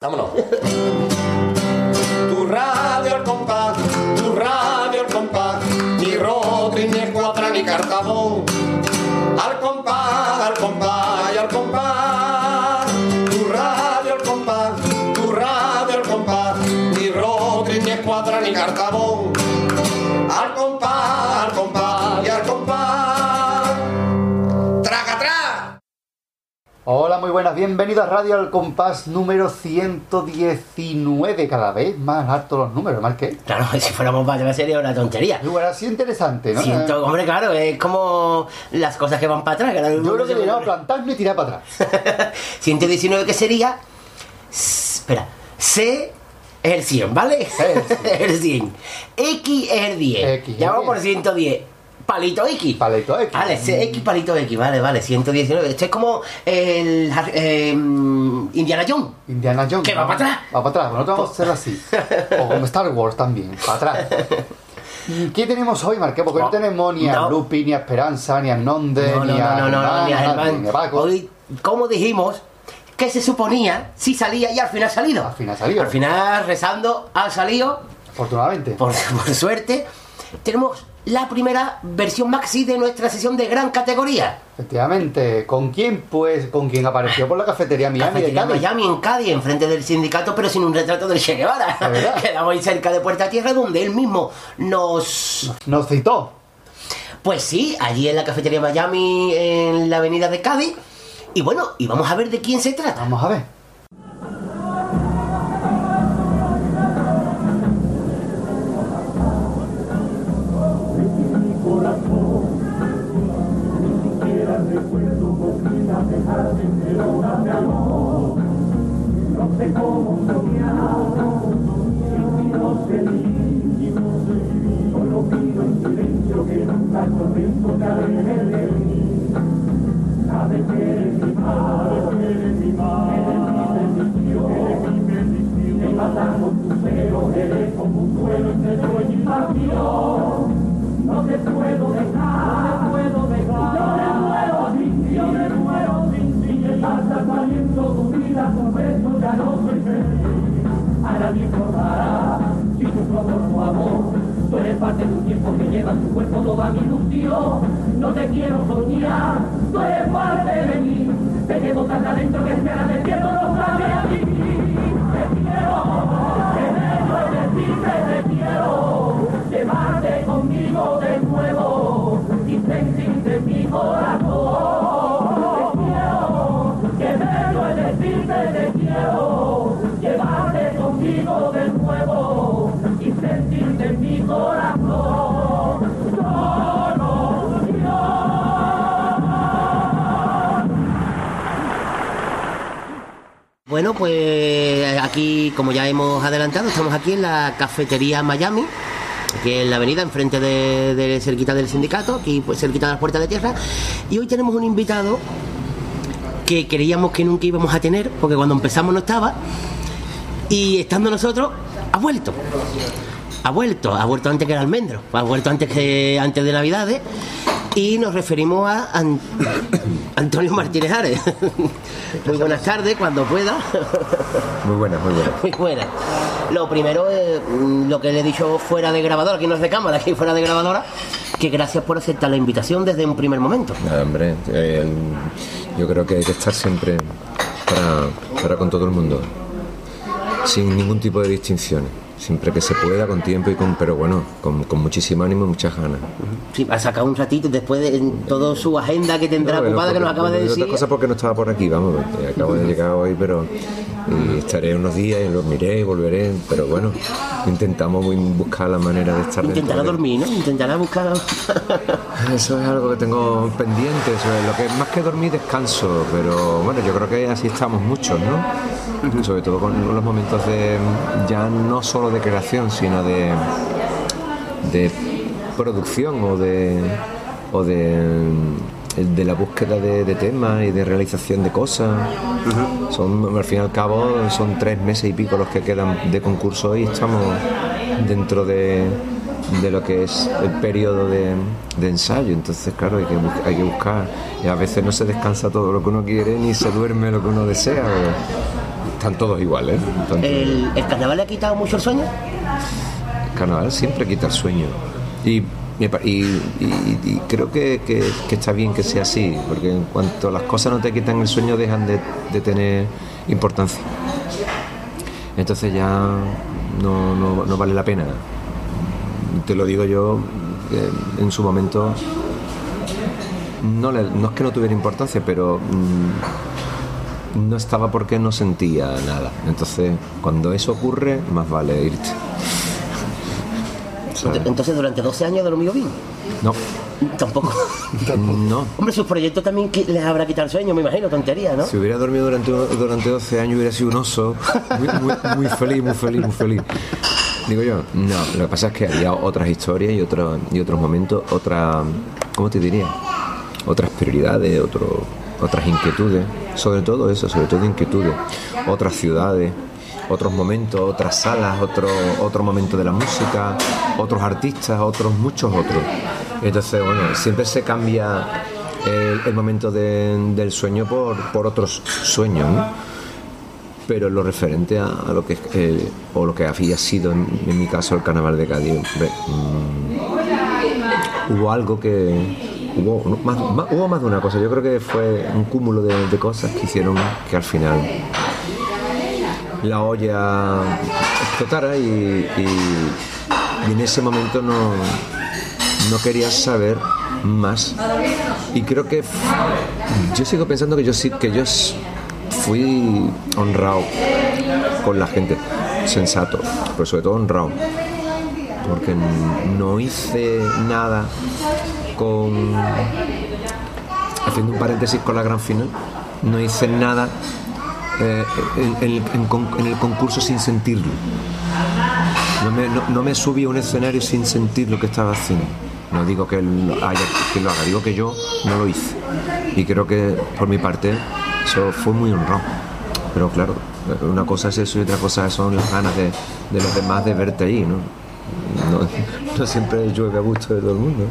Vámonos. tu Hola, muy buenas, bienvenidos a Radio Al Compás número 119, cada vez más altos los números, ¿más qué? Claro, si fuéramos más serie una tontería. Lugar así interesante, ¿no? Siento, hombre, claro, es como las cosas que van para atrás. que Yo creo que no le sé a cómo- plantarme y tirar para atrás. 119 que sería. Espera, C es el 100, ¿vale? Es el 100. Es el 100. X es el 10. X ya vamos por 10. 110. Palito X. Palito X. Vale, X palito X, vale, vale, 119. Esto es como el eh, Indiana Jones. Indiana Jones. Que va para atrás. Va para atrás, bueno, vamos a hacerlo así. O como Star Wars también, para atrás. ¿Qué tenemos hoy, Marqués? Porque no, No, tenemos ni a no. Lupi, ni a Esperanza, ni a Nonde, No, no, ni a no, no, no, no, ni a Germán. ni a Paco. Hoy, como dijimos, que se suponía si salía y al final ha salido. Al final ha salido. Al final, rezando, ha salido. Afortunadamente. Por, por suerte, tenemos la primera versión maxi de nuestra sesión de gran categoría. Efectivamente. ¿Con quién? Pues con quien apareció por la cafetería Miami de Cafetería Cádiz. Miami en Cádiz, enfrente del sindicato, pero sin un retrato del Che Guevara. ¿De? Quedamos ahí cerca de Puerta Tierra, donde él mismo nos Nos citó. Pues sí, allí en la cafetería Miami, en la avenida de Cádiz. Y bueno, y vamos a ver de quién se trata. Vamos a ver. nadie borrará. Si sufro amor o amor, tú eres parte de un tiempo que lleva en tu cuerpo toda mi ilusión. No te quiero soñar, tú eres parte de mí. Te llevo tan adentro que esperas del cielo no sabe a ti. Te quiero, te quiero, te quiero. Llevarte conmigo de nuevo y sentirte en mi corazón. Bueno, pues aquí, como ya hemos adelantado, estamos aquí en la cafetería Miami, aquí en la avenida, enfrente de, de cerquita del sindicato, aquí pues cerquita de las puertas de tierra. Y hoy tenemos un invitado que creíamos que nunca íbamos a tener, porque cuando empezamos no estaba, y estando nosotros, ha vuelto. Ha vuelto, ha vuelto antes que el almendro, ha vuelto antes que antes de Navidades. Y nos referimos a An- Antonio Martínez Ares. Muy buenas tardes, cuando pueda. Muy buena, muy buena. Muy buena. Lo primero, eh, lo que le he dicho fuera de grabadora, aquí no es de cámara, aquí fuera de grabadora, que gracias por aceptar la invitación desde un primer momento. Nada, hombre, eh, yo creo que hay que estar siempre para, para con todo el mundo, sin ningún tipo de distinciones, siempre que se pueda, con tiempo y con, pero bueno, con, con muchísimo ánimo y muchas ganas. Sí, ha sacado un ratito después de toda su agenda que tendrá No, bueno, ocupada, que nos acaba de decir. otras cosas porque no estaba por aquí, vamos, eh, acabo de llegar hoy, pero y estaré unos días y los miré y volveré, pero bueno, intentamos bu- buscar la manera de estar Intentará de- dormir, ¿no? Intentará buscar. Eso es algo que tengo pendiente, eso es lo que más que dormir descanso, pero bueno, yo creo que así estamos muchos, ¿no? Sobre todo con los momentos de ya no solo de creación, sino de de producción o de o de de la búsqueda de, de temas y de realización de cosas. Son, al fin y al cabo, son tres meses y pico los que quedan de concurso y estamos dentro de, de lo que es el periodo de, de ensayo. Entonces, claro, hay que, hay que buscar. Y a veces no se descansa todo lo que uno quiere ni se duerme lo que uno desea. Están todos iguales. ¿eh? Están todos ¿El, ¿El carnaval le ha quitado mucho el sueño? El carnaval siempre quita el sueño. Y, y- y- y creo que, que- que está bien que sea así, porque en cuanto las cosas no te quitan el sueño, dejan de, de tener importancia. Entonces ya no, no- no vale la pena. Te lo digo yo, en su momento no, le- no es que no tuviera importancia, pero mm, no estaba porque no sentía nada. Entonces, cuando eso ocurre, más vale irte. ¿Sabes? Entonces, durante 12 años de lo mío bien. No, Tampoco. no. Hombre, sus proyectos también les habrá quitado el sueño, me imagino, tontería, ¿no? Si hubiera dormido durante, durante 12 años hubiera sido un oso muy, muy, muy feliz, muy feliz, muy feliz. Digo yo, no, lo que pasa es que había otras historias y, otro, y otros momentos, otras, ¿cómo te diría? Otras prioridades, otro, otras inquietudes, sobre todo eso, sobre todo inquietudes, otras ciudades, otros momentos, otras salas, otro, otro momento de la música, otros artistas, otros, muchos otros. Entonces, bueno, siempre se cambia el, momento de- del sueño por, por otros sueños, ¿no? Pero lo referente a, lo que eh, o lo que había sido en, mi caso el carnaval de Cádiz, hombre, mm, hubo algo que hubo más, de una cosa. Yo creo que fue un cúmulo de, cosas que hicieron que al final la olla explotara y, y- en ese momento no, no quería saber más. Y creo que yo sigo pensando que yo sí que yo fui honrado con la gente, sensato, pero sobre todo honrado, porque no hice nada haciendo un paréntesis con la gran final, no hice nada eh, en, el- concurso sin sentirlo. No me, no, me subí a un escenario sin sentir lo que estaba haciendo. No digo que haya, que lo haga, digo que yo no lo hice. Y creo que por mi parte eso fue muy honrado. Pero claro, una cosa es eso y otra cosa son las ganas de, de los demás de verte ahí, ¿no? No, no siempre llueve a gusto de todo el mundo.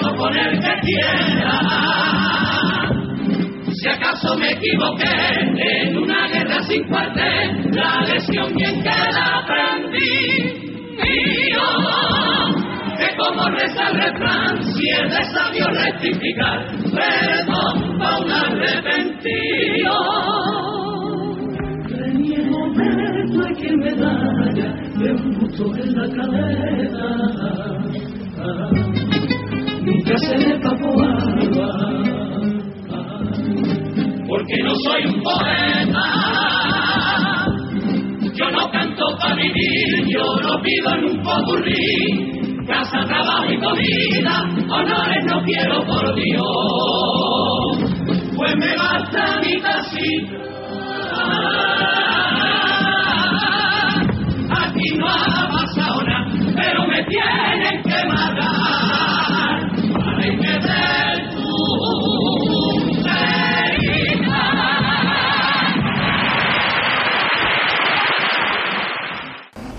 Puedo poner que quiera. Si acaso me equivoqué en una guerra sin cuartel, la lección bien que la aprendí. Y yo, que como reza el refrán, si es de sabio rectificar, perdón pa' un arrepentido. En mi momento hay que medalla de un gusto en la cadera. Nunca se le tapó alba porque no soy un poeta. Yo no canto para vivir, yo no pido en un popurrí. Casa, trabajo y comida, honores no quiero por Dios. Pues me basta mi casita. Aquí no ha pasado nada, pero me tienen que matar.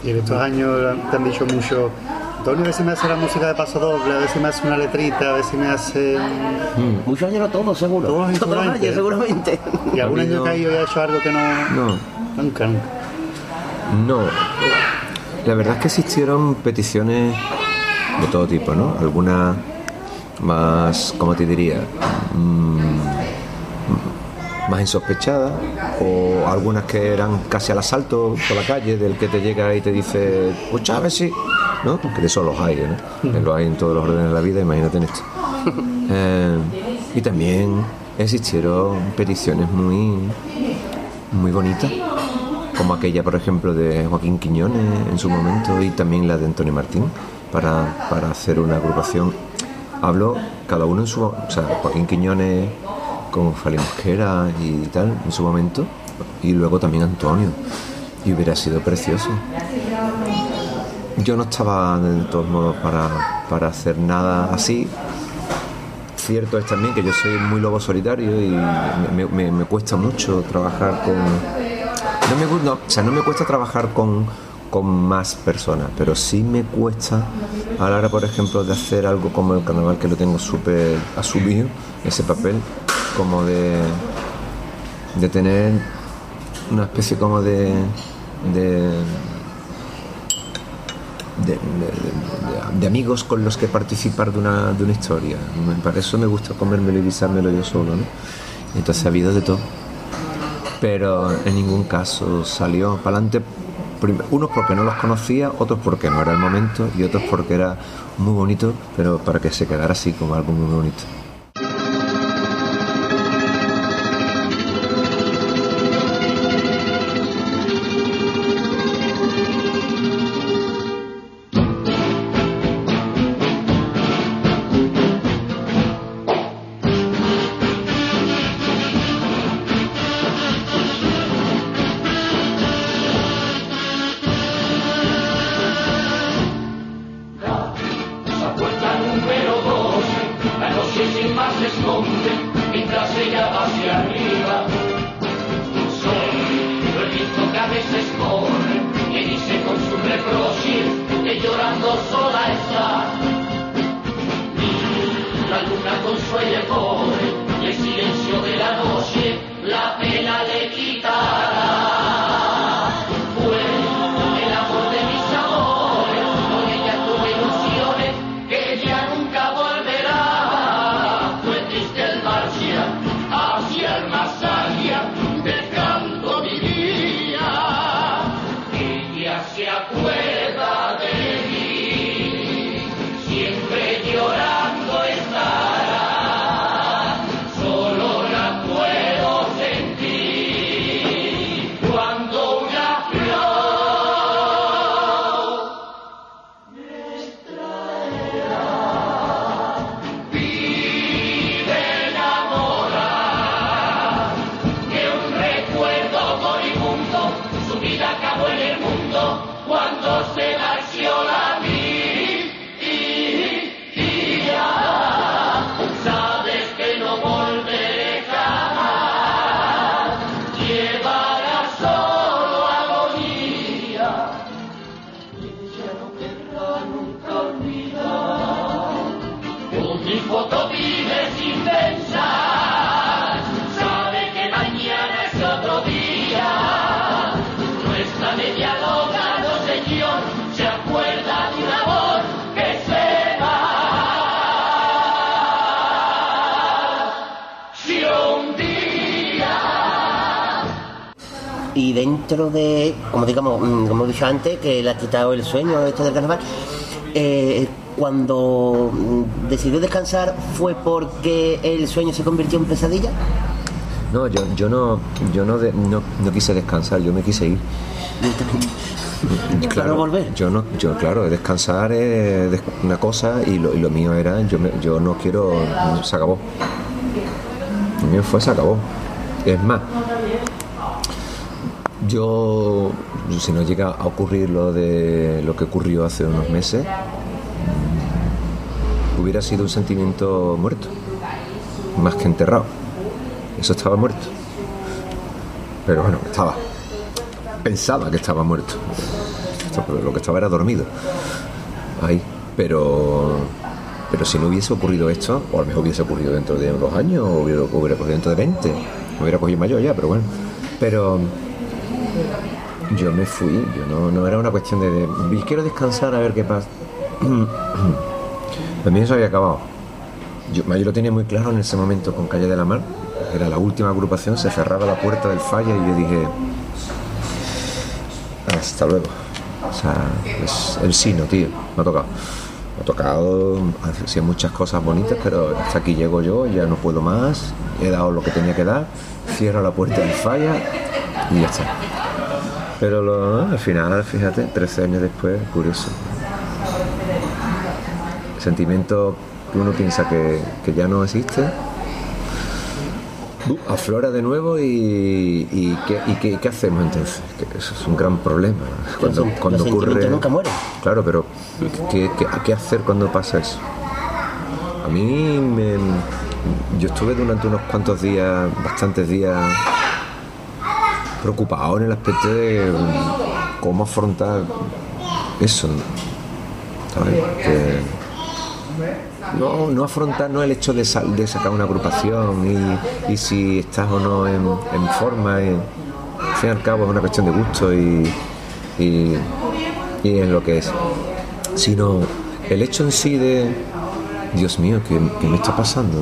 Y en estos años te han dicho mucho Antonio a ver si me hace la música de paso doble, a ver si me hace una letrita, a ver si me hace... un- Muchos años no todos, seguro. Todos los seguramente. años, seguramente. Y algún año habido- que ha ido y ha hecho algo que no... No, Nunca, nunca. no. La verdad es que existieron peticiones de todo tipo, ¿no? Algunas más, ¿cómo te diría? Mm, más insospechadas o algunas que eran casi al asalto por la calle del que te llega y te dice, escucha, a ver si... ¿No? Que de eso los hay, ¿no? Los hay en todos los órdenes de la vida, imagínate en esto. Eh, y también existieron peticiones muy, muy bonitas, como aquella, por ejemplo, de Joaquín Quiñones en su momento y también la de Antonio Martín, para, para hacer una agrupación. Habló cada uno en su... O sea, Joaquín Quiñones con Fali Mosquera y tal, en su momento, y luego también Antonio. Y hubiera sido precioso. Yo no estaba de todos modos para, para hacer nada así, Cierto es también que yo soy muy lobo solitario y me, me- cuesta mucho trabajar con... No me, no, o sea, no me cuesta trabajar con, con más personas, pero sí me cuesta a la hora, por ejemplo, de hacer algo como el carnaval, que lo tengo súper asumido, ese papel, como de, de tener una especie como de... de de, amigos con los que participar de una, de una historia. Para eso me gusta comérmelo y guisármelo yo solo, ¿no? Entonces ha habido de todo. Pero en ningún caso salió para adelante. Unos porque no los conocía, otros porque no era el momento y otros porque era muy bonito, pero para que se quedara así como algo muy bonito. Dentro de, como digamos, mm, como he dicho antes, que le ha quitado el sueño esto del carnaval, eh, cuando mm, decidió descansar fue porque el sueño se convirtió en pesadilla. No, yo, yo no, yo no, de- no, no quise descansar, yo me quise ir. Claro, volver. Yo no, yo claro, descansar es una cosa y lo, y lo mío era, yo, me- yo no quiero, se acabó. Lo mío fue, se acabó. Es más, yo, si no llega a ocurrir lo de lo que ocurrió hace unos meses, mm, hubiera sido un sentimiento muerto, más que enterrado. Eso estaba muerto. Pero bueno, estaba. Pensaba que estaba muerto. Lo que estaba era dormido. ahí. Pero, pero si no hubiese ocurrido esto, o a lo mejor hubiese ocurrido dentro de dos años, o hubiera ocurrido dentro de 20, me hubiera cogido mayor ya, pero bueno. Pero yo me fui, yo no, no era una cuestión de, de, quiero descansar a ver qué pasa. Mí eso había acabado. Yo, yo lo tenía muy claro en ese momento con Calle de la Mar, era la última agrupación, se cerraba la puerta del falla y yo dije, hasta luego. O sea, es el sino, tío, me ha tocado. Me ha tocado, hacía muchas cosas bonitas, pero hasta aquí llego yo, ya no puedo más, he dado lo que tenía que dar, cierro la puerta del falla y ya está. Pero lo- al final, fíjate, 13 años después, curioso. Sentimiento que uno piensa que, que ya no existe, uh, aflora de nuevo y, y, ¿qué, y qué- qué hacemos entonces? Que eso es un gran problema. Cuando, Los cuando ocurre... sentimientos nunca mueren. Claro, pero ¿qué, qué, qué hacer cuando pasa eso? A mí me, yo estuve durante unos cuantos días, bastantes días, preocupado en el aspecto de mm, cómo afrontar eso. no, no afrontar no el hecho de, de sacar una agrupación y, y si estás o no en, en forma. y, al fin y al cabo es una cuestión de gusto y, y, y es lo que es. Sino el hecho en sí de, Dios mío, ¿qué, qué me está pasando?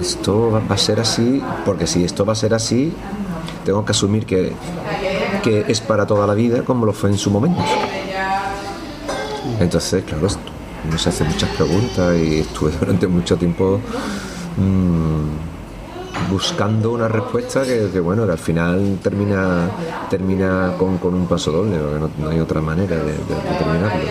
esto va a ser así, porque si esto va a ser así, tengo que asumir que, que es para toda la vida como lo fue en su momento. Entonces, claro, uno se hace muchas preguntas y estuve durante mucho tiempo mm, buscando una respuesta que, bueno, que al final termina, termina con, con un paso doble, porque no, hay otra manera de terminarlo.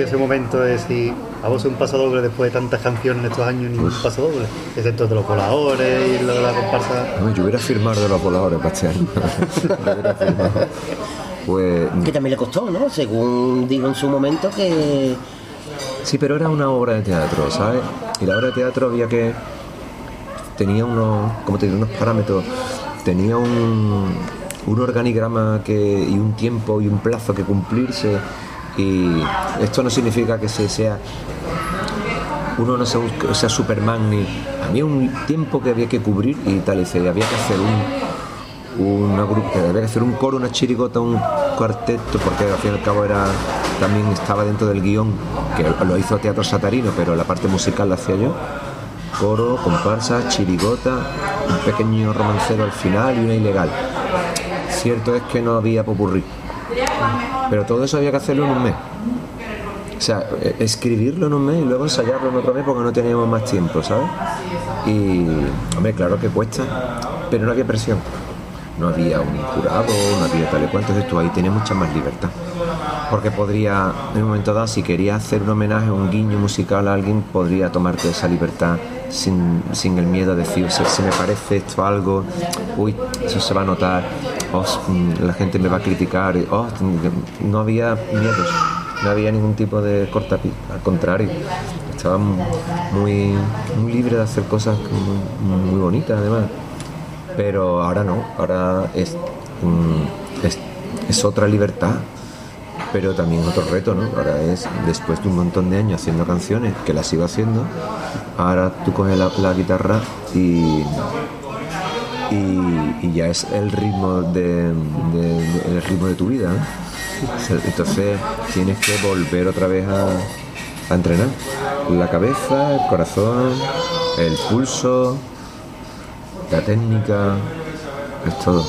Sido ese momento de decir, a vos un paso doble después de tantas canciones en estos años, ni un paso doble? Excepto de los voladores y lo de la comparsa. No, yo hubiera firmado de los voladores para este año. Pues Que también le costó, ¿no? Según dijo en su momento que... Sí, pero era una obra de teatro, ¿sabes? Y la obra de teatro había que. tenía unos. como te digo, unos parámetros. Tenía un. un organigrama que, y un tiempo y un plazo que cumplirse. Y esto no significa que se sea. uno no sea, un- sea Superman ni. Había un tiempo que había que cubrir y tal, y dice, había que hacer un una gru- eh, había que hacer un coro, una chirigota, un cuarteto, porque al fin y al cabo era también estaba dentro del guion, que lo hizo Teatro Satarino, pero la parte musical la hacía yo. Coro, comparsa, chirigota, un pequeño romancero al final y una ilegal. Cierto es que no había popurrí, pero todo eso había que hacerlo en un mes. O sea, eh, escribirlo en un mes y luego ensayarlo en otro mes porque no teníamos más tiempo, ¿sabes? Y, hombre, claro que cuesta, pero no había presión. No había un jurado, no había tal y cual, entonces tú ahí tienes mucha más libertad. Porque podría, en un momento dado, si quería hacer un homenaje, un guiño musical a alguien, podría tomarte esa libertad sin, sin el miedo a decir, "O sea, si me parece esto algo, uy, eso se va a notar, oh, la gente me va a criticar, oh, no había miedos, no había ningún tipo de cortapié, al contrario, estaba muy, muy libre de hacer cosas muy, bonitas además pero ahora no, ahora es, mm, es, es otra libertad, pero también otro reto, ¿no? Ahora es, después de un montón de años haciendo canciones, que las sigo haciendo, ahora tú coges la guitarra y, y, ya es el ritmo de, el ritmo de tu vida. Entonces tienes que volver otra vez a, a entrenar. La cabeza, el corazón, el pulso, la técnica, es todo.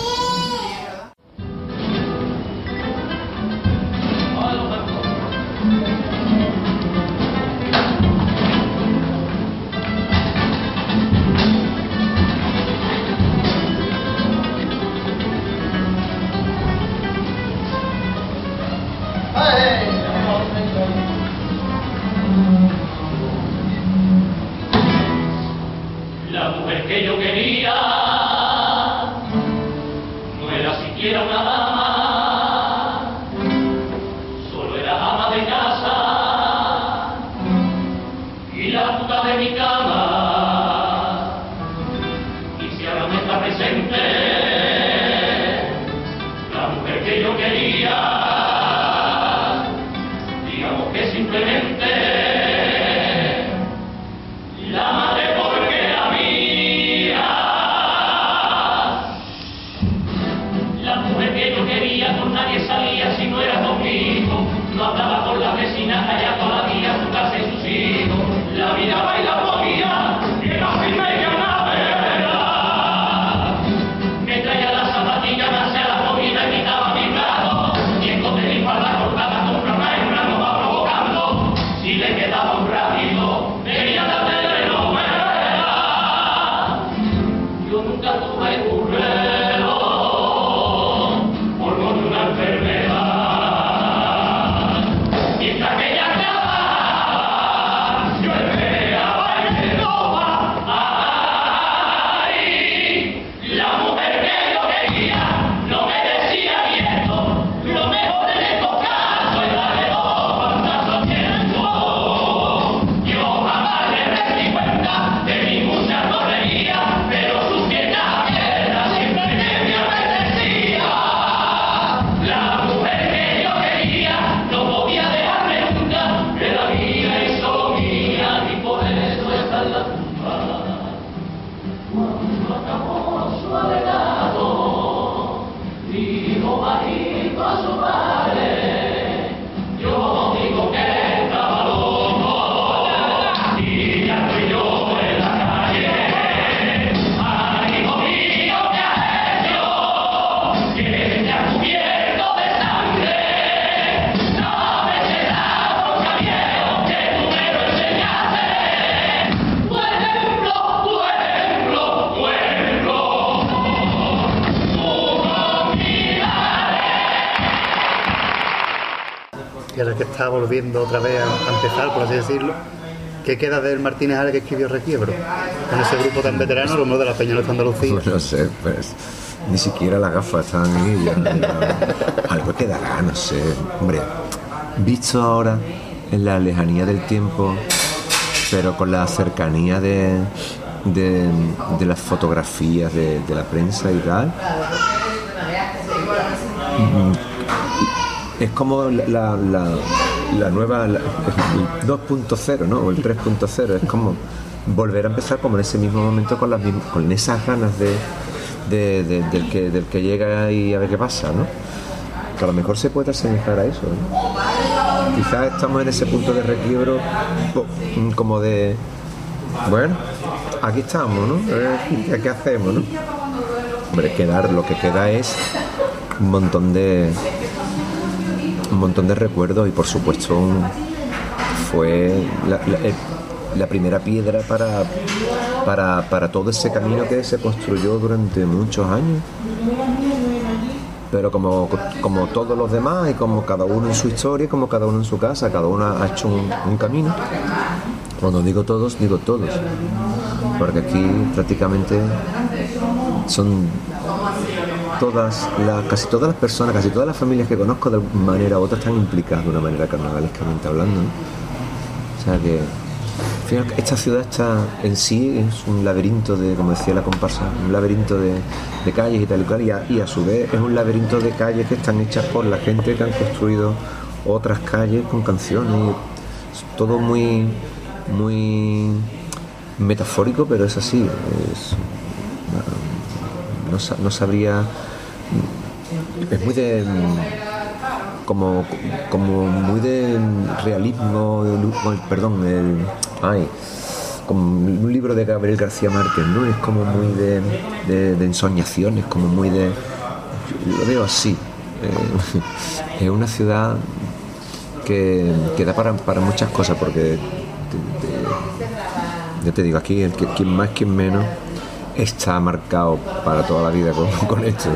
Está volviendo otra vez a, empezar, por así decirlo, ¿qué queda del Martínez Ale que escribió Requiebro? Con ese grupo tan veterano, los de la Peña de Andalucía. No sé, pues ni siquiera las gafas estaban ahí. ya- ya- algo quedará, no sé. Hombre, visto ahora en la lejanía del tiempo, pero con la cercanía de, de, las fotografías de, la prensa y tal, mm, es como la- la nueva la- el 2.0, ¿no? O el 3.0, es como volver a empezar como en ese mismo momento con, las mismas- con esas ganas de, de- de- del, que, del que llega y a ver qué pasa, ¿no? Que a lo mejor se puede asemejar a eso, ¿no? Quizás estamos en ese punto de requiebro como de, bueno, aquí estamos, ¿no? A ver ¿Qué, qué hacemos, no? Hombre, quedar, lo que queda es un montón de un montón de recuerdos y por supuesto fue la, primera piedra para, para, para todo ese camino que se construyó durante muchos años. Pero como, como todos los demás y como cada uno en su historia, como cada uno en su casa, cada uno ha hecho un camino. Cuando digo todos, digo todos. Porque aquí prácticamente son todas las, casi todas las personas, casi todas las familias que conozco de alguna manera u otra están implicadas de una manera carnavalescamente hablando. O sea que esta ciudad está en sí es un laberinto de, como decía la comparsa, un laberinto de, calles y tal y cual, y a, su vez es un laberinto de calles que están hechas por la gente que han construido otras calles con canciones, todo muy, muy metafórico, pero es así. no, no sabría. Es muy de. Como, como muy de realismo, perdón, el, ay, como un libro de Gabriel García Márquez, ¿no? Es como muy de, de, de ensoñaciones, como muy de. Lo veo así. eh, es una ciudad que, que da para, para muchas cosas, porque te- te- digo, aquí el quien más, quien menos, está marcado para toda la vida con, esto.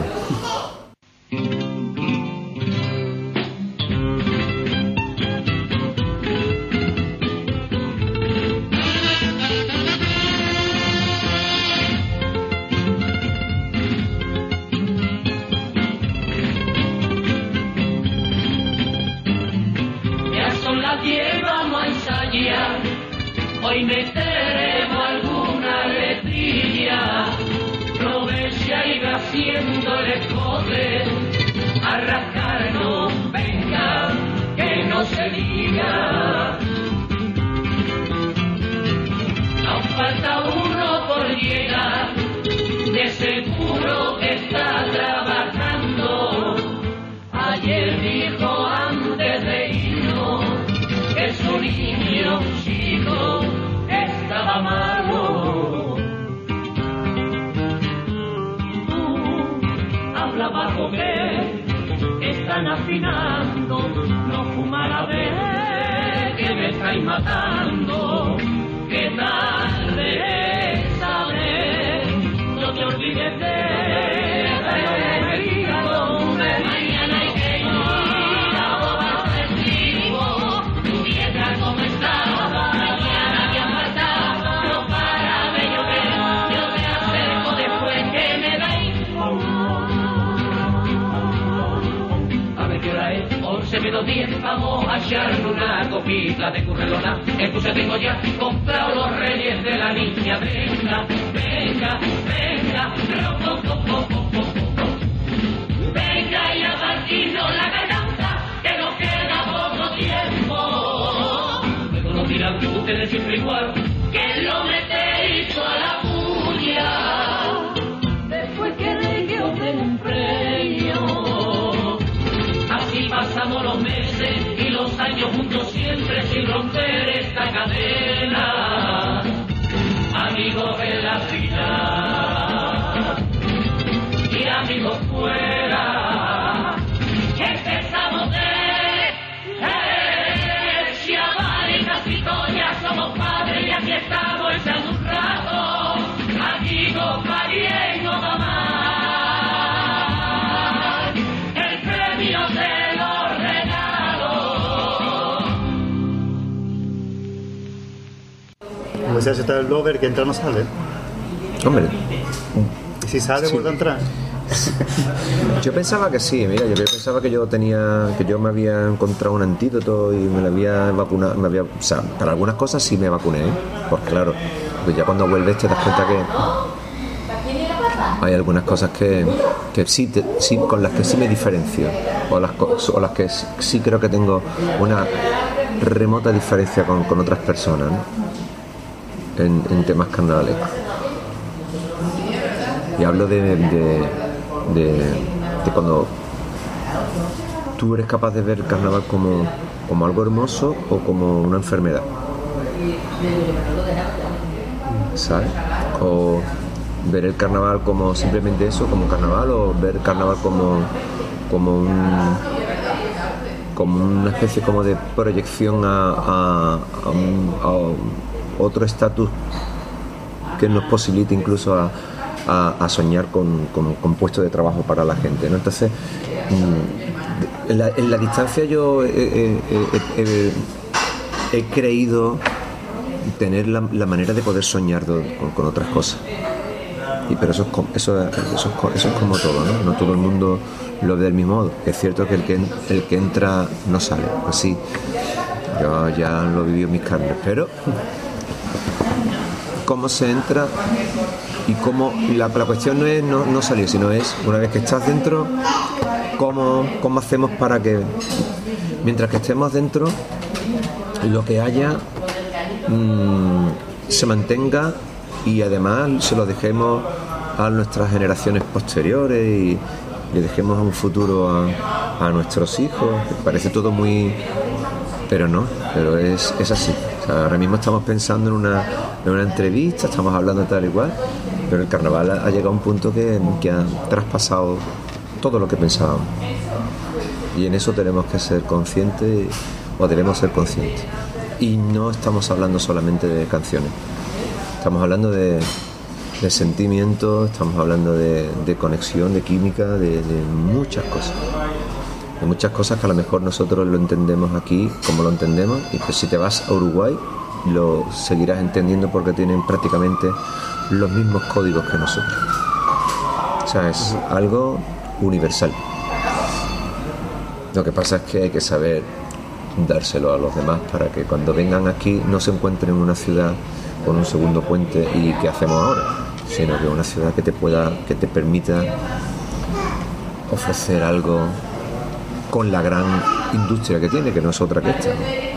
Entra no sale. Hombre, Y si sale, Sí. vuelve a entrar. Yo pensaba que sí, mira, yo pensaba que yo tenía, que yo me había encontrado un antídoto y me lo había vacunado, me había, o sea, para algunas cosas sí me vacuné, ¿eh? porque claro, pues ya cuando vuelves te das cuenta que hay algunas cosas que, que sí, te- sí, con las que sí me diferencio, o las, o las que sí- sí creo que tengo una remota diferencia con, con otras personas, ¿no? En, temas carnavalescos. Y hablo de, de, de- cuando tú eres capaz de ver el carnaval como, como algo hermoso o como una enfermedad. ¿Sabes? O ver el carnaval como simplemente eso, como carnaval, o ver el carnaval como, como un como una especie como de proyección a, a un- otro estatus que nos posibilite incluso a, a- soñar con, con- con puestos de trabajo para la gente. ¿no? Entonces, mm, en la, distancia yo he, creído tener la, la manera de poder soñar con, con otras cosas. Y, pero eso es, eso, es- eso, es, como todo, ¿no? No todo el mundo lo ve del mismo modo. Es cierto que el que, el que entra no sale. Así, yo ya lo vivido en mis carnes, pero cómo se entra y cómo la, cuestión no es no, no salir, sino es una vez que estás dentro, cómo, cómo hacemos para que mientras que estemos dentro, lo que haya mm, se mantenga y además se lo dejemos a nuestras generaciones posteriores y le dejemos un futuro a, a nuestros hijos. Parece todo muy... Pero no, pero es, es así. Ahora mismo estamos pensando en una, en una entrevista, estamos hablando tal y cual, pero el carnaval ha, llegado a un punto que, que ha traspasado todo lo que pensábamos. Y en eso tenemos que ser conscientes o debemos ser conscientes. Y no estamos hablando solamente de canciones, estamos hablando de, de sentimientos, estamos hablando de, de conexión, de química, de muchas cosas. De muchas cosas que a lo mejor nosotros lo entendemos aquí como lo entendemos y que si te vas a Uruguay lo seguirás entendiendo porque tienen prácticamente los mismos códigos que nosotros. O sea, es algo universal. Lo que pasa es que hay que saber dárselo a los demás para que cuando vengan aquí no se encuentren en una ciudad con un segundo puente y qué hacemos ahora, sino que una ciudad que te pueda, que te permita ofrecer algo con la gran industria que tiene, que no es otra que esta.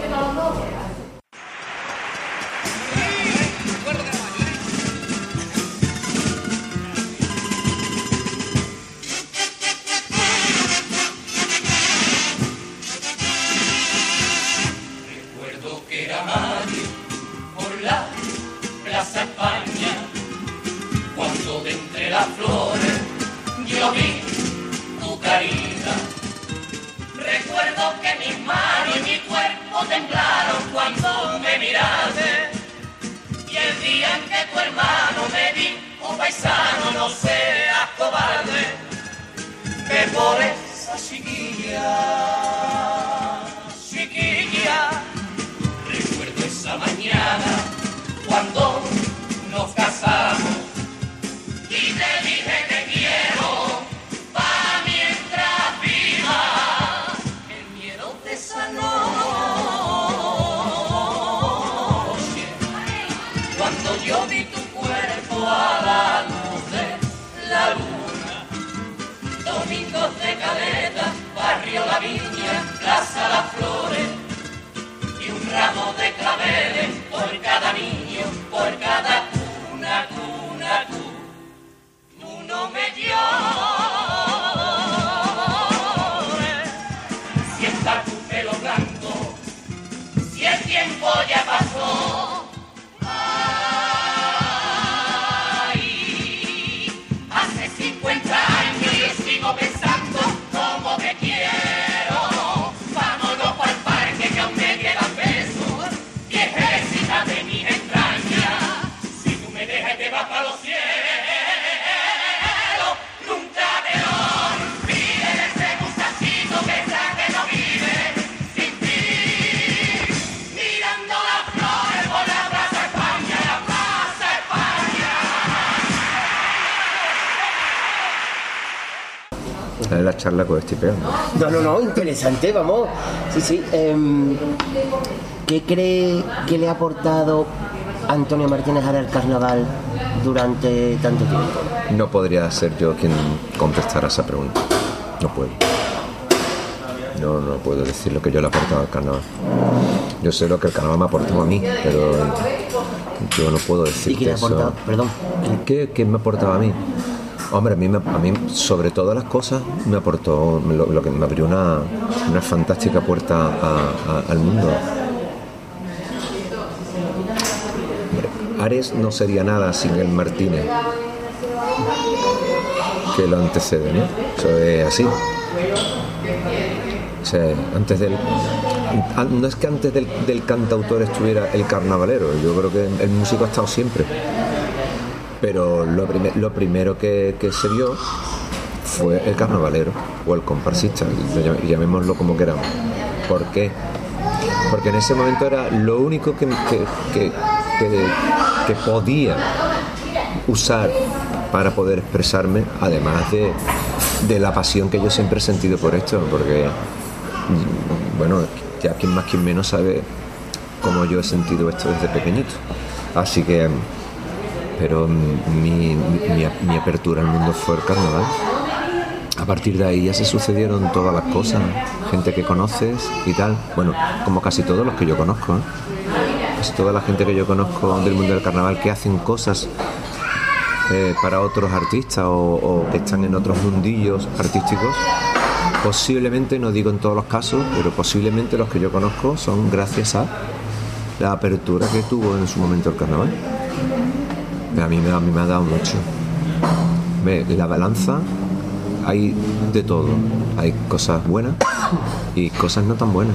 Estoy pegando. No, no, no, interesante, vamos. Sí, sí. em, ¿Qué cree que le ha aportado Antonio Martínez Ara al carnaval durante tanto tiempo? No podría ser yo quien contestara esa pregunta. No puedo. No, no puedo decir lo que yo le he aportado al carnaval. Yo sé lo que el carnaval me ha aportado a mí, pero yo no puedo decir ¿Y qué le ha aportado? Perdón. ¿Qué, qué me aportaba a mí? Hombre, a mí, a mí sobre todas las cosas me aportó lo, que me abrió una, una fantástica puerta al mundo. Ares no sería nada sin el Martínez que lo antecede, ¿no? Eso es así. O sea, antes del. No es que antes del, del cantautor estuviera el carnavalero, yo creo que el músico ha estado siempre. Pero lo, prime- lo primero que, se vio fue el carnavalero o el comparsista, lo llam- llamémoslo como queramos. ¿Por qué? Porque en ese momento era lo único que- que- que podía usar para poder expresarme, además de, de la pasión que yo siempre he sentido por esto, porque, mm, bueno, ya quien más, quien menos sabe cómo yo he sentido esto desde pequeñito. Así que, pero mi apertura al mundo fue el carnaval. A partir de ahí ya se sucedieron todas las cosas, gente que conoces y tal. Bueno, como casi todos los que yo conozco, ¿eh? casi toda la gente que yo conozco del mundo del carnaval que hacen cosas eh, para otros artistas o, o que están en otros mundillos artísticos. Posiblemente, no digo en todos los casos, pero posiblemente los que yo conozco son gracias a la apertura que tuvo en su momento el carnaval. A mí a mí me ha dado mucho. Ve, la balanza hay de todo. Hay cosas buenas y cosas no tan buenas.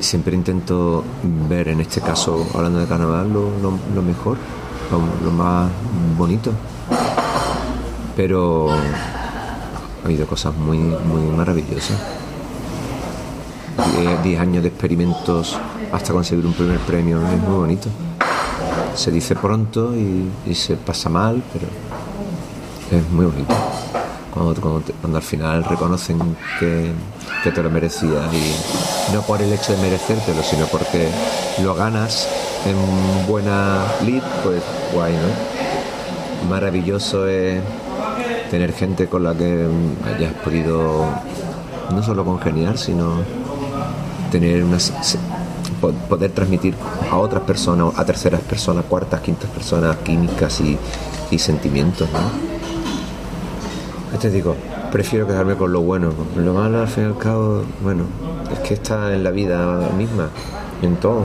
Siempre intento ver, en este caso, hablando de carnaval, lo, mejor, lo, más bonito. Pero ha habido cosas muy, muy maravillosas. Die- Diez años de experimentos hasta conseguir un primer premio es muy bonito. Se dice pronto y, se pasa mal, pero es muy bonito. Cuando, al final reconocen que, te lo merecías y no por el hecho de merecértelo, sino porque lo ganas en buena lid, pues guay, ¿no? Maravilloso es tener gente con la que hayas podido no solo congeniar, sino tener una poder transmitir a otras personas, a terceras personas, cuartas, quintas personas, químicas y, sentimientos, ¿no? ¿Qué te digo? Prefiero quedarme con lo bueno. Lo malo, al fin y al cabo, bueno, es que está en la vida misma, en todo.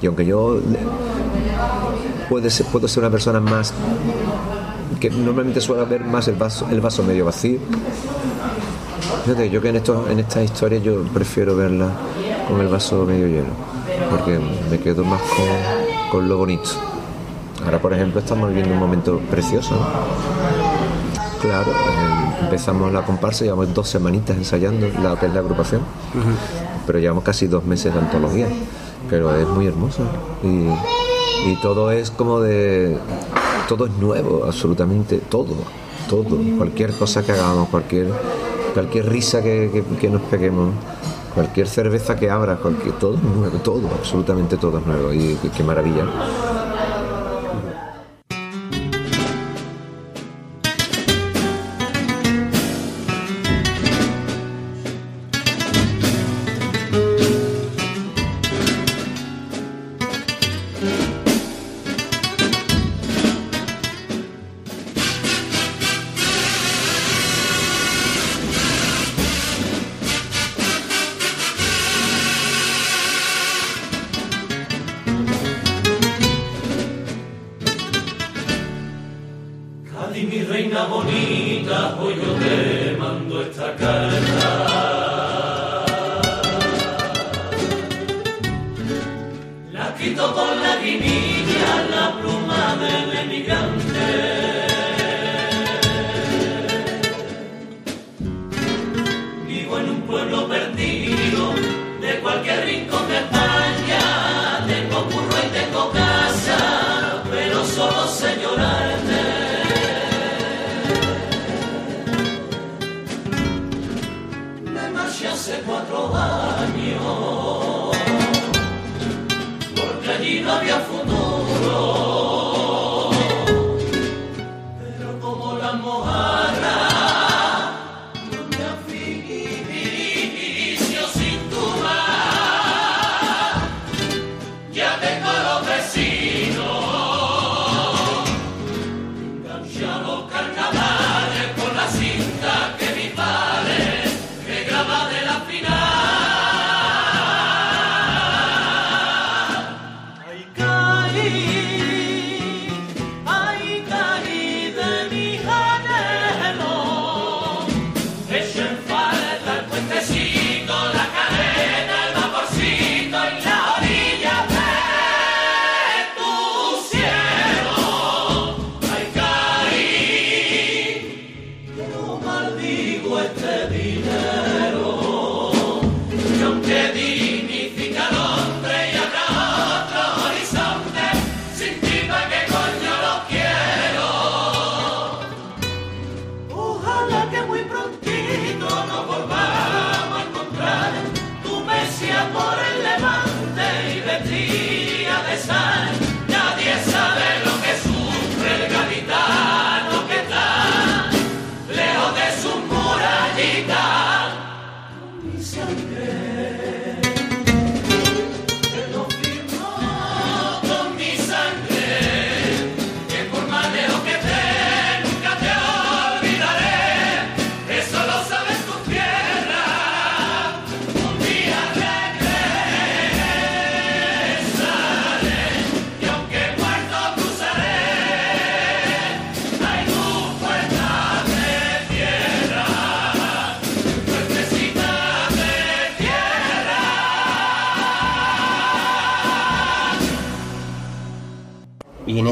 Y aunque yo puede ser, puedo ser una persona más que normalmente suele ver más el vaso, el vaso medio vacío. Yo que en estos, en estas historias yo prefiero verla con el vaso medio lleno, porque me quedo más con, con lo bonito. Ahora, por ejemplo, estamos viviendo un momento precioso. ¿no? Claro, eh, empezamos la comparsa, llevamos dos semanitas ensayando la que es la agrupación, pero llevamos casi dos meses de antología, pero es muy hermoso y, y todo es como de, todo es nuevo, absolutamente todo, todo, cualquier cosa que hagamos, cualquier, cualquier risa que, que- que nos peguemos, cualquier cerveza que abra, cualquier, todo es nuevo, todo, absolutamente todo es nuevo y qué maravilla. Cádiz, mi reina bonita, hoy yo te mando esta carta.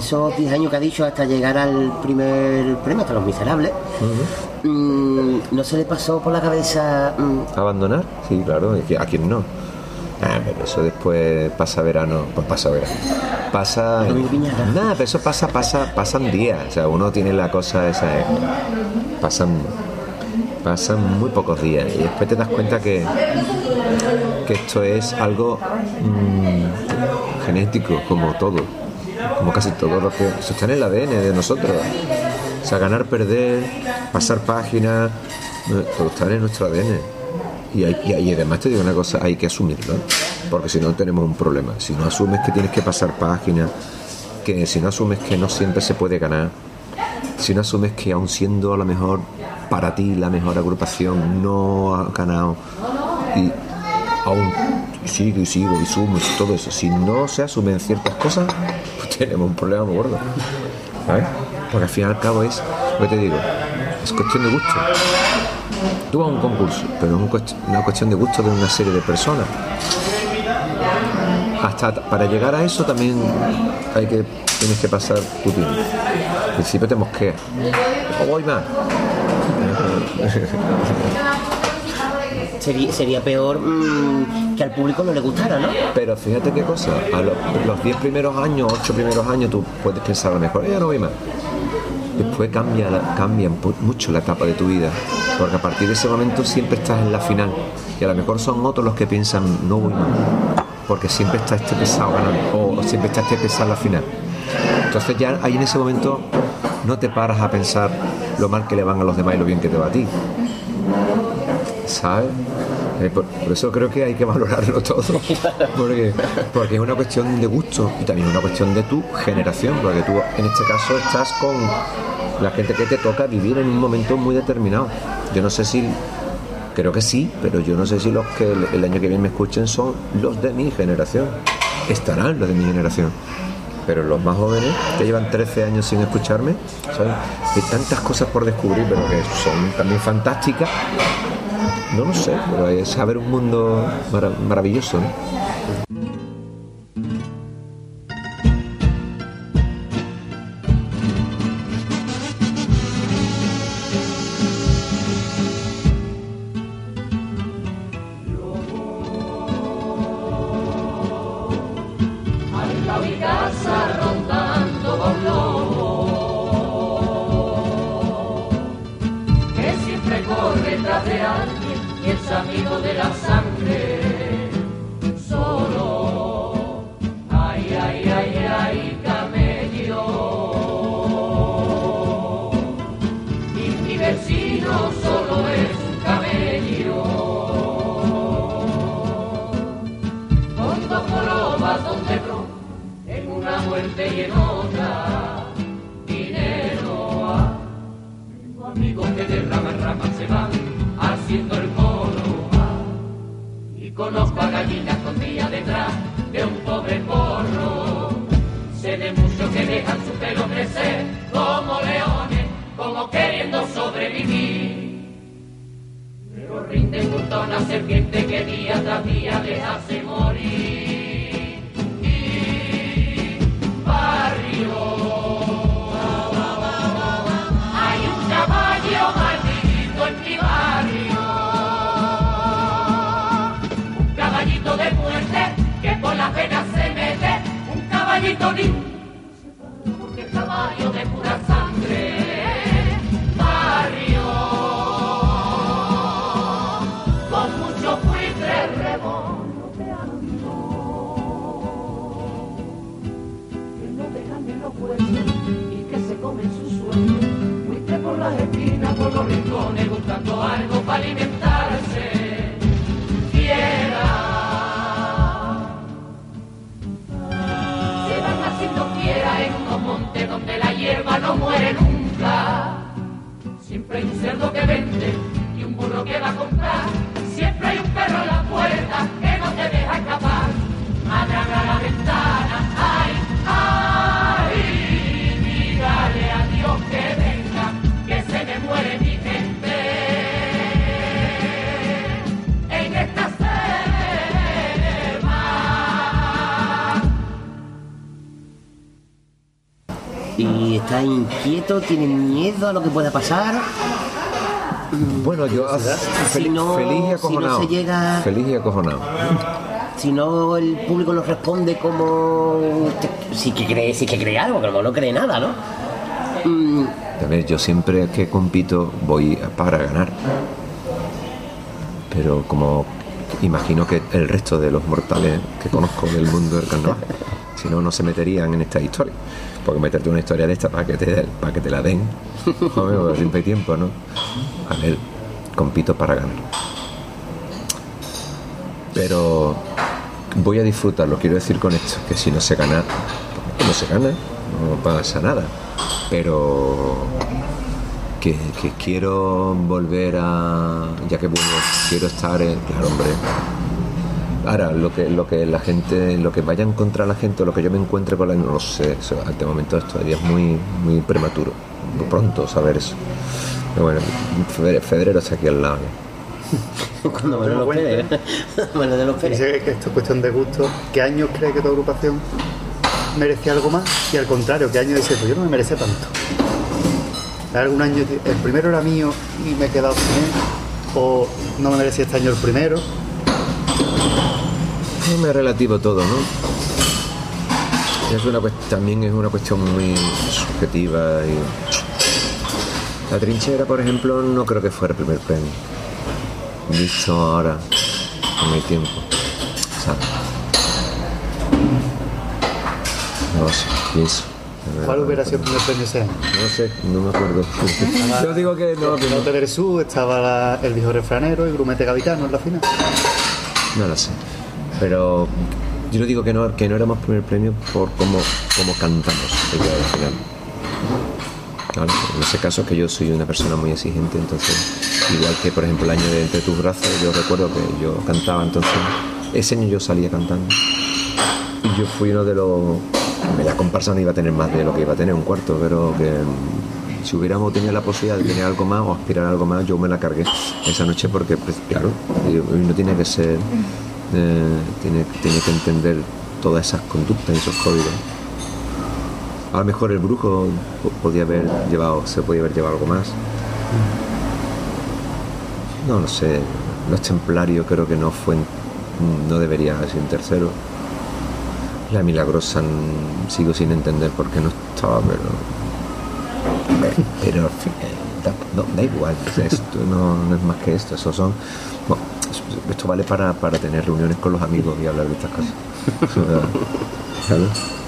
Esos 10 años que ha dicho hasta llegar al primer premio, hasta Los Miserables, mm, ¿no se le pasó por la cabeza mm, ¿Abandonar? Sí, claro, a quién no. Ah, pero eso después pasa verano, pues pasa verano. Pasa. Nada, pero eso pasa, pasa, pasan días. O sea, uno tiene la cosa esa. eh, Pasan. Pasan muy pocos días. Y después te das cuenta que. que esto es algo mm, genético, como todo. Como casi todo lo que. Eso está en el ADN de nosotros. O sea, ganar, perder, pasar páginas, eh, todo está en nuestro ADN. Y, hay- además te digo una cosa, hay que asumirlo, porque si no tenemos un problema. Si no asumes que tienes que pasar páginas, que si no asumes que no siempre se puede ganar, si no asumes que aun siendo a lo mejor para ti la mejor agrupación no ha ganado y aún sigo y sigo y sumo y todo eso, si no se asumen ciertas cosas, tenemos un problema muy gordo. Porque al fin y al cabo es, lo que te digo, es cuestión de gusto. Tú vas a un concurso, pero es una cuestión de gusto de una serie de personas. Hasta para llegar a eso también hay que tienes que pasar tu tiempo. Al principio te mosqueas. O voy más. sería, peor mm, que al público no le gustara, ¿no? Pero fíjate qué cosa, a lo- los 10 primeros años, 8 primeros años, tú puedes pensar a lo mejor, ya no voy más. Después cambia, cambia mucho la etapa de tu vida, porque a partir de ese momento siempre estás en la final. Y a lo mejor son otros los que piensan, no voy más, porque siempre está este pesado o siempre está este pesado en la final. Entonces ya ahí en ese momento no te paras a pensar lo mal que le van a los demás y lo bien que te va a ti. ¿Sabes? Eh, por, eso creo que hay que valorarlo todo, porque, porque es una cuestión de gusto y también una cuestión de tu generación, porque tú en este caso estás con la gente que te toca vivir en un momento muy determinado. Yo no sé si, creo que sí, pero yo no sé si los que el año que viene me escuchen son los de mi generación, estarán los de mi generación. Pero los más jóvenes, que llevan 13 años sin escucharme, ¿sabes? hay tantas cosas por descubrir, pero que son también fantásticas no lo sé, pero es saber un mundo mara- maravilloso, ¿no? Está inquieto, tiene miedo a lo que pueda pasar. Bueno, yo Si fel- no- feliz y si no se llega- Feliz y acojonado. Si no el público nos responde como sí que cree, sí que cree algo, mejor no cree nada, ¿no? Mm, A ver, yo siempre que compito voy para ganar. Pero como imagino que el resto de los mortales que conozco del mundo del carnaval, si no, no se meterían en esta historia. Porque meterte una historia de esta para que te, para que te la den, joder, siempre hay tiempo, ¿no? A ver, compito para ganar. Pero voy a disfrutarlo, quiero decir con esto, que si no se gana, pues no se gana, no pasa nada. Pero que, que quiero volver a. ya que bueno, quiero estar en. Claro, hombre. Ahora, lo que, lo que la gente, lo que vaya a encontrar la gente, o lo que yo me encuentre con la no lo sé, al de momento esto es muy, muy prematuro, muy pronto saber eso. Pero bueno, Federero está aquí al lado. cuando me lo Bueno, espere. Bueno, de los Pérez. Dice que esto es cuestión de gusto. ¿Qué años cree que tu agrupación merecía algo más? Y al contrario, ¿qué año dice, pues yo no me merece tanto? ¿Hay algún año, el primero era mío y me he quedado sin él? ¿O no me merecía este año el primero? Es muy relativo todo, ¿no? Es una, también es una cuestión muy subjetiva y... La trinchera, por ejemplo, no creo que fuera el primer premio. Visto ahora, con el tiempo. ¿sabes? No sé, pienso. ¿Cuál hubiera sido el primer premio ese año? No sé, no me acuerdo. Yo digo que no, En no. Hotel Sur estaba la- el viejo refranero y Grumete Gavitano en la final. No lo sé. Pero yo no digo que no, que no éramos primer premio por cómo, cómo cantamos en ese caso que yo soy una persona muy exigente, entonces, igual que por ejemplo el año de Entre tus brazos, yo recuerdo que yo cantaba, entonces, ese año yo salía cantando. Y yo fui uno de los... La comparsa no iba a tener más de lo que iba a tener, un cuarto, pero que mm, si hubiéramos tenido la posibilidad de tener algo más o aspirar a algo más, yo me la cargué esa noche porque, pues, claro, no tiene que ser... eh, tiene, tiene que entender todas esas conductas y esos códigos. A lo mejor el brujo po- podía haber llevado, se podía haber llevado algo más. No lo sé. Los templarios creo que no fue, no debería sido en tercero. La milagrosa sigo sin entender por qué no estaba, pero. Pero eh, no, da igual, esto no, no es más que esto, eso son. bueno, esto vale para, para tener reuniones con los amigos y hablar de estas cosas. ¿Sabes?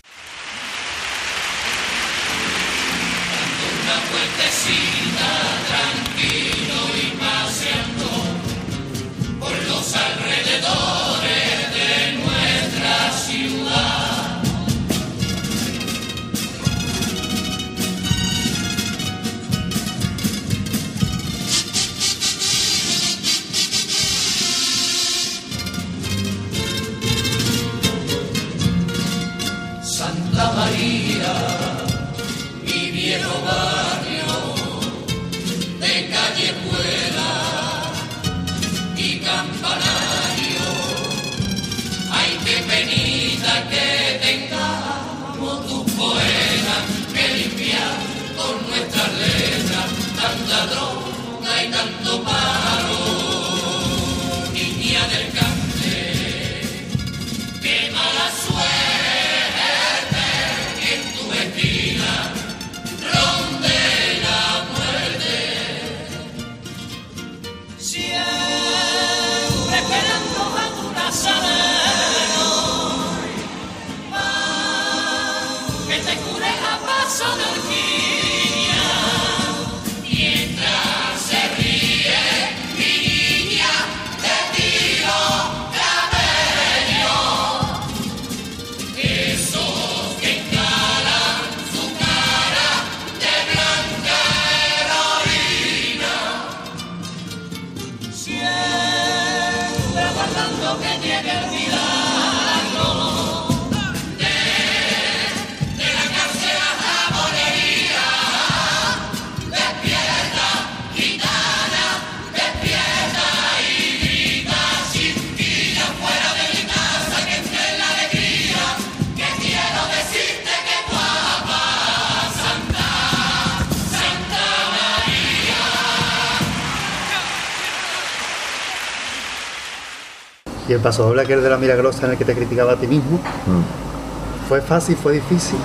Paso doble aquel de la milagrosa en el que te criticaba a ti mismo, Mm. ¿fue fácil, fue difícil?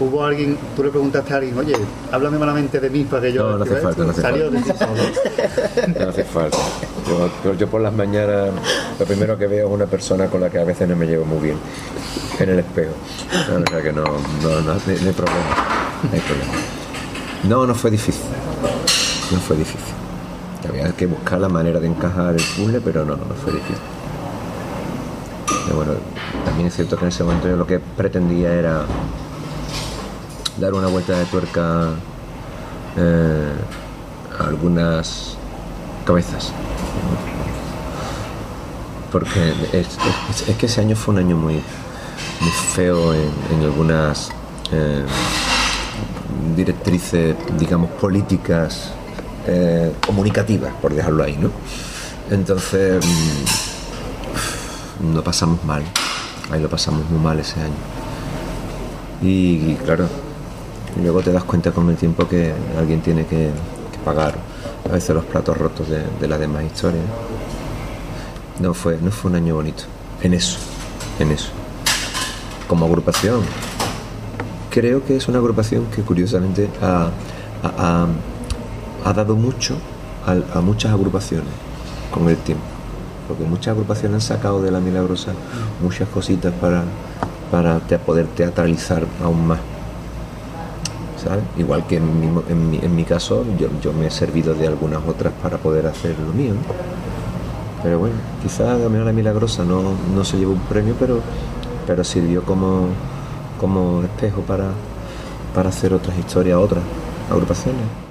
Hubo alguien, tú le preguntaste a alguien, oye, háblame malamente de mí para que yo... No, no hace falta, esto". no hace Salió de ti solo. No hace falta. Yo, por las mañanas lo primero que veo es una persona con la que a veces no me llevo muy bien en el espejo. No, o sea que no, no, no, no hay no hay problema. No hay problema. No, no fue difícil. No fue difícil. Había que buscar la manera de encajar el puzzle, pero no, no fue difícil. Pero bueno, también es cierto que en ese momento yo lo que pretendía era dar una vuelta de tuerca eh, a algunas cabezas. Porque es, que ese año fue un año muy, feo en, algunas eh, directrices, digamos, políticas eh, comunicativas, por dejarlo ahí, ¿no? Entonces, mm, lo pasamos mal. Ahí lo pasamos muy mal ese año. Y, claro, luego te das cuenta con el tiempo que alguien tiene que, pagar a veces los platos rotos de, las demás historias. No fue, no fue un año bonito. En eso, en eso. Como agrupación, creo que es una agrupación que curiosamente ha, dado mucho al- a, muchas agrupaciones con el tiempo. Porque muchas agrupaciones han sacado de la milagrosa muchas cositas para, para poder teatralizar aún más. ¿sabes? Igual que en mi, en mi- en mi caso yo, yo me he servido de algunas otras para poder hacer lo mío. Pero bueno, quizás la Mirada Milagrosa no, no se llevó un premio, pero, pero sirvió como, como espejo para, para hacer otras historias, otras agrupaciones.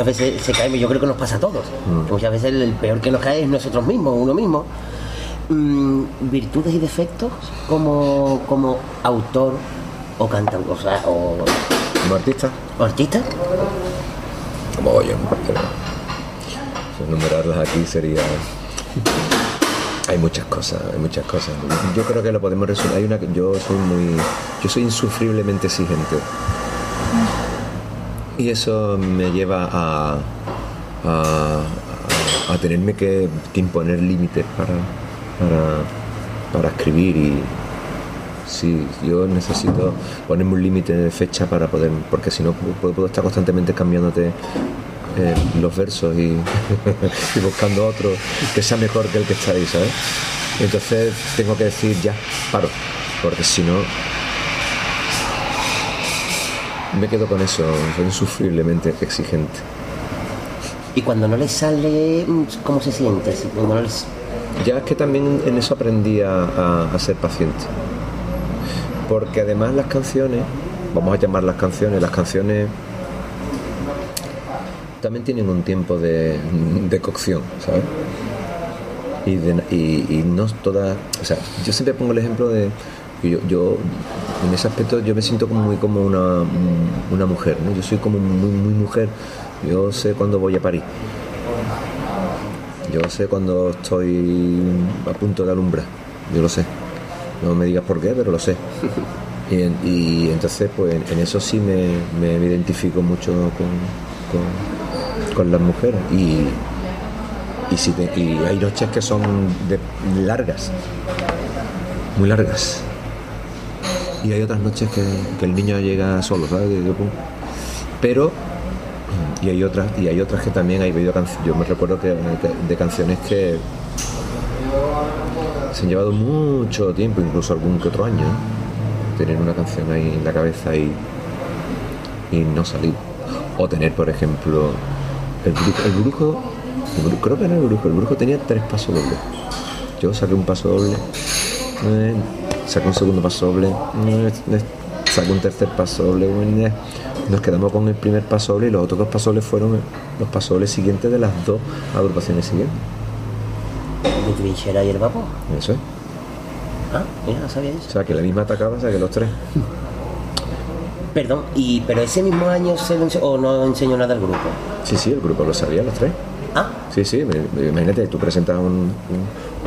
Muchas veces se cae, yo creo que nos pasa a todos. Que muchas veces el, el peor que nos cae es nosotros mismos, uno mismo. Mm, virtudes y defectos como, como autor o cantautor, o, sea, o, Como artista, o artista. como yo, enumerarlas aquí sería. Hay muchas cosas, hay muchas cosas. Yo creo que lo podemos resumir. Hay una que yo soy muy, yo soy insufriblemente exigente. Y eso me lleva a, a, tenerme que, imponer límites para, para, para escribir y sí, yo necesito ponerme un límite de fecha para poder, porque si no puedo, estar constantemente cambiándote eh, los versos y, y buscando otro que sea mejor que el que está ahí, ¿sabes? Entonces tengo que decir ya, paro, porque si no me quedo con eso, soy insufriblemente exigente. Y cuando no le sale, mm, ¿cómo se siente? Si cuando no les- Ya es que también en eso aprendí a, a- a ser paciente. Porque además las canciones, vamos a llamar las canciones, las canciones también tienen un tiempo de, de cocción, ¿sabes? Y, de- y- y no todas, o sea, yo siempre pongo el ejemplo de yo, en ese aspecto yo me siento como muy como una, una mujer, ¿no? Yo soy como muy, muy mujer, yo sé cuándo voy a París. Yo sé cuando estoy a punto de alumbrar, yo lo sé. No me digas por qué, pero lo sé. Y, en- y entonces, pues en eso sí me, me identifico mucho con, con- las mujeres. Y, y, si te- y hay noches que son largas, muy largas. Y hay otras noches que, el niño llega solo, ¿sabes? Pero y hay otras y hay otras que también hay habido canciones yo me recuerdo que, de canciones que se han llevado mucho tiempo incluso algún que otro año tener una canción ahí en la cabeza y, y no salir. O tener por ejemplo el brujo el brujo, el brujo- creo que era el brujo el brujo tenía tres pasos dobles. Yo saqué un paso doble eh, saqué un segundo paso doble saqué un tercer paso doble nos quedamos con el primer paso doble y los otros dos pasos dobles fueron los pasos dobles siguientes de las dos agrupaciones siguientes de trinchera y el vapor. eso es Ah, mira, no sabía o eso. sea que la misma atacaba saqué los tres Perdón, y pero ese mismo año se lo ense- o no enseñó nada al grupo. sí sí el grupo lo sabía los tres Ah, Sí, sí, imagínate, tú presentas un, un-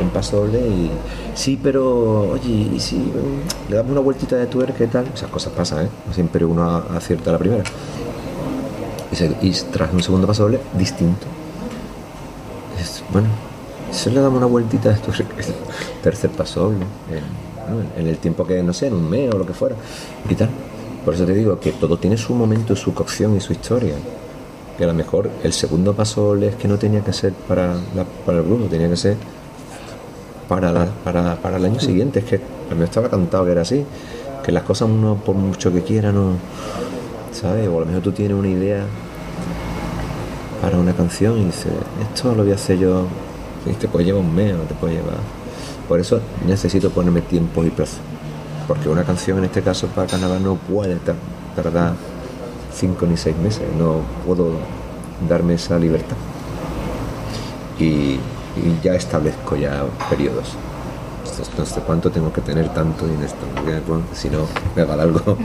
un paso doble y sí, pero oye, y si le damos una vueltita de tuerca y tal, esas cosas pasan, ¿eh? Siempre uno acierta la primera. Y, se- tras un segundo paso doble, distinto. Bueno, si le damos una vueltita de tuerca, tercer paso doble, en, en el tiempo que, no sé, en un mes o lo que fuera, y tal. Por eso te digo que todo tiene su momento, su cocción y su historia que a lo mejor el segundo paso es que no tenía que ser para, para el grupo, tenía que ser para, la- para, para el año siguiente. Es que a mí estaba cantado que era así, que las cosas uno por mucho que quiera no, ¿sabes? O a lo mejor tú tienes una idea para una canción y dices, esto lo voy a hacer yo, y te puede llevar un mes o te puede llevar... Por eso necesito ponerme tiempos y plazos, porque una canción en este caso para carnaval no puede tar- tardar cinco ni seis meses, no puedo darme esa libertad. Y, y ya establezco ya periodos. No sé cuánto tengo que tener tanto en esto, porque, bueno, si no me va largo.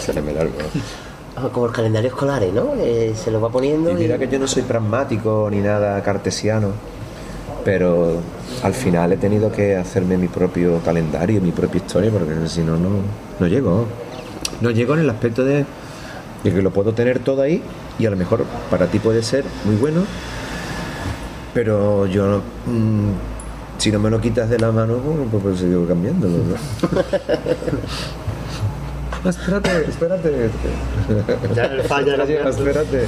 se me largo. ah, como el calendario escolar, ¿no? Eh, se lo va poniendo Y y, mira que yo no soy pragmático ni nada cartesiano, pero al final he tenido que hacerme mi propio calendario, mi propia historia, porque si no, no, no llego. No llego en el aspecto de, de que lo puedo tener todo ahí y a lo mejor para ti puede ser muy bueno, pero yo, mm, si no me lo quitas de la mano, bueno, pues, pues sigo cambiándolo. ¿no? Espérate, espérate. Ya el falla Espérate, espérate.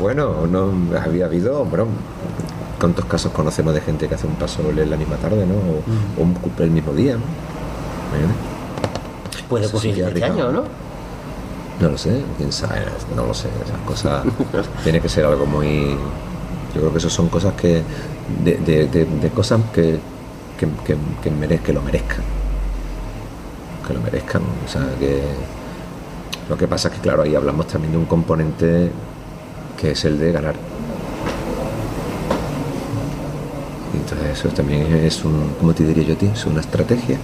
Bueno, no había habido, bueno, ¿cuántos casos conocemos de gente que hace un paso en la misma tarde, ¿no? O, o un cumple el mismo día, ¿no? Imagínate. puede ocurrir este año, ¿no? No lo sé, quién sabe, no lo sé, esas cosas tiene que ser algo muy yo creo que eso son cosas que de, cosas que que, lo merezcan. Que lo merezcan o sea que lo que pasa es que claro ahí hablamos también de un componente que es el de ganar. Entonces eso también es un como te diría yo a ti es una estrategia.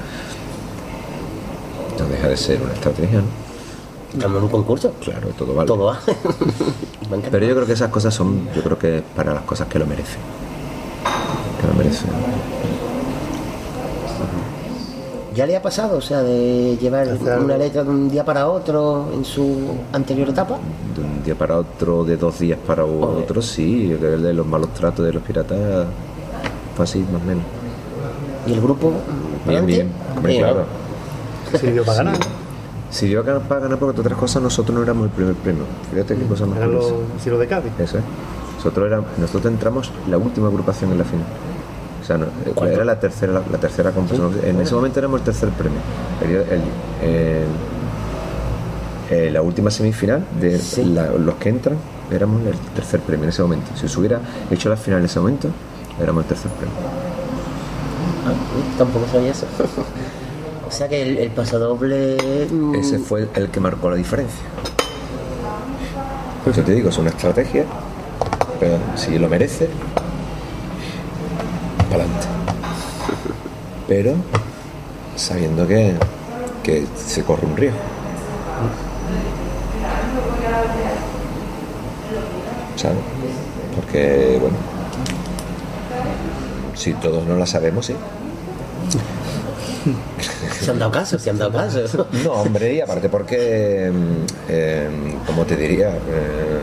No deja de ser una estrategia ¿no? Estamos en un concurso. Claro, todo vale. Todo va. Pero yo creo que esas cosas son, yo creo que para las cosas que lo merecen. Que lo merecen. ¿Ya le ha pasado, o sea, de llevar una letra de un día para otro en su anterior etapa? De un día para otro, de dos días para otro, sí. El de los malos tratos de los piratas fue así más o menos. ¿Y el grupo? Bien, bien. Bien, claro. Sirvió para ganar. Si dio para ganar, porque otras cosas nosotros no éramos el primer premio. Fíjate qué cosa más los curiosa. Ciro de Cádiz. Eso es. Nosotros, entramos la última agrupación en la final. O sea, no, eh, era la tercera, la, la tercera competición. En ese momento éramos el tercer premio. El- el- el- eh, la última semifinal de Sí. la- los que entran éramos el tercer premio en ese momento. Si se hubiera hecho la final en ese momento, éramos el tercer premio. Ah, tampoco sabía eso. o sea que el, el pasodoble. mm, Ese fue el que marcó la diferencia. Pues yo te digo, es una estrategia, pero si lo merece, para adelante. Pero sabiendo que, que se corre un riesgo. ¿Sabes? Porque, bueno, si todos no la sabemos, sí. Se han dado caso, se han dado caso. No, hombre, y aparte porque, mm, eh, como te diría, eh,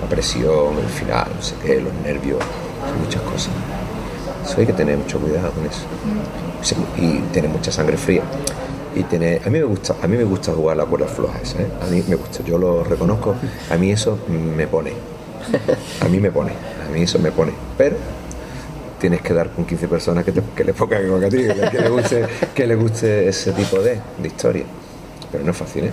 la presión, el final, no sé qué, los nervios, muchas cosas. Eso hay que tener mucho cuidado con eso. Y tener mucha sangre fría. Y tener, a mí me gusta, a mí me gusta jugar las cuerdas flojas, ¿eh? a mí me gusta, yo lo reconozco, a mí eso me pone, a mí me pone, a mí eso me pone, pero tienes que dar con 15 personas que, te, le pongan que a ti, que le guste, que le guste ese tipo de, de historia. Pero no es fácil, ¿eh?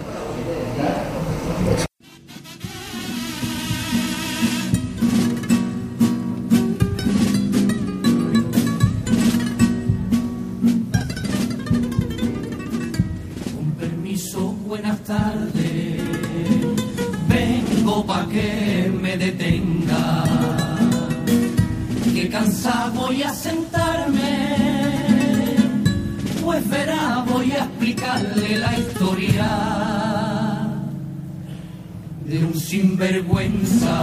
Sinvergüenza.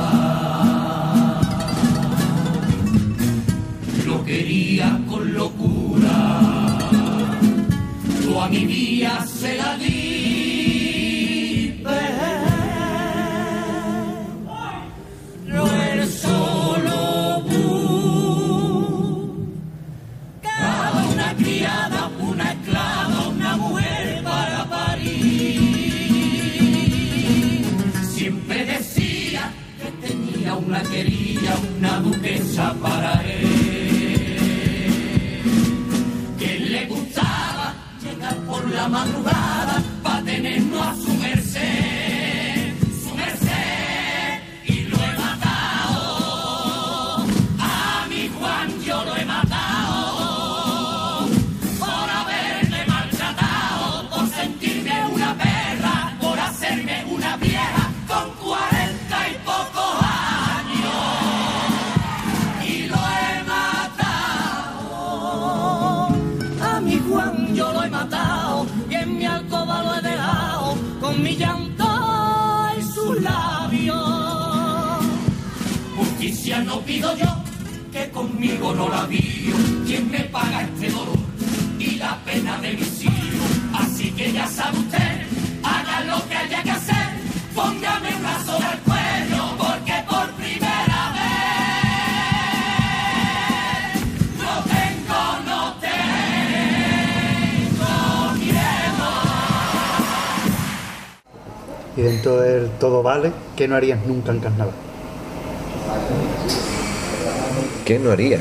Lo quería con locura yo a mi vida se la di. Una duquesa para él. Que le gustaba llegar por la madrugada pido yo, que conmigo no la vio. ¿Quién me paga este dolor y la pena de mis hijos? Así que ya sabe usted, haga lo que haya que hacer. Póngame una soga al cuello, porque por primera vez no tengo, no tengo miedo. Y dentro del todo vale, ¿qué no harías nunca en carnaval? ¿Qué no haría?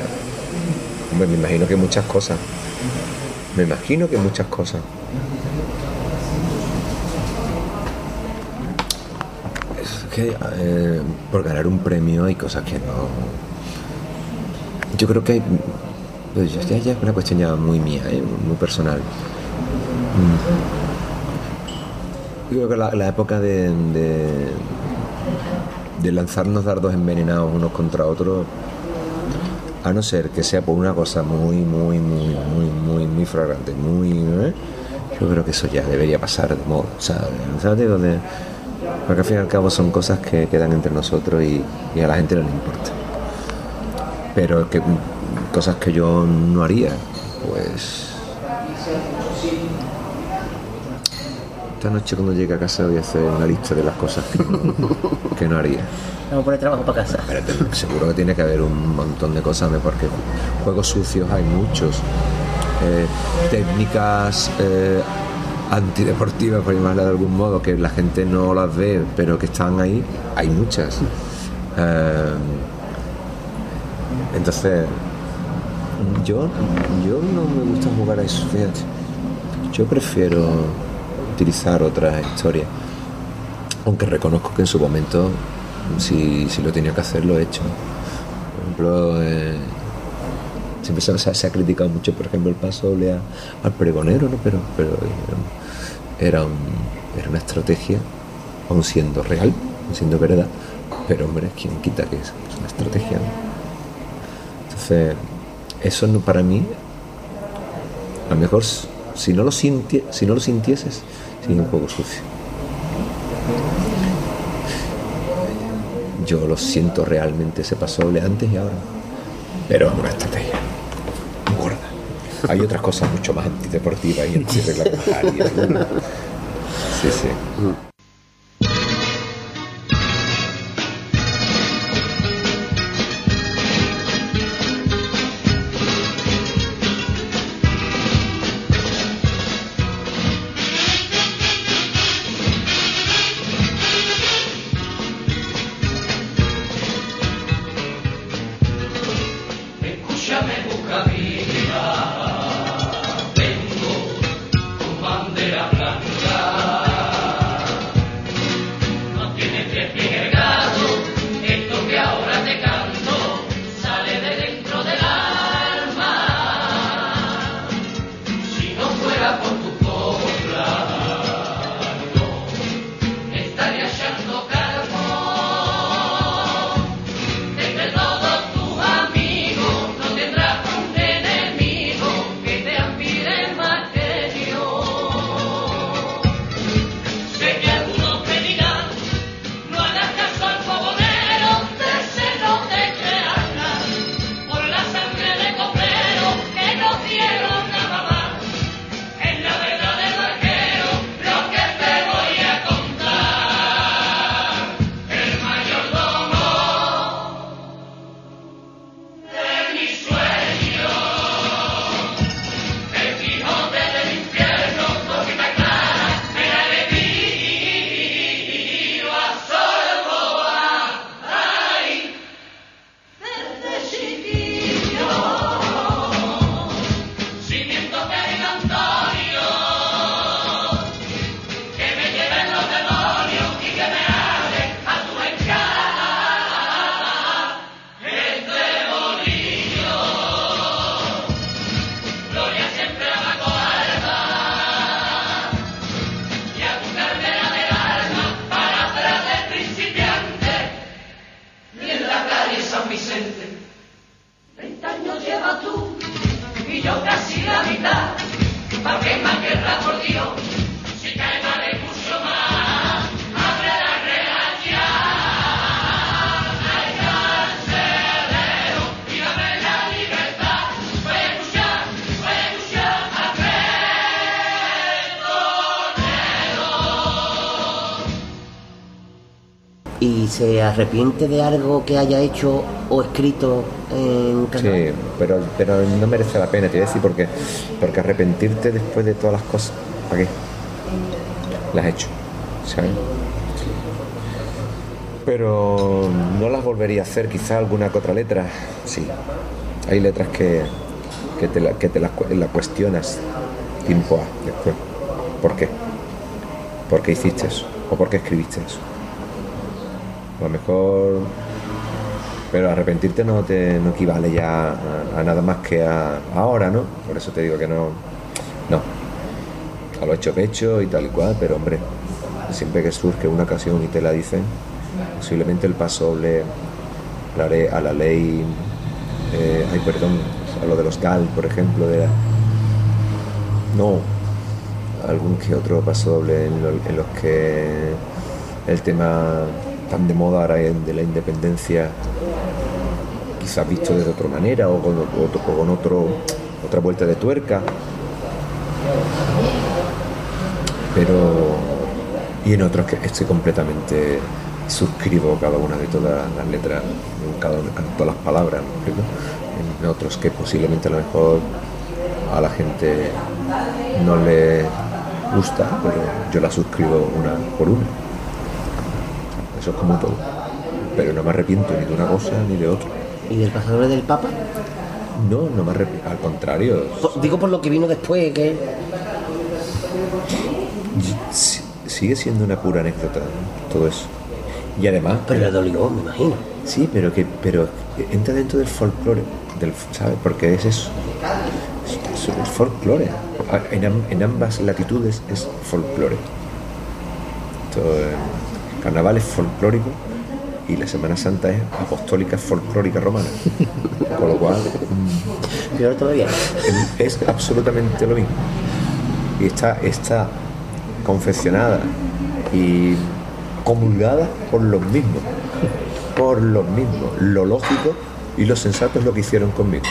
Hombre, me imagino que muchas cosas. Me imagino que muchas cosas. Es eh, por ganar un premio hay cosas que no. Yo creo que hay. pues es una cuestión ya muy mía, ¿eh? muy personal. Mm. Yo creo que la, la época de, de, de lanzarnos dardos envenenados unos contra otros a no ser que sea por una cosa muy, muy, muy, muy, muy, muy flagrante, muy... ¿eh? Yo creo que eso ya debería pasar de moda, ¿sabes? ¿Sabes? Porque al fin y al cabo son cosas que quedan entre nosotros y, y a la gente no le importa. Pero que cosas que yo no haría, pues... esta noche cuando llegue a casa voy a hacer una lista de las cosas que no, que no haría. Vamos a poner trabajo para casa. Espérate, seguro que tiene que haber un montón de cosas, porque juegos sucios hay muchos. Eh, técnicas eh, antideportivas, por llamarla de algún modo, que la gente no las ve, pero que están ahí, hay muchas. Eh, entonces, yo, yo no me gusta jugar a eso, fíjate. Yo prefiero utilizar otras historias. Aunque reconozco que en su momento, si, si lo tenía que hacer, lo he hecho. Por ejemplo, eh, se, ha- criticado mucho, por ejemplo, el paso a- al pregonero, ¿no? Pero, pero era, un- era una estrategia, aun siendo real, aun siendo verdad. Pero, hombre, quien quita que es, una estrategia. Entonces, eso no para mí, a lo mejor si no lo sintieses, sí, un poco sucio. Yo lo siento realmente ese paso doble antes y ahora. Pero es una estrategia muy gorda. Hay otras cosas mucho más antideportivas y antirreglamentarias. Sí, sí. Se arrepiente de algo que haya hecho o escrito en? Sí, pero, pero no merece la pena, te voy a decir por qué. Porque arrepentirte después de todas las cosas, ¿para qué? Las has hecho, ¿sabes? Pero no las volvería a hacer, quizá alguna que otra letra, sí. Hay letras que, que te, la, que te la cuestionas tiempo a después. ¿Por qué? ¿Por qué hiciste eso? ¿O por qué escribiste eso? A lo mejor pero arrepentirte no te no equivale ya a, nada más que a ahora, ¿no? Por eso te digo que no. No. A lo hecho pecho y tal y cual, pero hombre, siempre que surge una ocasión y te la dicen, posiblemente el paso haré a la ley. eh, ay, perdón, a lo de los GAL, por ejemplo, de la- No. Algún que otro paso doble en, lo- en los que el tema tan de moda ahora de la independencia quizás visto de otra manera o con, otro- con otro, otra vuelta de tuerca. Pero Y en otros que estoy completamente suscribo cada una de todas las letras, cada una, todas las palabras, ¿me explico? En otros que posiblemente a lo mejor a la gente no le gusta, pero yo la suscribo una por una. Eso es como todo. Pero no me arrepiento ni de una cosa ni de otra. ¿Y del pasador del Papa? No, no me arrepiento. Al contrario, Por- digo por lo que vino después, que... si- sigue siendo una pura anécdota ¿no? todo eso. Y además, Pero le dolió, me imagino. sí, pero que pero entra dentro del folclore, del, ¿sabes? Porque es eso. Es, es folclore. En, en ambas latitudes es folclore. Eh, carnaval es folclórico y la Semana Santa es apostólica folclórica romana. Con lo cual, mm, Peor todavía. es absolutamente lo mismo. Y está, está confeccionada y comulgada por los mismos. Por los mismos. Lo lógico y lo sensato es lo que hicieron conmigo.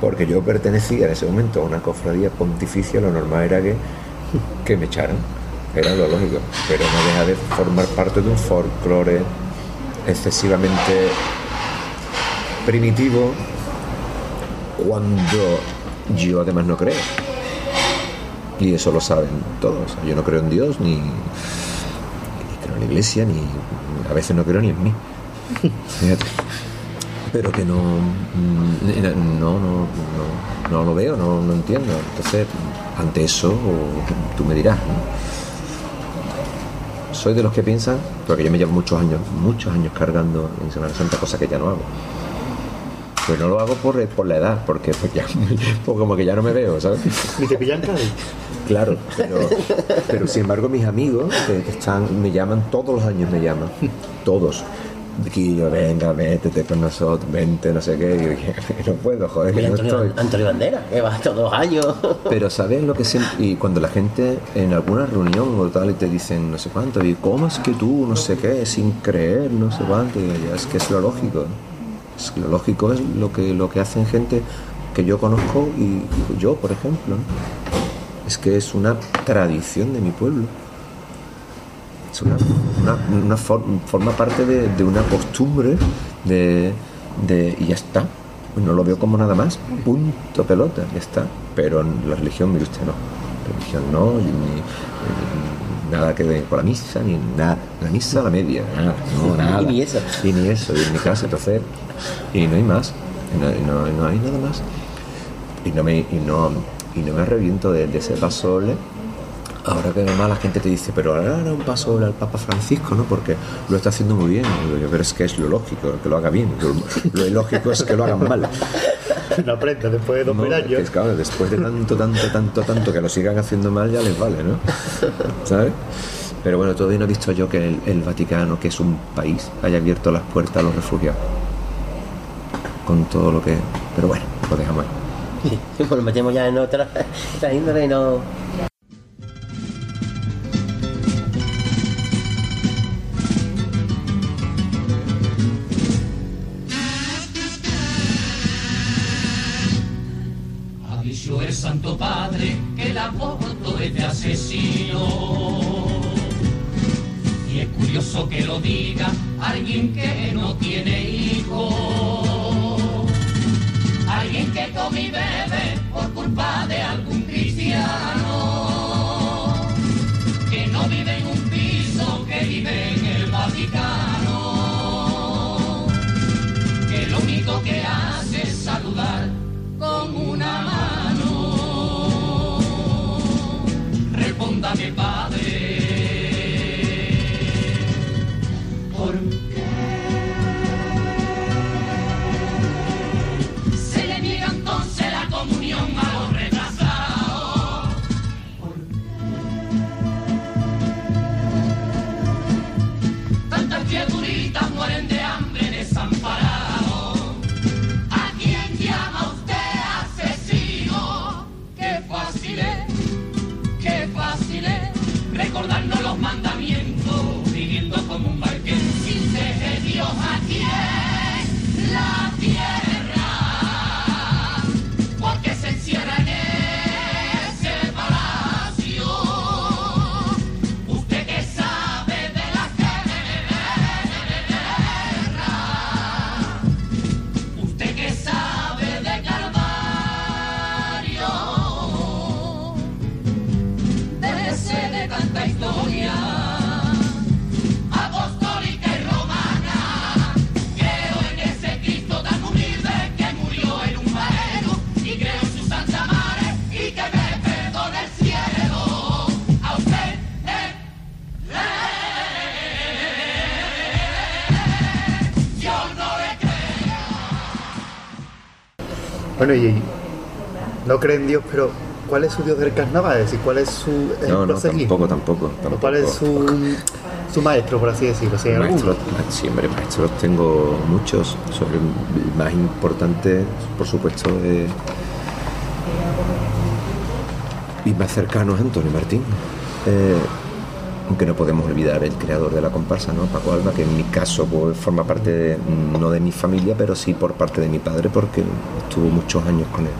Porque yo pertenecía en ese momento a una cofradía pontificia, lo normal era que, que me echaran. Era lo lógico. Pero no deja de formar parte de un folclore excesivamente primitivo cuando yo además no creo. Y eso lo saben todos. Yo no creo en Dios, ni, creo en la iglesia, ni a veces no creo ni en mí. Fíjate. Pero que no, mm, no, no, no lo veo, no, no entiendo. Entonces, ante eso, tú me dirás, ¿no? Soy de los que piensan, porque yo me llevo muchos años, muchos años cargando en Semana Santa, cosa que ya no hago. Pues no lo hago por, por la edad, porque pues ya, pues como que ya no me veo, ¿sabes? ¿Y te pillan Cádiz? Claro, pero, pero sin embargo mis amigos que que están, me llaman, todos los años me llaman, todos. Yo, venga, métete con nosotros, vente, no sé qué. Y yo dije, no puedo, joder, que no Antonio, estoy. Antonio Bandera, que va todos los años. Pero ¿sabes lo que siempre... Y cuando la gente en alguna reunión o tal y te dicen no sé cuánto, y ¿cómo es que tú no sé qué, sin creer, no sé cuánto? Y ya, es que es lo lógico. Es que lo lógico es lo que, lo que hacen gente que yo conozco y yo, por ejemplo. ¿no? Es que es una tradición de mi pueblo. Es una, una- una for- forma parte de, de una costumbre de, de- y ya está. No lo veo como nada más. Punto pelota, ya está. Pero en la religión, mire usted, no. Religión no, ni, ni nada que ver con la misa, ni nada. La misa a la media, nada. No, nada. Y ni eso. Y ni eso, y en mi casa, entonces. Y no hay más. Y no, y no- y no hay nada más. Y no me, y no, y no me arrepiento de, de ese paso. Ahora que además la gente te dice, pero ahora era un paso al Papa Francisco, ¿no? Porque lo está haciendo muy bien. Y digo yo, pero es que es lo lógico, que lo haga bien. Lo, lo ilógico es que lo hagan mal. No aprendes después de dos mil No, años. es claro, después de tanto, tanto, tanto, tanto que lo sigan haciendo mal, ya les vale, ¿no? ¿Sabes? Pero bueno, todavía no he visto yo que el, el Vaticano, que es un país, haya abierto las puertas a los refugiados. Con todo lo que. Pero bueno, lo dejamos ahí. Pues nos metemos ya en otra, otra índole y no... Santo Padre que el aborto es de asesino. Y es curioso que lo diga alguien que no tiene hijos. Alguien que come y bebe por culpa de algún cristiano. Que no vive en un piso, que vive en el Vaticano. Que lo único que hace es saludar Respóndame, Padre. ¿Por Bueno, y no cree en Dios, pero ¿cuál es su Dios del carnaval? Es decir, ¿cuál es su No, no, tampoco, tampoco. ¿O ¿Cuál es tampoco. su, su maestro, por así decirlo? Alguno. Maestros, ma- sí, hombre, maestros tengo muchos. Sobre el más importante, por supuesto, es- y más cercano es Antonio Martín. Eh, aunque no podemos olvidar el creador de la comparsa, ¿no? Paco Alba, que en mi caso pues, forma parte de- no de mi familia, pero sí por parte de mi padre, porque estuvo muchos años con él,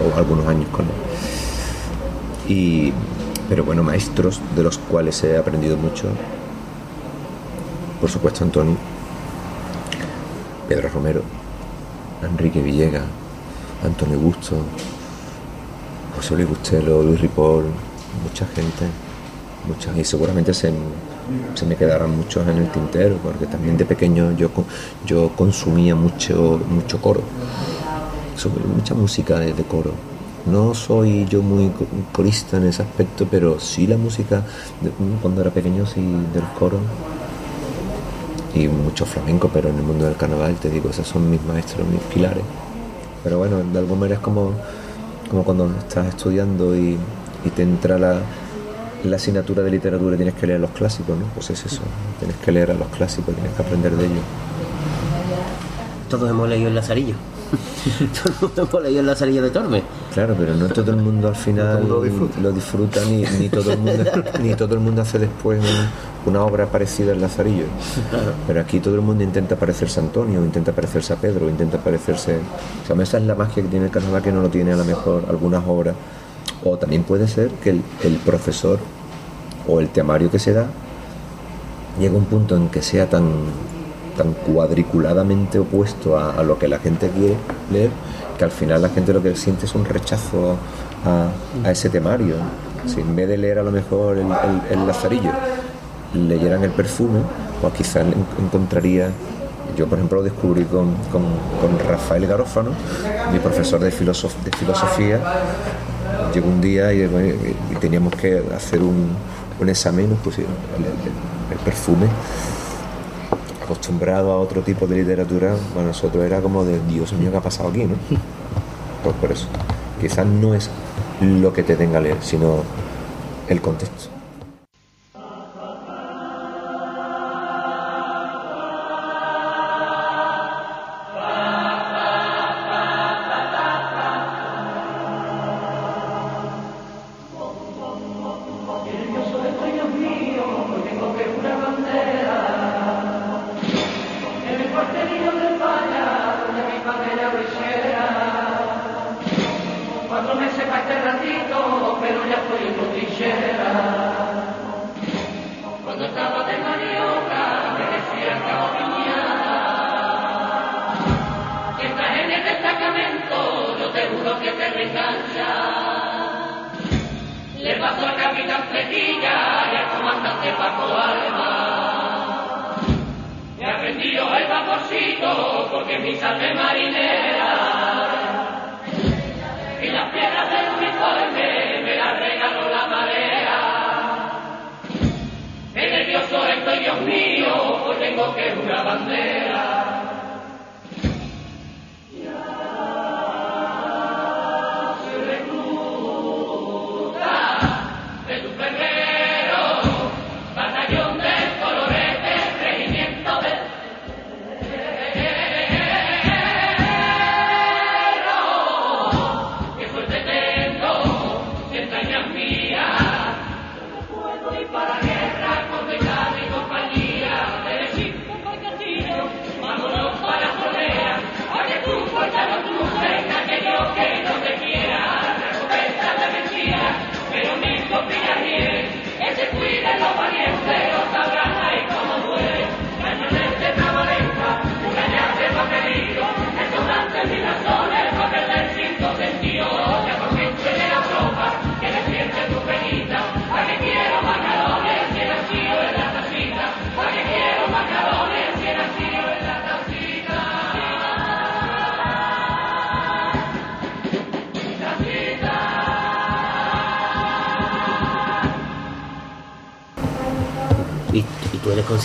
o algunos años con él. Y, pero bueno, maestros de los cuales he aprendido mucho, por supuesto Antonio, Pedro Romero, Enrique Villegas, Antonio Busto, José Luis Bustelo, Luis Ripoll, mucha gente, muchas, y seguramente se, se me quedarán muchos en el tintero, porque también de pequeño yo, yo consumía mucho, mucho coro, mucha música de, coro. No soy yo muy co- corista en ese aspecto, pero sí la música, cuando era pequeño, sí del coro, y mucho flamenco, pero en el mundo del carnaval, te digo, esos son mis maestros, mis pilares. Pero bueno, de alguna manera es como, como cuando estás estudiando y, y te entra la, la asignatura de literatura tienes que leer los clásicos, ¿no? Pues es eso, tienes que leer a los clásicos, tienes que aprender de ellos. Todos hemos leído el Lazarillo. Todos hemos leído el Lazarillo de Tormes. Claro, pero no todo el mundo al final mundo lo disfruta. lo disfruta, ni, ni todo el mundo ni todo el mundo hace después un- una obra parecida al Lazarillo. Pero aquí todo el mundo intenta parecerse a Antonio, intenta parecerse a Pedro, intenta parecerse. O sea, esa es la magia que tiene el carnaval que no lo tiene a lo mejor algunas obras. O también puede ser que el, el profesor o el temario que se da llega un punto en que sea tan tan cuadriculadamente opuesto a, lo que la gente quiere leer que al final la gente lo que siente es un rechazo a, a ese temario. Si en vez de leer a lo mejor el, el- lazarillo leyeran el perfume pues quizás en- encontraría yo por ejemplo lo descubrí con, con- Rafael Garófano mi profesor de, filosof- de filosofía. Llegó un día y teníamos que hacer un, un examen, nos pusieron el, el- el perfume. Acostumbrado a otro tipo de literatura, para nosotros era como de Dios mío, ¿qué ha pasado aquí? ¿no? Pues por eso. Quizás no es lo que te tenga a leer, sino el contexto.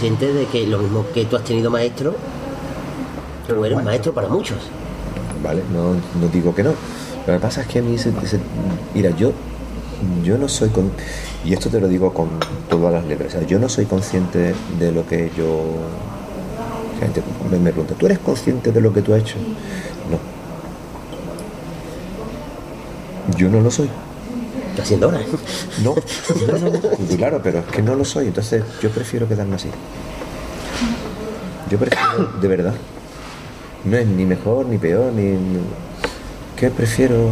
Consciente de que lo mismo que tú has tenido maestro, tú eres maestro para muchos. ¿vale? No, no digo que no. Lo que pasa es que a mí, se, se- mira, yo, yo no soy, con, y esto te lo digo con todas las letras, o sea, yo no soy consciente de lo que yo... Gente me, me pregunta, ¿tú eres consciente de lo que tú has hecho? No. Yo no lo soy. Está haciendo hora. ¿eh? No, no, no, no. claro, pero es que no lo soy, entonces yo prefiero quedarme así. Yo prefiero, de verdad. No es ni mejor ni peor, ni. ¿Qué prefiero?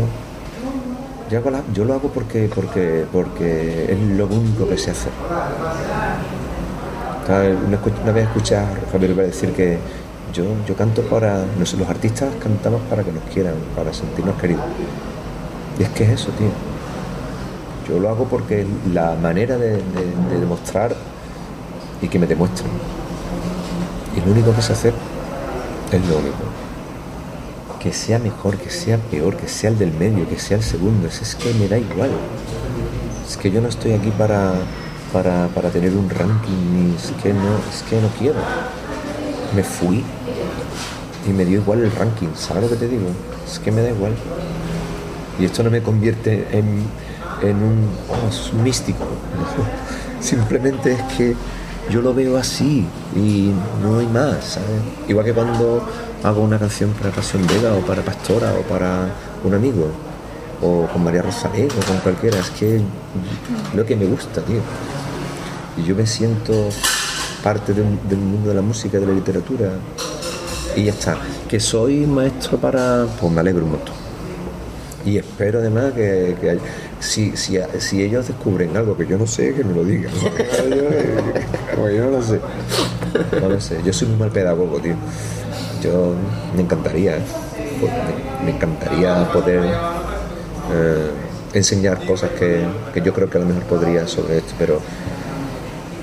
Yo, hago la- yo lo hago porque, porque, porque es lo único que hacer. ¿Sabes? Una, vez escuché a Javier decir que yo, yo canto para. no sé, los artistas cantamos para que nos quieran, para sentirnos queridos. Y es que es eso, tío. Yo lo hago porque la manera de, de- de demostrar y que me demuestren. Y lo único que sé hacer es lo único. Que sea mejor, que sea peor, que sea el del medio, que sea el segundo. Es, es que me da igual. Es que yo no estoy aquí para, para, para tener un ranking, es que no, es que no quiero. Me fui y me dio igual el ranking, ¿sabes lo que te digo? Es que me da igual. Y esto no me convierte en, en un, oh, místico. Simplemente es que yo lo veo así y no hay más, ¿sabes? Igual que cuando hago una canción para Pasión Vega o para Pastora o para un amigo o con María Rosalén o con cualquiera, es que lo que me gusta, tío. Y yo me siento parte del mundo de la música, de la literatura y ya está. Que soy maestro para... Pues me alegro un montón. Y espero además que, que hay- si, si, si ellos descubren algo que yo no sé, que me lo digan. Yo no lo sé. No lo sé. Yo soy muy mal pedagogo, tío. Yo me encantaría, ¿eh? me, me encantaría poder eh, enseñar cosas que, que yo creo que a lo mejor podría sobre esto, pero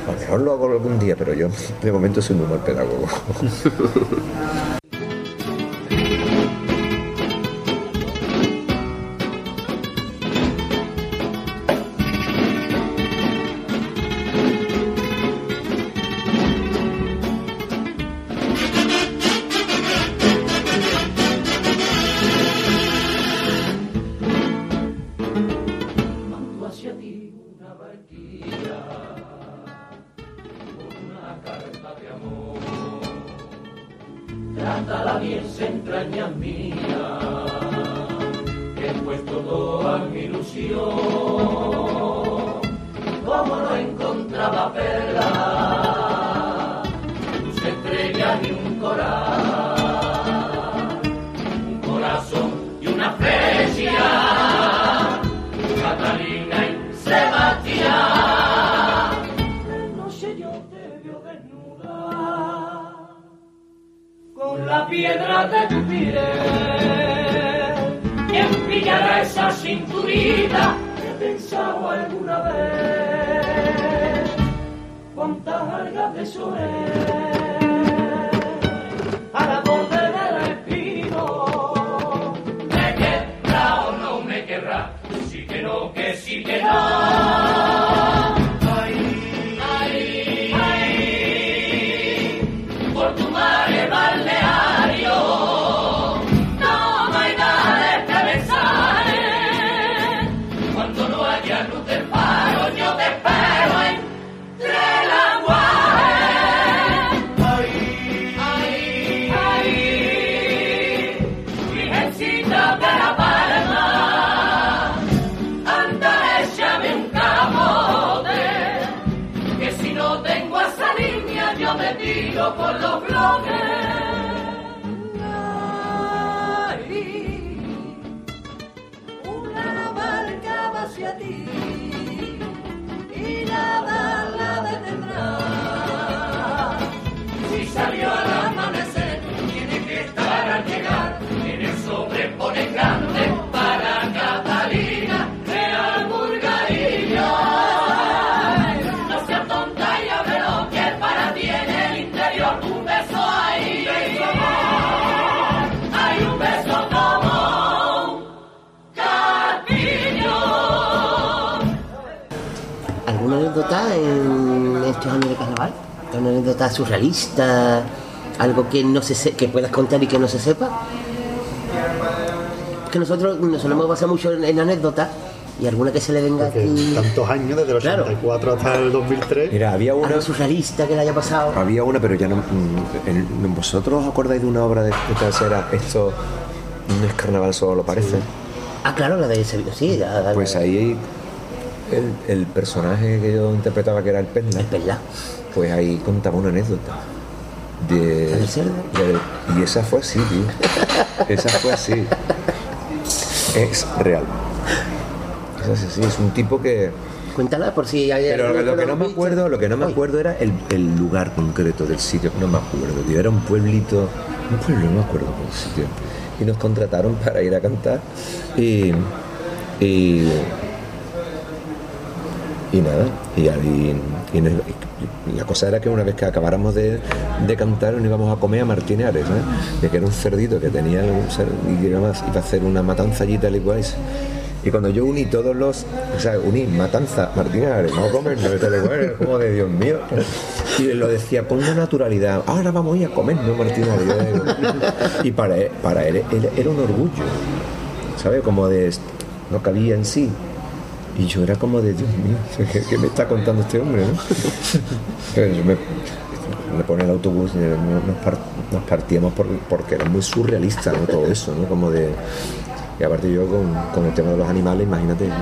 a lo mejor lo hago algún día, pero yo de momento soy muy mal pedagogo. ¿Una anécdota surrealista? ¿Algo que no se se- que puedas contar y que no se sepa? que nosotros nos solemos basar mucho en, en anécdotas y alguna que se le venga Que aquí. tantos años, desde el Claro. 84 hasta el 2003. Mira, había una. Algo surrealista que le haya pasado. Había una, pero ya no. en- ¿Vosotros os acordáis de una obra de, de trasera? Esto no es carnaval, solo lo parece. Ah, claro, la de Sevilla, sí, ya, ya, Pues ahí el, el personaje que yo interpretaba, que era el Perla, Es verdad. Pues ahí contaba una anécdota. De, de- y esa fue así, tío. Esa fue así. Es real. Es así, sí, es un tipo que. Cuéntala por si hay Pero lo que no me acuerdo, lo que no me acuerdo era el, el lugar concreto del sitio, no me acuerdo, tío. Era un pueblito, un pueblo, no me acuerdo del sitio. Y nos contrataron para ir a cantar y. y y nada, y, ahí- y el- y la cosa era que una vez que acabáramos de, de cantar nos íbamos a comer a Martínez Ares, ¿sabes? De que era un cerdito que tenía un cer- y iba a hacer una matanza allí tal y cual. Y cuando yo uní todos los, o sea, uní matanza, Martínez Ares, vamos a comer, no tal y cual, como de Dios mío. Y lo decía con una naturalidad, ahora vamos a ir a comer, ¿no, Martínez Ares? Yo digo, Y para él, para él era un orgullo, ¿sabes? Como de, no cabía en sí. Y yo era como de, Dios mío, ¿qué, qué me está contando este hombre? ¿no? Me, me pone el autobús y nos, par- nos partíamos por- porque era muy surrealista ¿no? todo eso, ¿no? Como de... Y aparte yo con, con el tema de los animales, imagínate. ¿no?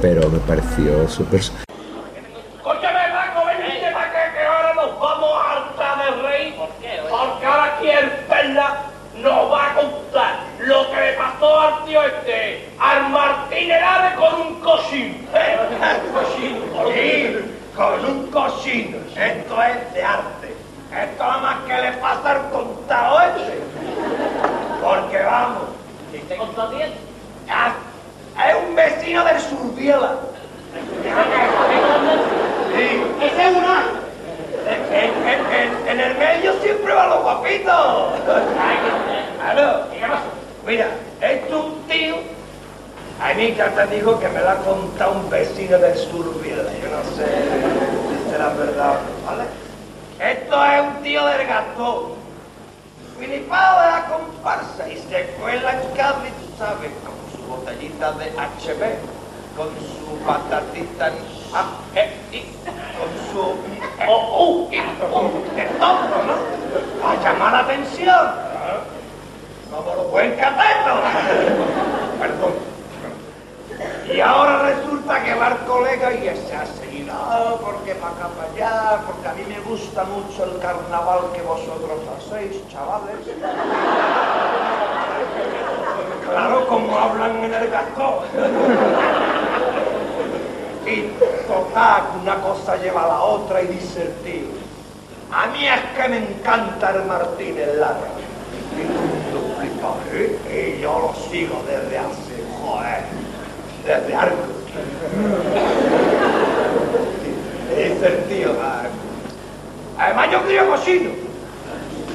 Pero me pareció súper... Nos va a contar lo que le pasó al tío este, al Martín Herade con un cochín. ¿Eh? ¿Cochín? Sí, con un cochín. Esto es de arte. Esto nada más que le pasa al contado este. Porque vamos. ¿Y te contó bien? Es un vecino del Surbiela. Sí. Ese es una. En, en- en- en el medio siempre van los guapitos. Claro. Mira, es un tío. A mí ya te digo que me la ha contado un vecino del Surbiela. Yo no sé si será verdad, ¿vale? Esto es un tío del gatón. Filipado de la comparsa y se cuela en Cádiz, sabes, con su botellita de HB, con su patatita ah, eh, y con su y, oh, de todo, ¿no? A llamar la atención. Como los buen catetos. Perdón. Y ahora resulta que va el colega y se ha seguido, "Ah, porque para acá, para allá, porque a mí me gusta mucho el carnaval que vosotros hacéis, chavales. Claro, como hablan en el gato. Y total, una cosa lleva a la otra y dice el tío, a mí es que me encanta el Martínez Lara. Y mundo flipa, ¿eh? Y yo lo sigo desde hace, joder, algo. Y dice el tío, "Ah, además yo crío cochino.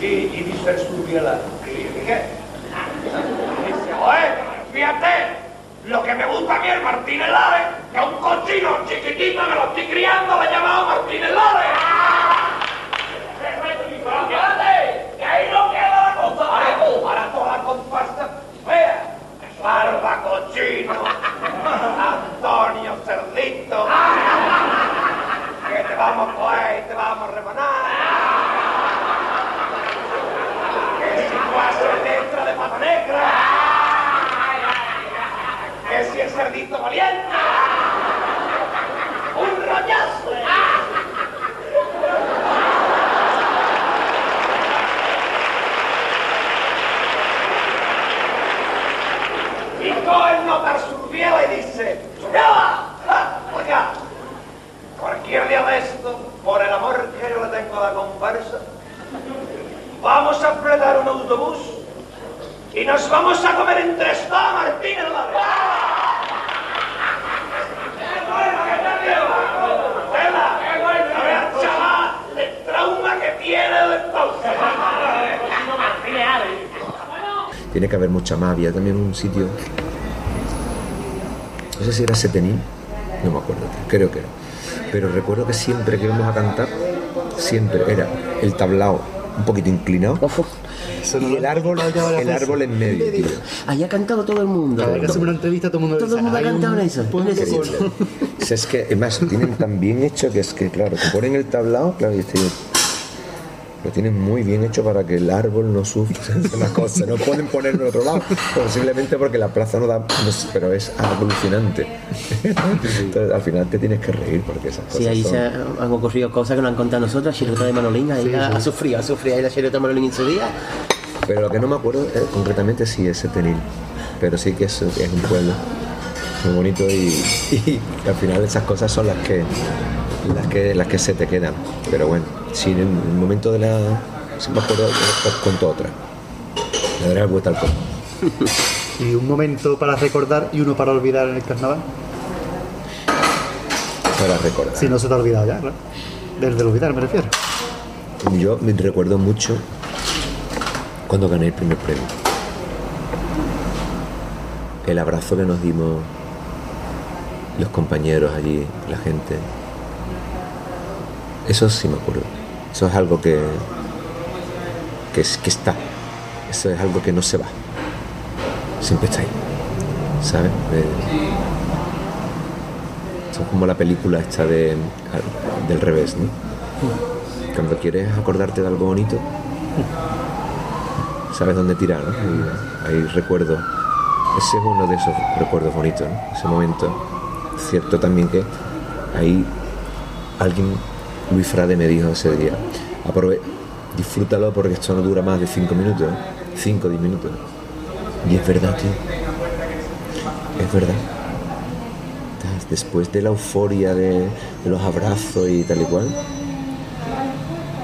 Y, y dice el surbiela, ¿y qué? Dice, joder, fíjate, lo que me gusta a mí es Martínez Lares, que un cochino chiquitito que lo estoy criando, le he llamado Martínez Lares. Fíjate, que ahí no queda la cosa. Para toda la comparsa, vea, Barba Cochino, Antonio Cerdito, que te vamos a coger y te vamos a rebanar. Que si tú haces letra de pata negra, que si el cerdito valiente, un rollazo. Y coge el nota Surbiela y dice, ¡Surbiela! ¡Ja! Oiga, cualquier día de esto, por el amor que yo le tengo a la comparsa, vamos a apretar un autobús y nos vamos a comer entre esta Martín en la chaval, el trauma que tiene el entonces. Tiene que haber mucha. Había también un sitio. No sé si era Setenín, no me acuerdo, creo que era. Pero recuerdo que siempre que íbamos a cantar, siempre era el tablao un poquito inclinado. Ojo. Y el árbol, el árbol en medio, tío. Ahí ha cantado todo el mundo. Cada vez que hacemos una entrevista todo el mundo Todo el mundo ha "Hay un cantado eso, en pueblo eso". con- O sea, es que, además, lo tienen tan bien hecho que es que, claro, te ponen el tablado, claro, y este, lo tienen muy bien hecho para que el árbol no sufra una cosa. No pueden ponerlo en otro lado, posiblemente porque la plaza no da, no sé, pero es alucinante. Entonces, al final te tienes que reír porque esas cosas Sí, ahí son- se han ocurrido cosas que nos han contado nosotros. Chirota de Manolín, ahí ha, ha sufrido, ha sufrido ahí la Chirota de Manolín en su día. Pero lo que no me acuerdo eh, concretamente sí es Setenil. Pero sí que es, es un pueblo muy bonito y, y al final esas cosas son las que, las que las que se te quedan. Pero bueno, si en el momento de la. Si me acuerdo, os cuento otra. Le daré vuelta al coco. Y un momento para recordar y uno para olvidar en el carnaval. Para recordar. Si no se te ha olvidado ya, claro. Desde el olvidar me refiero. Yo me recuerdo mucho cuando gané el primer premio. El abrazo que nos dimos los compañeros allí, la gente. Eso sí me acuerdo. Eso es algo que, que, que está. Eso es algo que no se va. Siempre está ahí. ¿Sabes? Eso es como la película esta de, del revés, ¿no? Cuando quieres acordarte de algo bonito, sabes dónde tirar, ¿no? Hay recuerdos. Ese es uno de esos recuerdos bonitos, ¿no? Ese momento. Cierto también que ahí alguien, Luis Frade me dijo ese día, aprove disfrútalo porque esto no dura más de cinco minutos, 5 o 10 minutos. Y es verdad, tío. Es verdad. Después de la euforia de, los abrazos y tal y cual,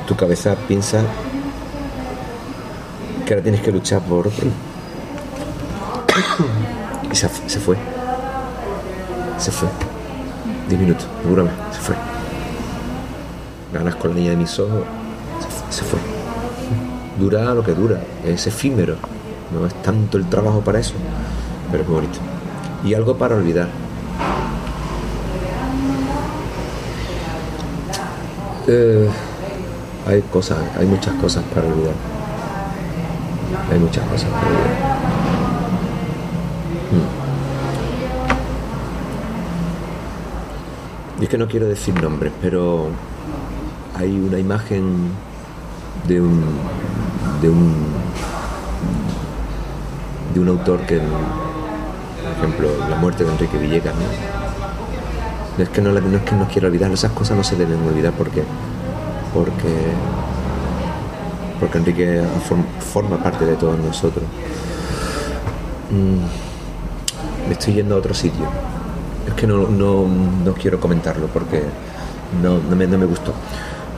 tu cabeza piensa que ahora tienes que luchar por otro. Y se, se fue. Se fue. Diez minutos, no dura se fue. Ganas con la niña de mis ojos, se, fu- se fue. Dura lo que dura, es efímero. No es tanto el trabajo para eso, pero es muy bonito. Y algo para olvidar. Eh, hay cosas, hay muchas cosas para olvidar. Hay muchas cosas para olvidar. Mm. Y es que no quiero decir nombres, pero hay una imagen de un de un de un autor que por ejemplo la muerte de Enrique Villegas ¿no? No es que no, no es que no quiera olvidar, esas cosas no se deben olvidar porque porque porque Enrique form- forma parte de todos nosotros. Mm, me estoy yendo a otro sitio. Es que no, no, no quiero comentarlo porque no, no, me, no me gustó.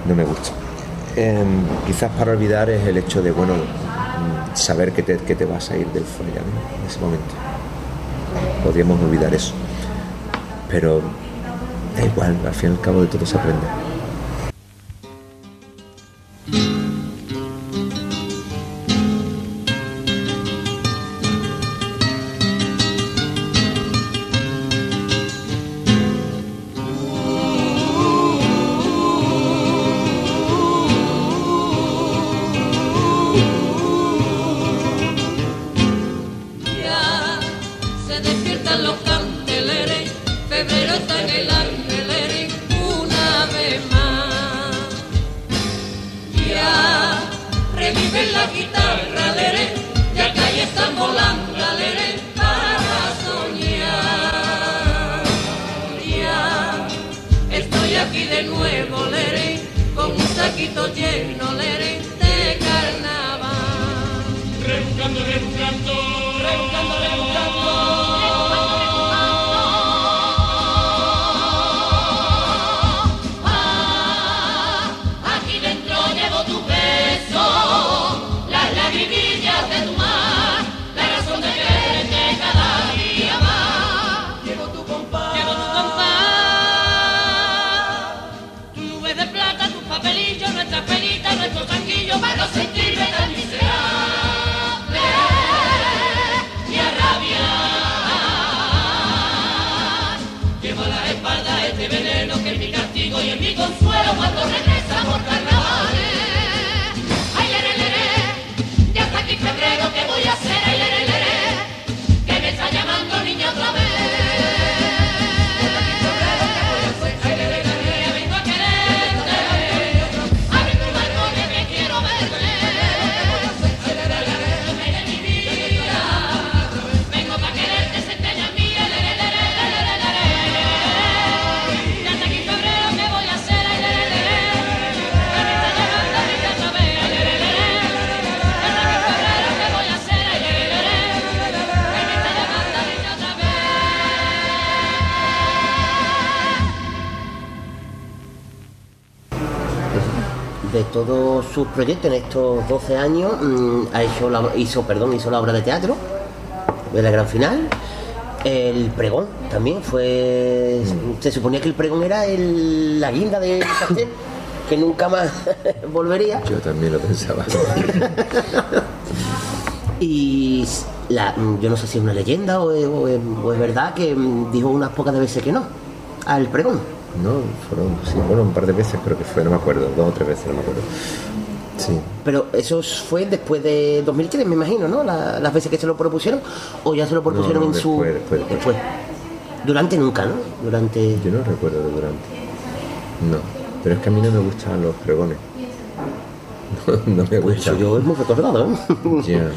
No me gusta. Em, quizás para olvidar es el hecho de, bueno, saber que te, que te vas a ir del folla ¿no? en ese momento. Podríamos olvidar eso. Pero da igual, al fin y al cabo de todo se aprende. Sus proyectos en estos 12 años, mm, ha hecho la, hizo, perdón, hizo la obra de teatro de la gran final. El pregón también fue. Se suponía que el pregón era el- la guinda del pastel, que nunca más volvería. Yo también lo pensaba. Y la, yo no sé si es una leyenda o es, o es- o es verdad que mm, dijo unas pocas de veces que no al pregón. No, fueron, sí, bueno, un par de veces creo que fue, no me acuerdo, dos o tres veces, no me acuerdo. Pero eso fue después de 2003, me imagino, ¿no? La- las veces que se lo propusieron, o ya se lo propusieron No, en su. después, después, después. Durante nunca, ¿no? Durante. yo no recuerdo de durante. No, pero es que a mí no me gustan los pregones. No, no me Pues eso gustan. yo hemos recordado, ¿eh? Ya.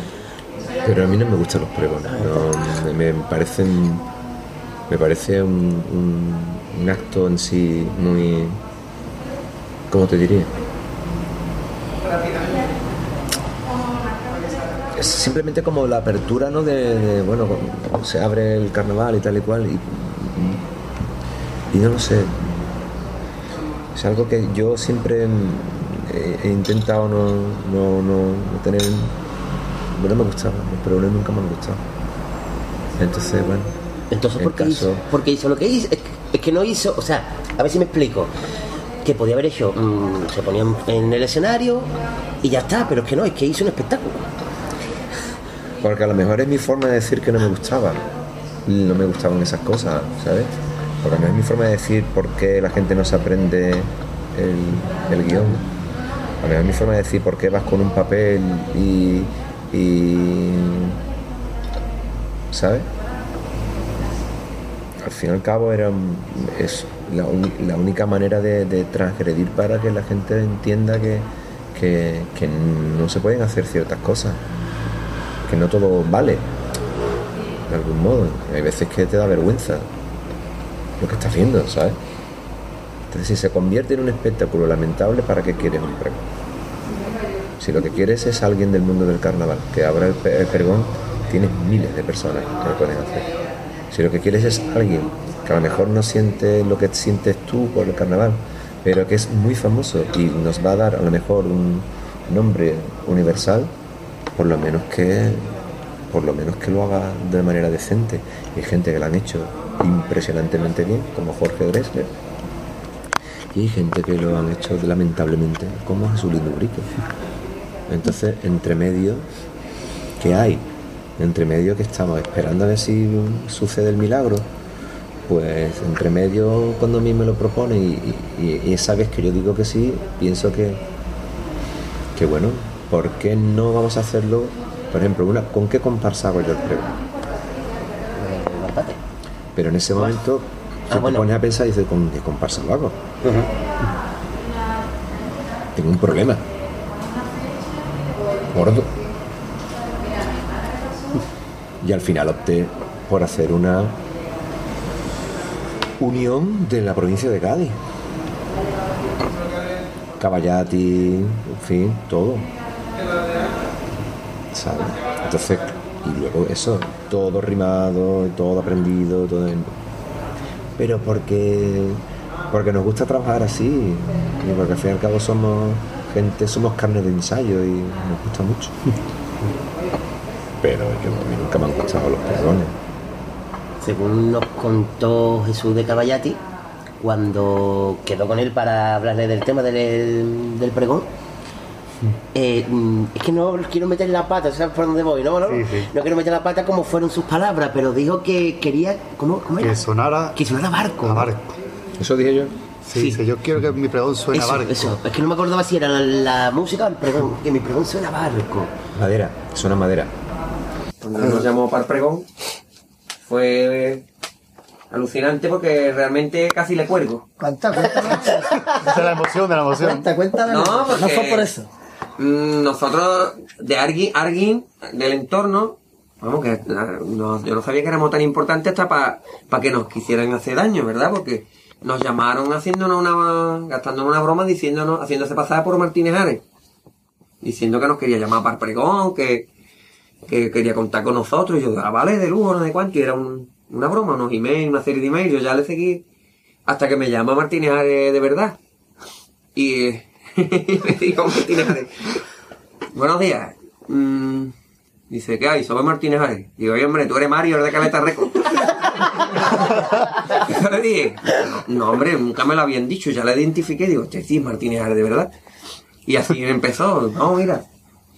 Pero a mí no me gustan los pregones. No, me, me parecen. Me parece un, un- un acto en sí muy. ¿Cómo te diría? Es simplemente como la apertura, ¿no? De, de, bueno, se abre el carnaval y tal y cual. Y, y no lo sé. Es algo que yo siempre he, he intentado no, no, no, no tener. No me gustaba, los pregones nunca me han gustado. Entonces, bueno. Entonces, ¿por qué, caso- hizo, por qué hizo lo que hizo? Es que, es que no hizo, o sea, a ver si me explico. Que podía haber hecho, mm, se ponían en el escenario y ya está, pero es que no, es que hizo un espectáculo. Porque a lo mejor es mi forma de decir que no me gustaba. No me gustaban esas cosas, ¿sabes? Porque no es mi forma de decir por qué la gente no se aprende el, el guion. A lo mejor es mi forma de decir por qué vas con un papel y. ¿Sabes? Al fin y al cabo era es la, única manera de, transgredir para que la gente entienda que- que no se pueden hacer ciertas cosas que no todo vale de algún modo hay veces que te da vergüenza lo que estás viendo ¿sabes? entonces si se convierte en un espectáculo lamentable ¿para qué quieres un pregón? si lo que quieres es alguien del mundo del carnaval que abra el pregón tienes miles de personas que lo pueden hacer si lo que quieres es alguien que a lo mejor no siente lo que sientes tú por el carnaval pero que es muy famoso y nos va a dar a lo mejor un nombre universal por lo menos que por lo menos que lo haga de manera decente. Y hay gente que lo han hecho impresionantemente bien como Jorge Drexler. Y gente que lo han hecho lamentablemente como Jesulín Ubrique entonces entre medio ¿qué hay? entre medio que estamos esperando a ver si sucede el milagro. Pues entre medio cuando a mí me lo propone y esa vez que yo digo que sí pienso que que bueno, ¿por qué no vamos a hacerlo? Por ejemplo, una, ¿con qué comparsa hago yo el pregón? Eh. Pero en ese momento Ah, se bueno. te pones a pensar y dices, ¿con qué comparsa lo hago? Tengo un problema. Gordo. Y al final opté por hacer una unión de la provincia de Cádiz. Caballati, en fin, todo. Entonces, y luego eso, todo rimado, todo aprendido, todo. en- Pero porque porque nos gusta trabajar así, y porque al fin y al cabo somos gente, somos carne de ensayo y nos gusta mucho. Pero yo, nunca me han gustado los pregones. Según nos contó Jesús de Caballati, cuando quedó con él para hablarle del tema del, del pregón, eh, mm, es que no quiero meter la pata, ¿sabes por dónde voy? No, no, Sí, sí. no quiero meter la pata como fueron sus palabras, pero dijo que quería. ¿Cómo, cómo era? Que sonara Que sonara barco. a barco. Eso dije yo. Sí, Sí. dice, yo quiero que mi pregón suene a barco. eso. Es que no me acordaba si era la, la música o el pregón. Que mi pregón suena a barco. Madera, suena madera. Cuando nos llamó para el pregón, fue alucinante porque realmente casi le cuelgo. Cuenta, cuenta. Esa es la emoción de la emoción. Cuenta, cuéntame. No, No, fue por eso. Nosotros, de alguien, alguien del entorno, vamos, que yo no sabía que éramos tan importantes hasta para que nos quisieran hacer daño, ¿verdad? Porque nos llamaron haciéndonos una, gastándonos una broma, diciéndonos, haciéndose pasar por Martínez Ares, diciendo que nos quería llamar para pregón, que, que quería contar con nosotros, y yo, ah, vale, de lujo, no sé cuánto, y era un- una broma, unos emails, una serie de emails, yo ya le seguí, hasta que me llama Martínez Ares de verdad. Y le digo Martínez Ares, buenos días. Mm, dice, ¿qué hay? Soy Martínez Ares. Digo, oye, hombre, tú eres Mario, de Caleta Reco. Yo le dije, no, hombre, nunca me lo habían dicho, ya la identifiqué. Digo, este sí es Martínez Ares, de verdad. Y así empezó, no, mira,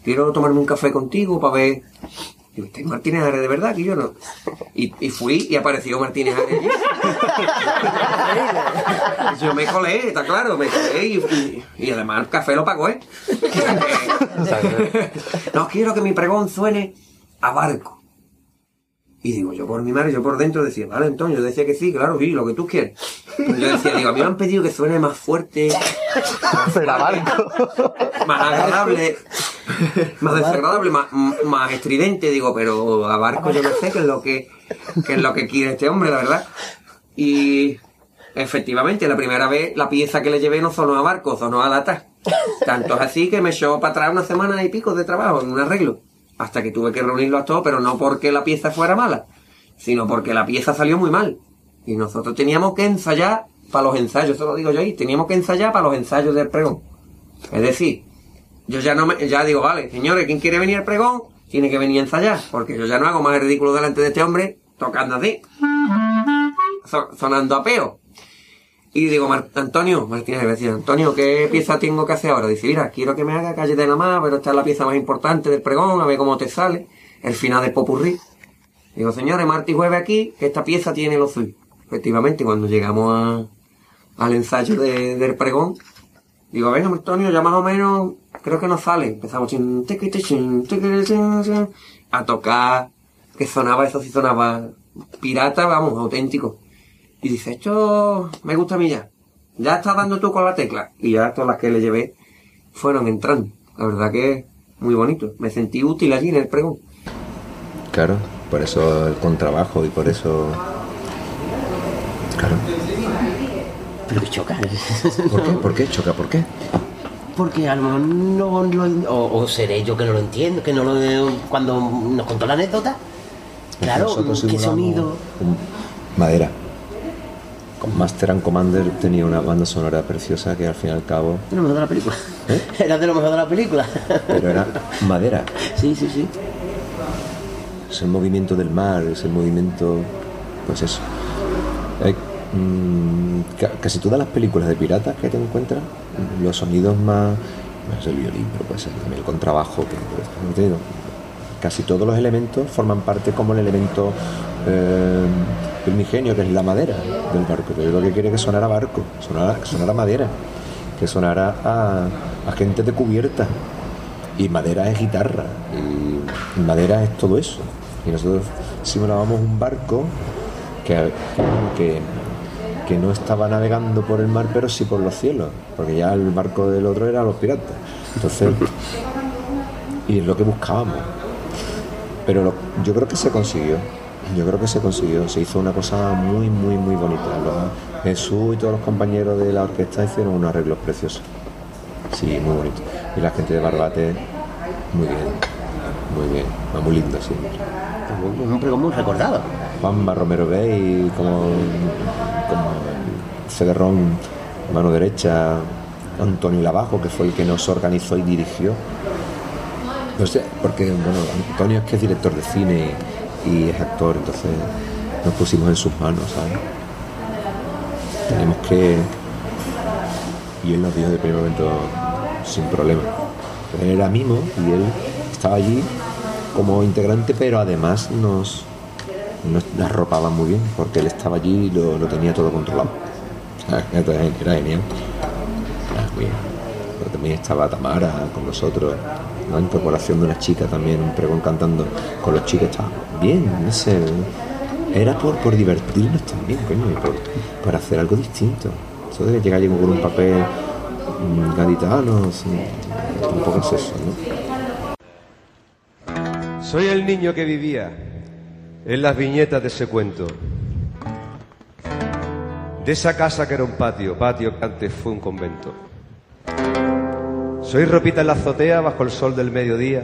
quiero tomarme un café contigo para ver. Digo, ¿este es Martínez Ares de verdad? Que yo no. Y, y fui y apareció Martínez Ares. allí. yo me colé, está claro, me colé y, y- y además el café lo pagó, ¿eh? no quiero que mi pregón suene a barco. Y digo, yo por mi madre, yo por dentro decía, vale, Antonio, yo decía que sí, claro, sí, lo que tú quieres. Pero yo decía, digo, a mí me han pedido que suene más fuerte, más agradable, más desagradable, más, más estridente, digo, pero a barco yo no sé qué es lo que, qué es lo que quiere este hombre, la verdad. Y efectivamente, la primera vez la pieza que le llevé no sonó a barco, sonó a lata. Tanto es así que me echó para atrás una semana y pico de trabajo en un arreglo. Hasta que tuve que reunirlo a todos, pero no porque la pieza fuera mala, sino porque la pieza salió muy mal. Y nosotros teníamos que ensayar para los ensayos, eso lo digo yo ahí, teníamos que ensayar para los ensayos del pregón. Es decir, yo ya no me, ya digo, vale, señores, ¿quién quiere venir al pregón? Tiene que venir a ensayar, porque yo ya no hago más el ridículo delante de este hombre tocando así, so- sonando a peo. Y digo, Antonio, Martínez, decía, Antonio, ¿qué pieza tengo que hacer ahora? Dice, mira, quiero que me haga calle de la más, pero esta es la pieza más importante del pregón, a ver cómo te sale, el final del popurrí. Digo, señores, martes y jueves aquí, que esta pieza tiene lo suyo. Efectivamente, cuando llegamos al ensayo de- del pregón, digo, venga, Antonio, ya más o menos, creo que nos sale. Empezamos a tocar, que sonaba, eso sí sonaba pirata, vamos, auténtico. Y dice, esto me gusta a mí ya. Ya estás dando tú con la tecla. Y ya todas las que le llevé fueron entrando. La verdad que muy bonito. Me sentí útil allí en el pregón. Claro, por eso el contrabajo y por eso. Claro. Pero que choca. ¿Por qué? ¿Por qué? Choca, ¿por qué? Porque a lo mejor no lo. O, o seré yo que no lo entiendo, que no lo. Cuando nos contó la anécdota. Claro, qué sonido. Madera. Con Master and Commander tenía una banda sonora preciosa que al fin y al cabo. De lo mejor de la película. ¿Eh? Era de lo mejor de la película. Pero era madera. Sí, sí, sí. Es el movimiento del mar, es el movimiento. Pues eso. Hay, mm, ca- casi todas las películas de piratas que te encuentras, los sonidos más. Sé, el violín, pero puede ser también el contrabajo, digo, casi todos los elementos forman parte como el elemento eh, primigenio, que es la madera del barco. Yo lo que quería que sonara barco, sonara, que sonara madera, que sonara a, a gente de cubierta. Y madera es guitarra, y, y madera es todo eso. Y nosotros simulábamos un barco que, que, que no estaba navegando por el mar, pero sí por los cielos, porque ya el barco del otro era los piratas. Entonces, y es lo que buscábamos. Pero lo- yo creo que se consiguió. Yo creo que se consiguió. Se hizo una cosa muy, muy, muy bonita. Los- Jesús y todos los compañeros de la orquesta hicieron unos arreglos preciosos. Sí, muy bonito. Y la gente de Barbate, muy bien. Muy bien. Va muy lindo siempre. Un pregón muy recordado. Juanma Romero Bey, como, como Cederrón, mano derecha, Antonio Lavajo, que fue el que nos organizó y dirigió. No sé, porque bueno, Antonio es que es director de cine y, y es actor, entonces nos pusimos en sus manos, ¿sabes? Tenemos que. Y él nos dijo de primer momento sin problema. Él era mimo y él estaba allí como integrante, pero además nos, nos arropaba muy bien, porque él estaba allí y lo, lo tenía todo controlado. Era genial. Muy bien. Pero también estaba Tamara con nosotros, la incorporación de una chica también, un pregón cantando con los chicos, estaba bien, no sé. Era por, por divertirnos también, coño, por, por hacer algo distinto. Eso de llegar allí con un papel mm, gaditano, tampoco es eso, ¿no? Soy el niño que vivía en las viñetas de ese cuento. De esa casa que era un patio, patio que antes fue un convento. Soy ropita en la azotea bajo el sol del mediodía.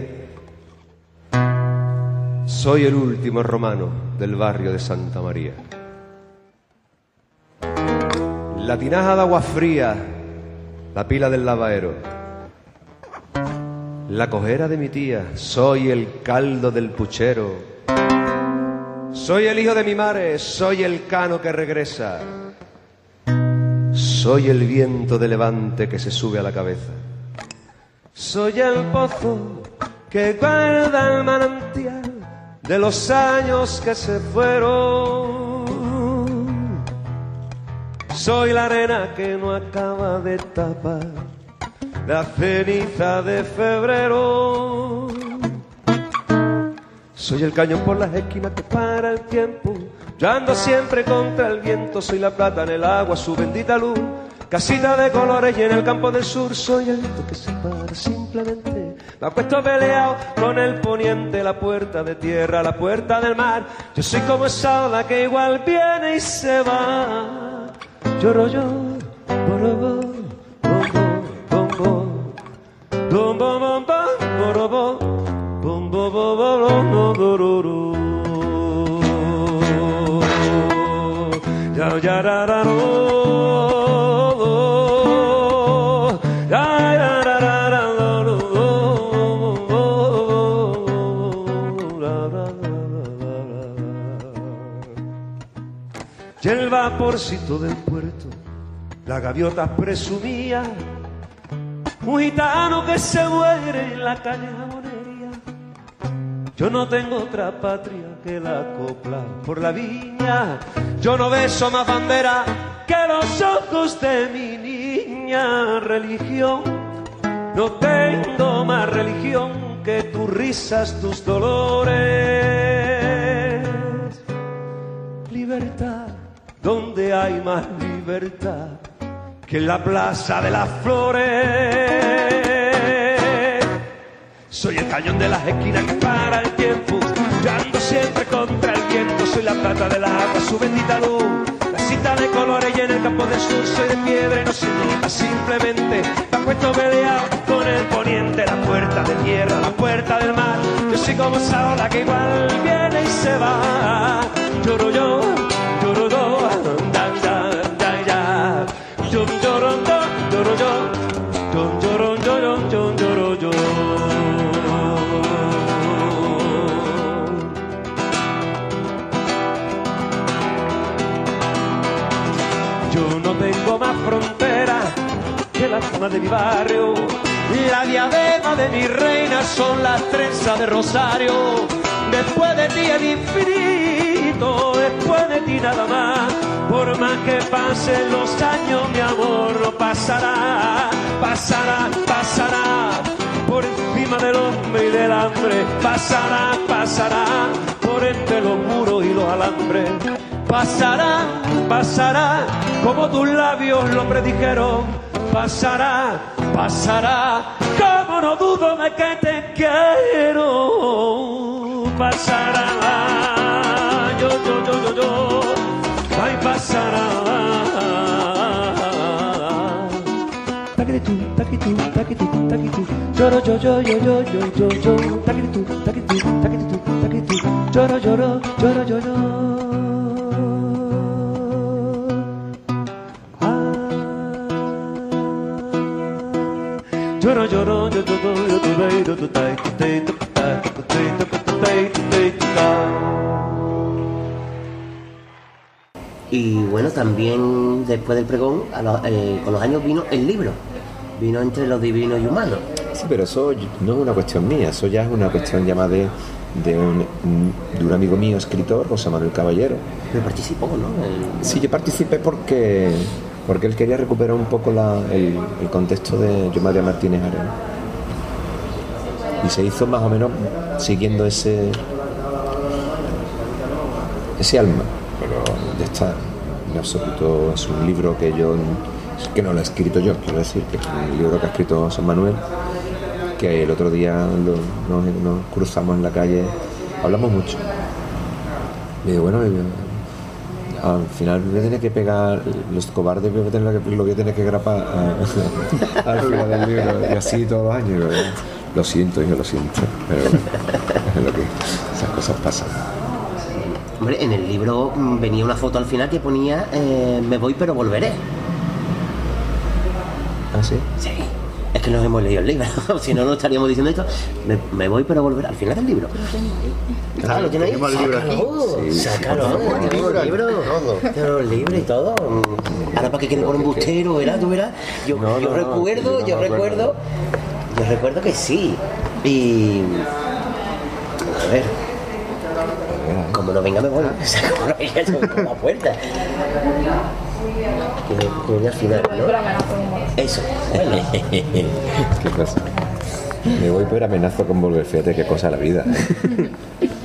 Soy el último romano del barrio de Santa María. La tinaja de agua fría la pila del lavadero. La cojera de mi tía, soy el caldo del puchero. Soy el hijo de mi madre, soy el cano que regresa. Soy el viento de levante que se sube a la cabeza. Soy el pozo que guarda el manantial de los años que se fueron. Soy la arena que no acaba de tapar la ceniza de febrero. Soy el cañón por las esquinas que para el tiempo. Yo ando siempre contra el viento, soy la plata en el agua, su bendita luz. Casita de colores y en el campo del sur soy el que se para simplemente. Me acuesto peleado con el poniente, la puerta de tierra, la puerta del mar. Yo soy como esa ola que igual viene y se va. Lloro yo, borobo, bombo, bombo, bom, bom, bom, bom, borobo, bom, bom, bom, bom, bom, dororo. Ya, ya, el vaporcito del puerto, la gaviota presumía, un gitano que se muere en la calle jamonería. Yo no tengo otra patria que la copla por la viña. Yo no beso más bandera que los ojos de mi niña. Religión, no tengo más religión que tus risas, tus dolores. Libertad, donde hay más libertad que en la plaza de las flores. Soy el cañón de las esquinas que para el tiempo. Yo ando siempre contra el viento. Soy la plata del agua, su bendita luz. La cita de colores y en el campo del sur soy de piedra y no nunca. Simplemente me acuesto peleado con el poniente. La puerta de tierra, la puerta del mar. Yo soy como esa ola que igual viene y se va. De mi barrio. La diadema de mi reina son las trenzas de Rosario. Después de ti el infinito, después de ti nada más. Por más que pasen los años, mi amor no pasará, pasará, pasará. Por encima del hombre y del hambre, pasará, pasará. Por entre los muros y los alambres. Pasará, pasará, como tus labios lo predijeron. Pasará, pasará, como no dudo de que te quiero. Pasará, yo, yo, yo, yo, yo, ay, pasará. Taquitú, taquitú, taquitú, taquitú, lloro, yo, yo, yo, yo, yo, yo, yo, taquitú, taquitú, taquitú, taquitú, lloro, lloro, lloro, yo, yo. Y bueno, también después del pregón, a los- eh, con los años vino el libro. Vino entre los divinos y humanos. Sí, pero eso no es una cuestión mía, eso ya es una cuestión más de, de, un, de un amigo mío, escritor, José Manuel Caballero. Me participó, ¿no? El- Sí, yo participé porque, porque él quería recuperar un poco la- el, contexto de Yo María Martínez Arena. Y se hizo más o menos siguiendo ese ese alma. Pero ya está, en absoluto es un libro que yo que no lo he escrito yo, quiero decir, que es un libro que ha escrito San Manuel, que el otro día nos, cruzamos en la calle, hablamos mucho. Y bueno, al final me tiene que pegar los cobardes voy a tener que- lo voy a tener que grapar a- al final del libro y así todos los años lo siento yo lo siento pero bueno, es lo que esas cosas pasan Hombre, en el libro mm, venía una foto al final que ponía eh, Me voy pero volveré. ¿Ah, así? Sí. Es que nos hemos leído el libro, si no, no estaríamos diciendo esto. Me, me voy para volver al final del libro. Ah, ¿lo tienes ahí? El libro aquí. Sácalo, libro libro. todo. Tenemos el libro y todo. Ahora para que quede por un bustero, ¿verdad? ¿Tú verás? Yo, No, yo no, recuerdo, yo no yo recuerdo, yo recuerdo que sí. Y... A ver, como no venga me voy. O sea, como no venga yo por la puerta. Que me- que viene al final, ¿no? Eso, bueno. ¿Qué cosa? Me voy pero amenazo con volver. Fíjate qué cosa la vida. ¿eh?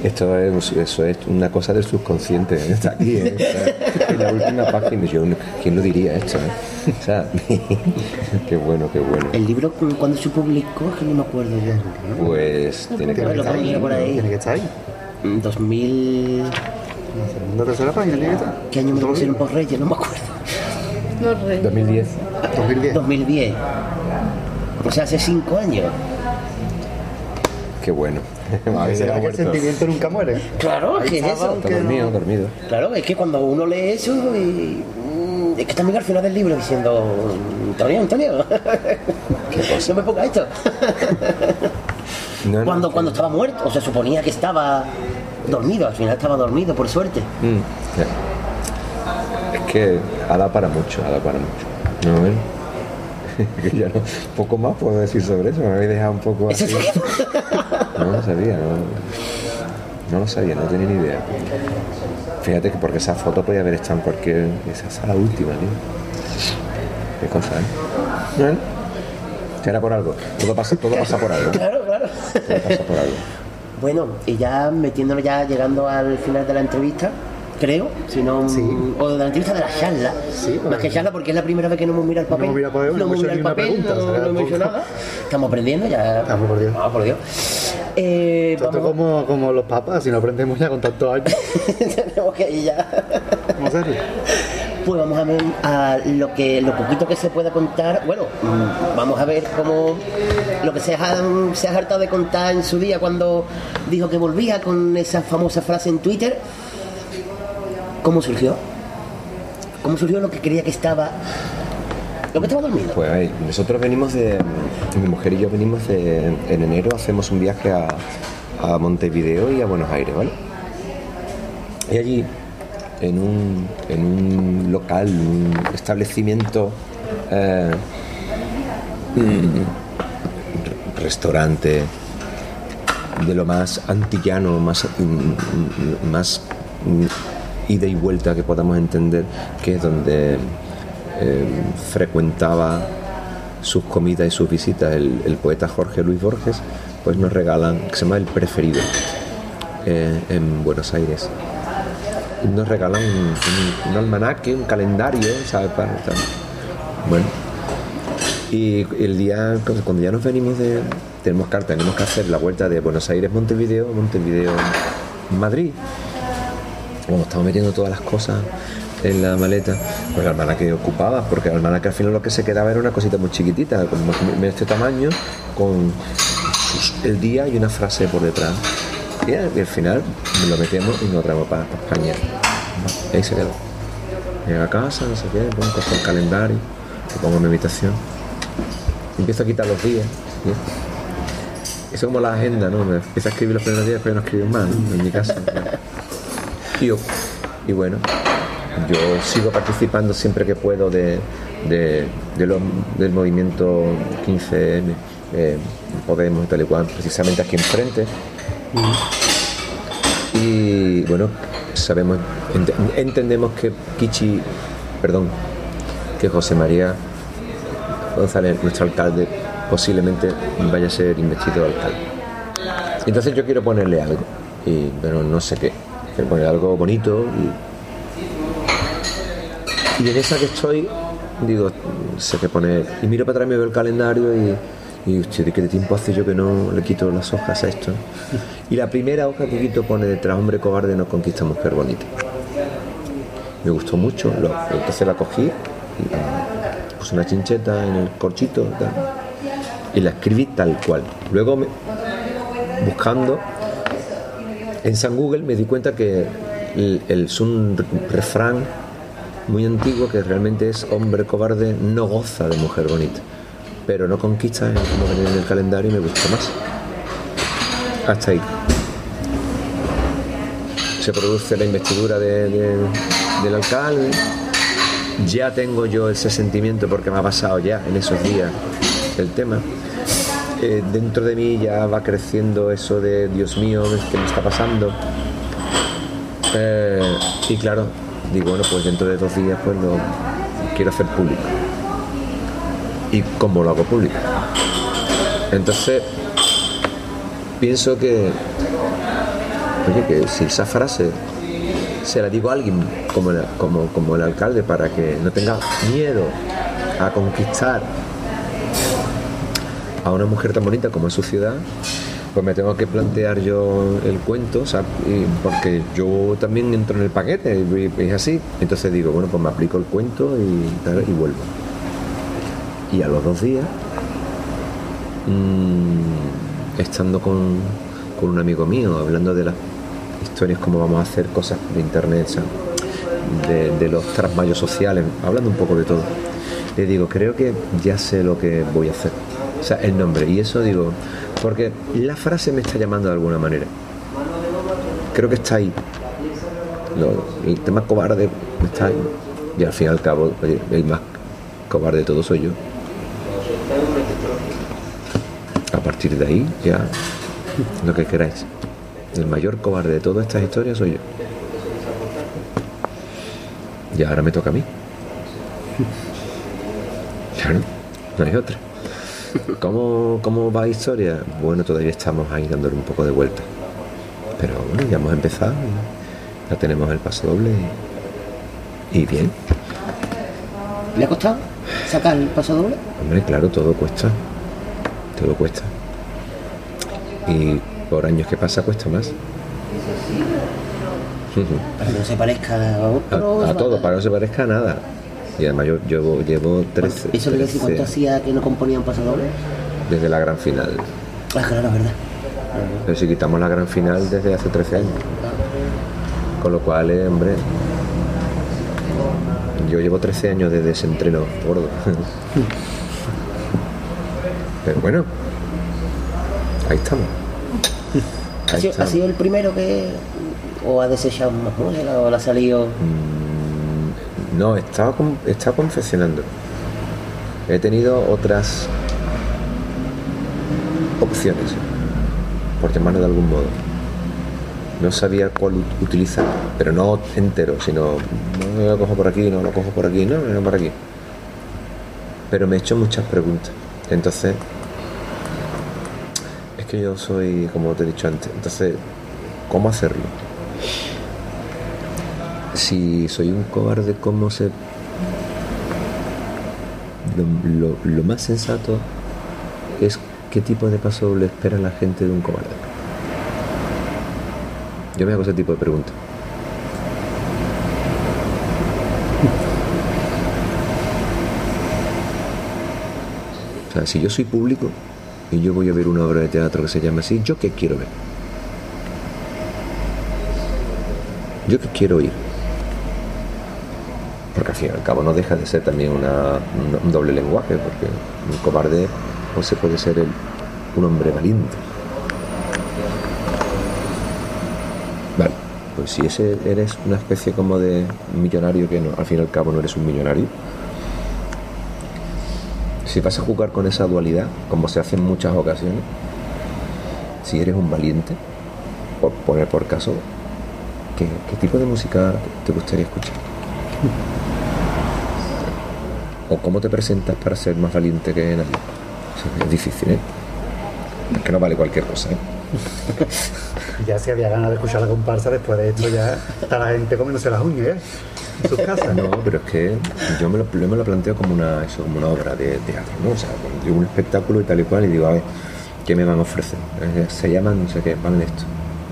Esto es, eso es una cosa del subconsciente. ¿eh? Está aquí, ¿eh? Está en la última página. Yo, ¿Quién lo diría esto? eh? O sea, qué bueno, qué bueno. El libro, cuando se publicó? Es que no me acuerdo yo. Pues tiene que por ahí. Tiene que estar ahí. Mm, 2000... Segunda tercera página tiene estar. ¿Qué año me lo pusieron por Reyes? No me acuerdo. Los reyes. 2010. 2010. 2010. O sea, hace cinco años. Qué bueno. Que el sentimiento nunca muere. Claro, ¿qué es eso? Está dormido, dormido. Claro, es que cuando uno lee eso y... mm, Es que también al final del libro diciendo... Antonio, Antonio. No me ponga esto. No, no, cuando, que- cuando estaba muerto, o se suponía que estaba dormido, al final estaba dormido, por suerte. Mm. Que ha dado para mucho, ha dado para mucho. No, bueno. Que ya no, poco más puedo decir sobre eso, me habéis dejado un poco así. No lo sabía, no, no lo sabía, no tenía ni idea. Fíjate que porque esa foto podía haber estado en cualquier. Esa es la última, tío. Qué cosa, ¿eh? Bueno, será por algo. Todo pasa, todo pasa por algo. Claro, claro. Todo pasa por algo. Bueno, y ya metiéndonos ya llegando al final de la entrevista, creo, si no, Sí. o de la entrevista de la charla, Sí, más que charla porque es la primera vez que no hemos mirado el papel, hemos mirado el papel, no hemos mirado el papel, pregunta, no, será no hemos hecho poco. nada, estamos aprendiendo ya, Ah, por Dios. Ah, por Dios. Eh, Esto como, como los papas, si no aprendemos ya con tantos años. tenemos que ir ya. ¿Cómo? Pues vamos a ver a lo que lo poquito que se pueda contar. Bueno, mm, vamos a ver cómo lo que se ha, se ha hartado de contar en su día cuando dijo que volvía con esa famosa frase en Twitter. ¿Cómo surgió? ¿Cómo surgió lo que creía que estaba lo que estaba dormido? Pues ahí, nosotros venimos de. Mi mujer y yo venimos de. En enero hacemos un viaje a, a Montevideo y a Buenos Aires, ¿vale? Y allí, en un, en un local, un establecimiento. eh, re- restaurante de lo más antillano, más, mm, más mm, ida y vuelta que podamos entender, que es donde eh, frecuentaba sus comidas y sus visitas el, poeta Jorge Luis Borges, pues nos regalan, que se llama El Preferido, eh, en Buenos Aires. Nos regalan un, almanaque, un calendario, ¿sabes? Para. Bueno, y el día, cuando cuando ya nos venimos de. Tenemos que, tenemos que hacer la vuelta de Buenos Aires, Montevideo, Montevideo, Madrid. Cuando estamos metiendo todas las cosas en la maleta, pues el almanaque ocupaba, porque el almanaque al final lo que se quedaba era una cosita muy chiquitita, como de este tamaño, con el día y una frase por detrás. Y al final lo metemos y nos traemos para, España. Y ahí se quedó. Llego a casa, no sé qué, pongo el calendario, pongo mi habitación. Empiezo a quitar los días. Eso es como la agenda, ¿no? Me empiezo a escribir los primeros días, pero no escribo más, ¿no? en mi casa. Y, y bueno, yo sigo participando siempre que puedo de, de- de los- del movimiento 15M, eh, Podemos y tal y cual, precisamente aquí enfrente. Y bueno, sabemos, ent- entendemos que Kichi, perdón, que José María González, nuestro alcalde, posiblemente vaya a ser investido alcalde. Entonces yo quiero ponerle algo, y, pero no sé qué. Quiero poner algo bonito y, y en esa que estoy, digo, sé qué poner. Y miro para atrás y me veo el calendario y, y hostia, ¿de qué tiempo hace yo que no le quito las hojas a esto? Y la primera hoja que quito pone detrás, hombre cobarde, no conquista mujer bonita. Me gustó mucho, lo- entonces la cogí, la- puse una chincheta en el corchito y la escribí tal cual. Luego, me- buscando en San Google, me di cuenta que el, el- es un refrán muy antiguo que realmente es hombre cobarde no goza de mujer bonita. pero no conquista como venir en el calendario y me gusta más. Hasta ahí. Se produce la investidura de- de- del alcalde. Ya tengo yo ese sentimiento porque me ha pasado ya en esos días el tema. Eh, dentro de mí ya va creciendo eso de Dios mío, ¿qué me está pasando? Eh, y claro, digo, bueno, pues dentro de dos días pues lo quiero hacer público. ¿Y cómo lo hago público? Entonces, pienso que, oye, que si esa frase se la digo a alguien como como, como el alcalde para que no tenga miedo a conquistar a una mujer tan bonita como es su ciudad, pues me tengo que plantear yo el cuento, porque yo también entro en el paquete, es así. Entonces digo, bueno, pues me aplico el cuento y, y vuelvo. Y a los dos días, mm, estando con, con un amigo mío, hablando de las historias, cómo vamos a hacer cosas de internet, o sea, de, de los trasmayos sociales, hablando un poco de todo. Le digo, creo que ya sé lo que voy a hacer. O sea, el nombre. Y eso digo, porque la frase me está llamando de alguna manera. Creo que está ahí. El tema cobarde está ahí. Y al fin y al cabo, el más cobarde de todos soy yo. A partir de ahí, ya lo que queráis. El mayor cobarde de todas estas historias soy yo. Y ahora me toca a mí. Claro, no hay otra. ¿Cómo, ¿Cómo va la historia? Bueno, todavía estamos ahí dándole un poco de vuelta. Pero bueno, ya hemos empezado ya tenemos el paso doble y, y bien. ¿Le ha costado sacar el paso doble? Hombre, claro, todo cuesta. Todo cuesta. Y por años que pasa cuesta más. Para que no se parezca a otro. A, a todo, para que no se parezca a nada. Y además yo llevo, llevo 13, ¿Eso quiere decir cuánto 13 hacía que no componían paso doble? desde la gran final. Ah, claro, es verdad. Pero si quitamos la gran final desde hace 13 años. Con lo cual, eh, hombre, yo llevo 13 años de desentreno gordo. Pero bueno, ahí estamos. ¿Ha Ahí sido, ha estamos. sido el primero que. o ha desechado más música o le ha salido. No, estaba, estaba confeccionando. He tenido otras opciones, por llamarlo de algún modo. No sabía cuál ut- utilizar, pero no entero, sino no lo cojo por aquí, no lo cojo por aquí, no, no por aquí. Pero me he hecho muchas preguntas. Entonces, es que yo soy, como te he dicho antes, entonces, ¿cómo hacerlo? Si soy un cobarde, ¿cómo se...? Lo, más sensato es qué tipo de paso doble espera la gente de un cobarde. Yo me hago ese tipo de preguntas. O sea, si yo soy público y yo voy a ver una obra de teatro que se llama así, ¿yo qué quiero ver? ¿Yo qué quiero oír? Porque al fin y al cabo no deja de ser también un, doble lenguaje, porque un cobarde o se puede ser un hombre valiente. Vale, pues si ese eres una especie como de millonario que no, al fin y al cabo no eres un millonario, si vas a jugar con esa dualidad, como se hace en muchas ocasiones, si eres un valiente, por poner por caso, ¿qué, qué tipo de música te gustaría escuchar? ¿O cómo te presentas para ser más valiente que nadie? O sea, es difícil, ¿eh? Es que no vale cualquier cosa, ¿eh? Ya si había ganas de escuchar la comparsa, después de esto ya está la gente comiéndose las uñas, ¿eh? En sus casas. No, pero es que yo me lo, yo me lo planteo como una, eso, como una obra de teatro, ¿no? O sea, un espectáculo y tal y cual, y digo, a ver, ¿qué me van a ofrecer? Eh, Se llaman, no sé qué, van de esto,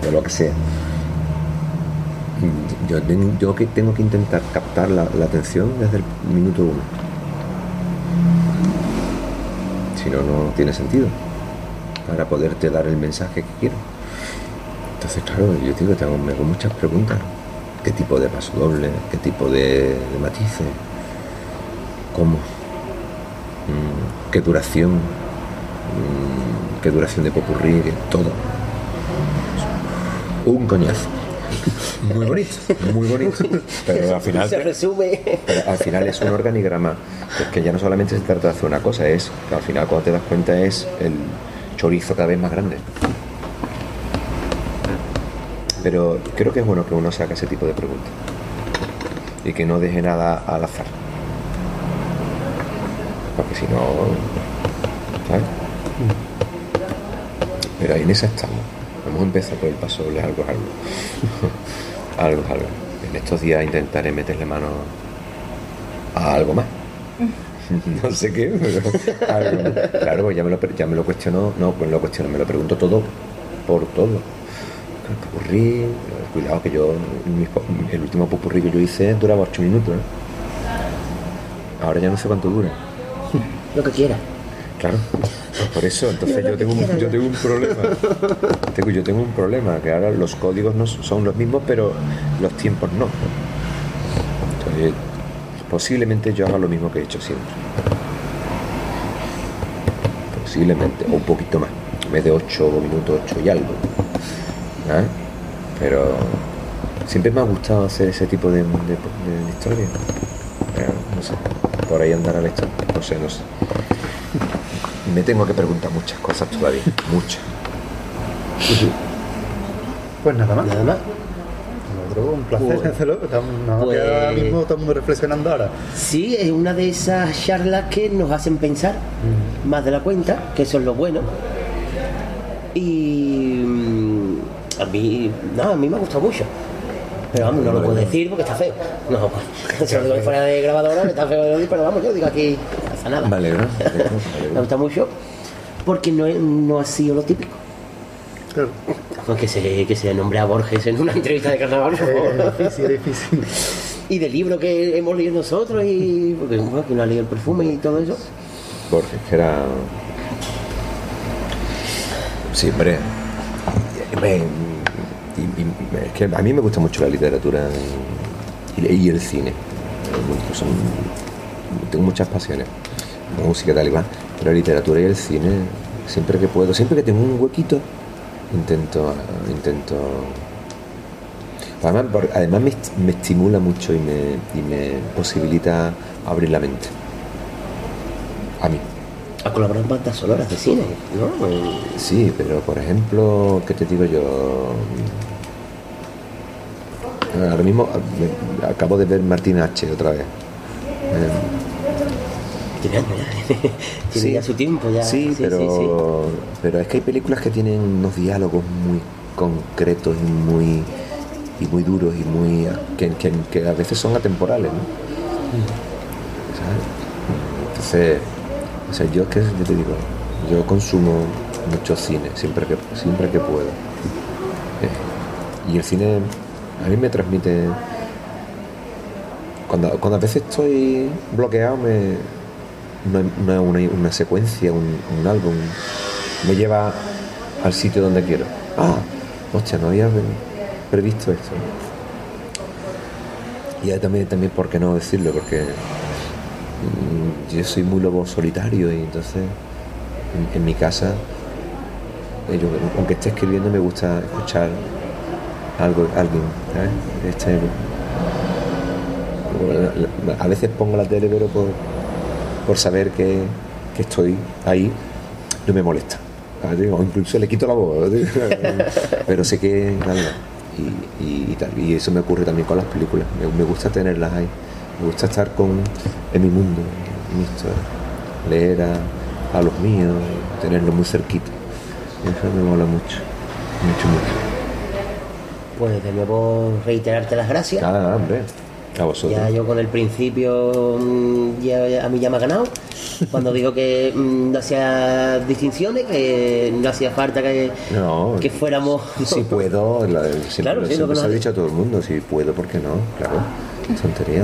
de lo que sea. Yo, yo tengo que intentar captar la, la atención desde el minuto uno. No, no tiene sentido. Para poderte dar el mensaje que quiero. Entonces, claro, yo digo, tengo, me muchas preguntas. ¿Qué tipo de paso doble? ¿Qué tipo de, de matices? ¿Cómo? Mm, qué duración, mm, qué duración de popurrí, todo. Un coñazo. Muy bonito, muy bonito. Pero al final, Se resume. pero al final es un organigrama. Que ya no solamente se trata de hacer una cosa, es que al final cuando te das cuenta es el chorizo cada vez más grande. Pero creo que es bueno que uno se haga ese tipo de preguntas. Y que no deje nada al azar. Porque si no. ¿Sabes? Pero ahí en esa estamos. Hemos empezado por el paso doble, algo es algo. algo es algo. En estos días intentaré meterle mano a algo más. No sé qué, pero algo. Claro, pues ya me lo, ya me lo cuestionó, no, pues lo cuestiono, me lo pregunto todo por todo. El popurrí, cuidado que yo, el último popurrí que yo hice duraba 8 minutos. ¿eh? Ahora ya no sé cuánto dura. Lo que quiera. Claro, por eso, entonces yo tengo, un, yo tengo un problema. Tengo, yo tengo un problema, que ahora los códigos no son los mismos, pero los tiempos no. Entonces, posiblemente yo haga lo mismo que he hecho siempre. Posiblemente, o un poquito más. En vez de 8 minutos, 8 y algo. ¿Ah? Pero siempre me ha gustado hacer ese tipo de, historias. Pero, no sé, por ahí andará la historia. No sé, no sé. Me tengo que preguntar muchas cosas todavía, muchas. Pues nada más. Nada más. Nosotros, un placer Pues- hacerlo. Estamos, nos pues- queda ahora mismo todo el mundo reflexionando ahora. Sí, es una de esas charlas que nos hacen pensar más de la cuenta, que eso es lo bueno. Y mm, a mí, no, a mí me ha gustado mucho. Pero vamos, no lo puedo decir porque está feo. No, pues, se lo digo fuera de grabadora, me está feo de decir, pero vamos, yo digo aquí, pasa nada. Me alegro, me gusta mucho porque no, no ha sido lo típico. Claro. Pues que se, que se nombre a Borges en una entrevista de carnaval. Es difícil, difícil. y de libros que hemos leído nosotros y porque bueno, que no ha leído el perfume y todo eso. Borges, que era. Sí, hombre. Me- y- y- es que a mí me gusta mucho la literatura y, y el cine. Son- tengo muchas pasiones. Música, tal y cual. Pero la literatura y el cine, siempre que puedo, siempre que tengo un huequito, intento. intento Además, además me, est- me estimula mucho y me, y me posibilita abrir la mente. A mí. A colaborar en bandas sonoras de cine, ¿no? Sí, pero por ejemplo, ¿qué te digo yo? Ahora mismo acabo de ver Martín H. otra vez. Eh, Tiene años ya. Tiene Sí. ya su tiempo ya. sí, pero, sí, pero es que hay películas que tienen unos diálogos muy concretos y muy y muy duros y muy que, que- que a veces son atemporales, ¿no? ¿Sabes? Entonces, o sea, yo es que yo te digo, yo consumo mucho cine siempre que siempre que puedo. Eh, y el cine a mí me transmite cuando, cuando a veces estoy bloqueado me es una, una secuencia, un, un álbum, me lleva al sitio donde quiero. Ah, hostia, no había previsto esto. Y también, también, ¿por qué no decirlo? Porque mm, yo soy muy lobo solitario y entonces en, mi casa, eh, aunque esté escribiendo, me gusta escuchar algo, alguien. Este, a veces pongo la tele, pero por, por saber que, que estoy ahí, no me molesta. O incluso le quito la voz, pero sé que nada. Y, y, y tal. y eso me ocurre también con las películas. Me, me gusta tenerlas ahí. Me gusta estar con, en mi mundo, en mi historia. Leer a, a los míos, tenerlos muy cerquita. Eso me mola mucho. Mucho, mucho. Pues de nuevo reiterarte las gracias. Ah, hombre. A vosotros. Ya yo con el principio mm, ya, a mí ya me ha ganado. Cuando digo que mm, no hacía distinciones, que no hacía falta que, No, que fuéramos. Si puedo, la- siempre, Claro, sí, lo que ha dicho a todo el mundo, si puedo, ¿por qué no? Claro, tontería,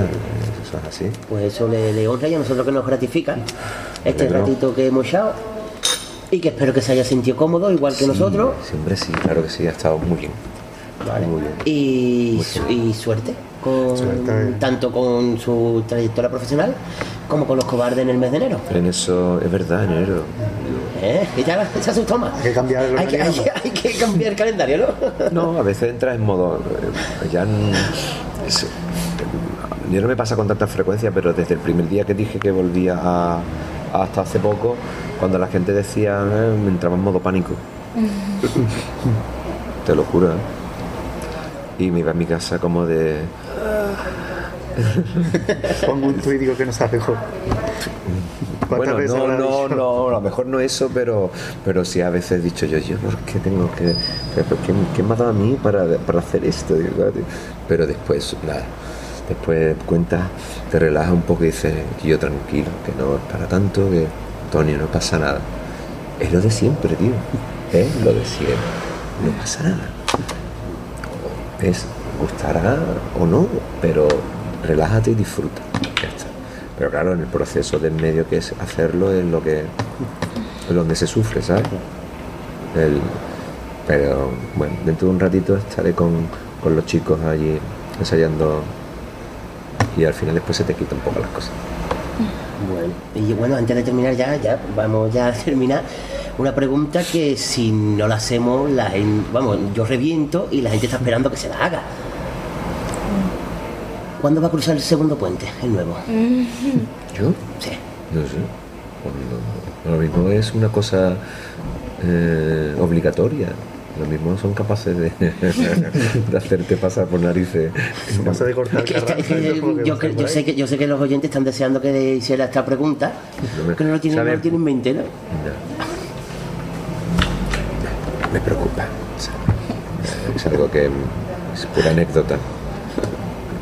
eso es así. Pues eso le, le honra y a nosotros que nos gratifica este ratito que hemos echado. Y que espero que se haya sentido cómodo, igual que nosotros. Siempre sí, claro que sí, ha estado muy bien. Vale. Muy bien. Y, Muy su- bien. y suerte con, tanto con su trayectoria profesional como con los cobardes en el mes de enero. En eso es verdad, enero. ¿Eh? Ya se asustó más. Hay que cambiar el hay que, hay que- hay que cambiar el calendario, ¿no? No, a veces entras en modo. eh, Ya. es- yo no me pasa con tanta frecuencia, pero desde el primer día que dije que volvía a, hasta hace poco, cuando la gente decía, eh, me entraba en modo pánico. Te lo juro. ¿eh? Y me iba a mi casa como de. Pongo un tuit y digo que no se mejor. ¿Cuántas Bueno, no, no, dicho? no, a lo mejor no eso, pero, pero sí a veces he dicho yo, yo, ¿por qué tengo que, que- ¿qué me ha dado a mí para, para hacer esto? "Ah, tío". Pero después, nada, después cuentas, te relajas un poco y dices, yo tranquilo, que no es para tanto, que Antonio, no pasa nada. Es lo de siempre, tío, es lo de siempre, no pasa nada. Es, gustará o no, pero relájate y disfruta. Ya está. Pero claro, en el proceso del medio que es hacerlo es lo que es donde se sufre, ¿sabes? Pero bueno, dentro de un ratito estaré con, con los chicos allí ensayando y al final después se te quitan un poco las cosas. Bueno, y bueno, antes de terminar ya, ya vamos ya a terminar. Una pregunta que si no la hacemos, la gen- vamos, yo reviento y la gente está esperando que se la haga. ¿Cuándo va a cruzar el segundo puente, el nuevo? ¿Yo? Sí. No sé. Cuando- lo mismo es una cosa eh, obligatoria. Lo mismo son capaces de, de hacerte pasar por narices. Pasa de cortar Es que- es que- Carranza, es que eso como que yo, sé que yo sé que los oyentes están deseando que hiciera esta pregunta, No me- que no lo tienen, no lo tienen en mente, ¿no? No. Me preocupa. Es algo que es pura anécdota.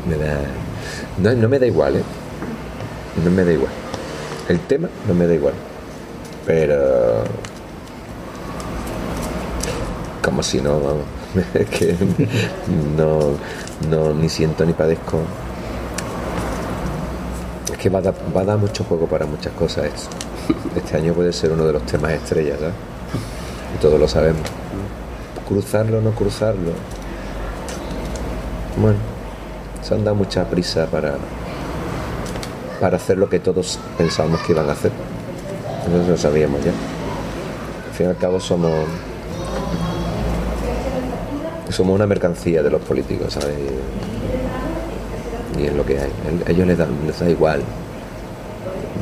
Me da. No, no me da igual, ¿eh? No me da igual. El tema no me da igual. Pero. Como si no, vamos. Que no, no ni siento ni padezco. Es que va a, dar, va a dar mucho juego para muchas cosas esto. Este año puede ser uno de los temas estrellas, ¿sabes? Y todos lo sabemos. Cruzarlo o no cruzarlo. Bueno, se han dado mucha prisa para, para hacer lo que todos pensábamos que iban a hacer. Eso lo sabíamos ya. Al fin y al cabo somos somos una mercancía de los políticos, ¿sabes? Y, es lo que hay. Ellos les da, les da igual.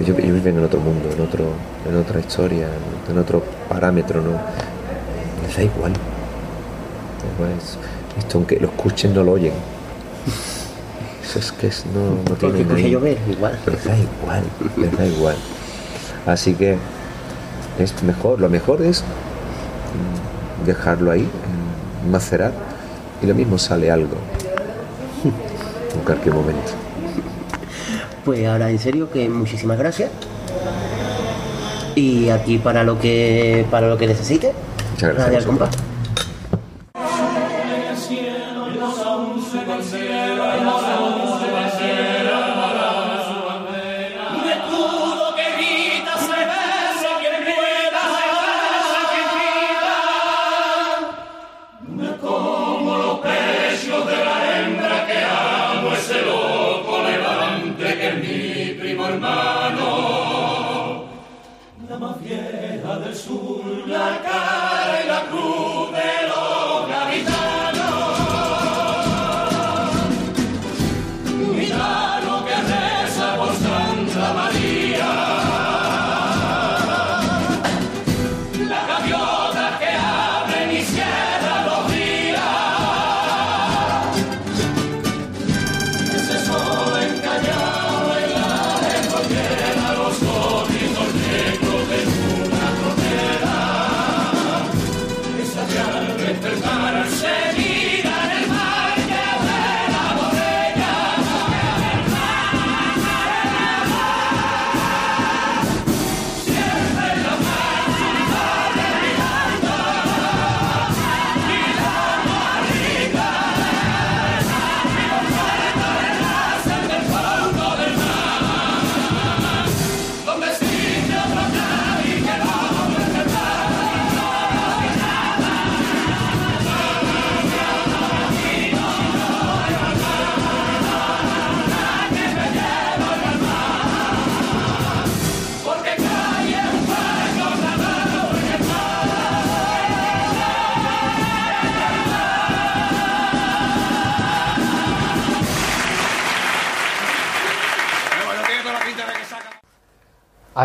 Ellos, viven en otro mundo, en otro, en otra historia, en otro parámetro, ¿no? Les da igual. Esto aunque lo escuchen no lo oyen. Eso es que es, no, no Porque escuché ahí- llover, igual. les da igual, les da igual. Así que es mejor, lo mejor es dejarlo ahí, macerar, y lo mismo sale algo. En cualquier momento. Pues ahora en serio que muchísimas gracias. Y aquí para lo que para lo que necesite. Muchas gracias. Al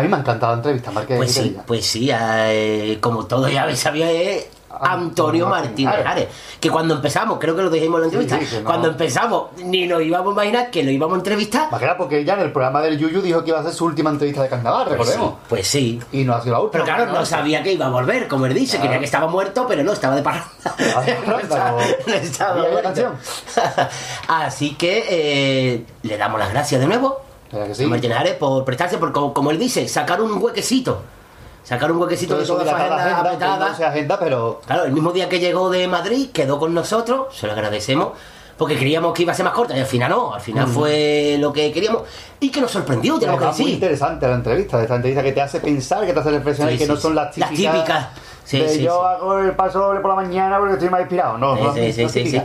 mí me ha encantado la entrevista, Marqués. Pues ¿qué te sí, pues sí, eh, como todos ya habéis sabido, es Antonio Martínez Ares. Que cuando empezamos, creo que lo dijimos en la entrevista, sí, no- cuando empezamos ni nos íbamos a imaginar que lo íbamos a entrevistar. Más que nada porque ya en el programa del Yuyu dijo que iba a ser su última entrevista de carnaval, Pues sí, recordemos. pues sí. Y no ha sido la última. Pero claro, no sabía que iba a volver, como él dice, creía que estaba muerto, pero no, estaba de parranda. No estaba- no estaba. Así que eh, le damos las gracias de nuevo ¿Verdad que sí? a Martínez Ares por prestarse, por, como, como él dice, sacar un huequecito. Sacar un huequecito Todo de toda dilatada agenda agenda, que apretada. no se agenda, pero Claro, el mismo día que llegó de Madrid, quedó con nosotros, se lo agradecemos, porque creíamos que iba a ser más corta y al final no, al final fue lo que queríamos y que nos sorprendió, tenemos que Además, muy decir. interesante la entrevista, esta entrevista que te hace pensar, que te hace reflexionar Sí, y que sí, no son las Las típicas. típicas. Sí, de yo hago el paso doble por la mañana porque estoy más inspirado. No, no, Sí, sí, no sí.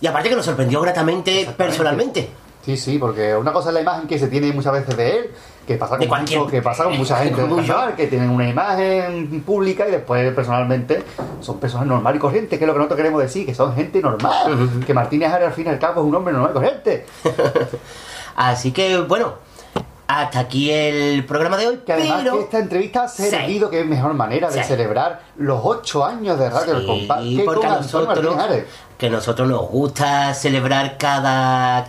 Y aparte que nos sorprendió gratamente personalmente. Sí, sí, porque una cosa es la imagen que se tiene muchas veces de él, que pasa con, mucho- que pasa con mucha gente del carnaval, que tienen una imagen pública y después personalmente son personas normales y corrientes, que es lo que nosotros queremos decir, que son gente normal, que Martínez Ares al fin y al cabo es un hombre normal y corriente. Así que bueno, hasta aquí el programa de hoy. Que además pero... que esta entrevista ha Sí. servido, que es mejor manera de Sí. celebrar los ocho años de Radio El Sí, Compás, que porque a nosotros, que a nosotros nos gusta celebrar cada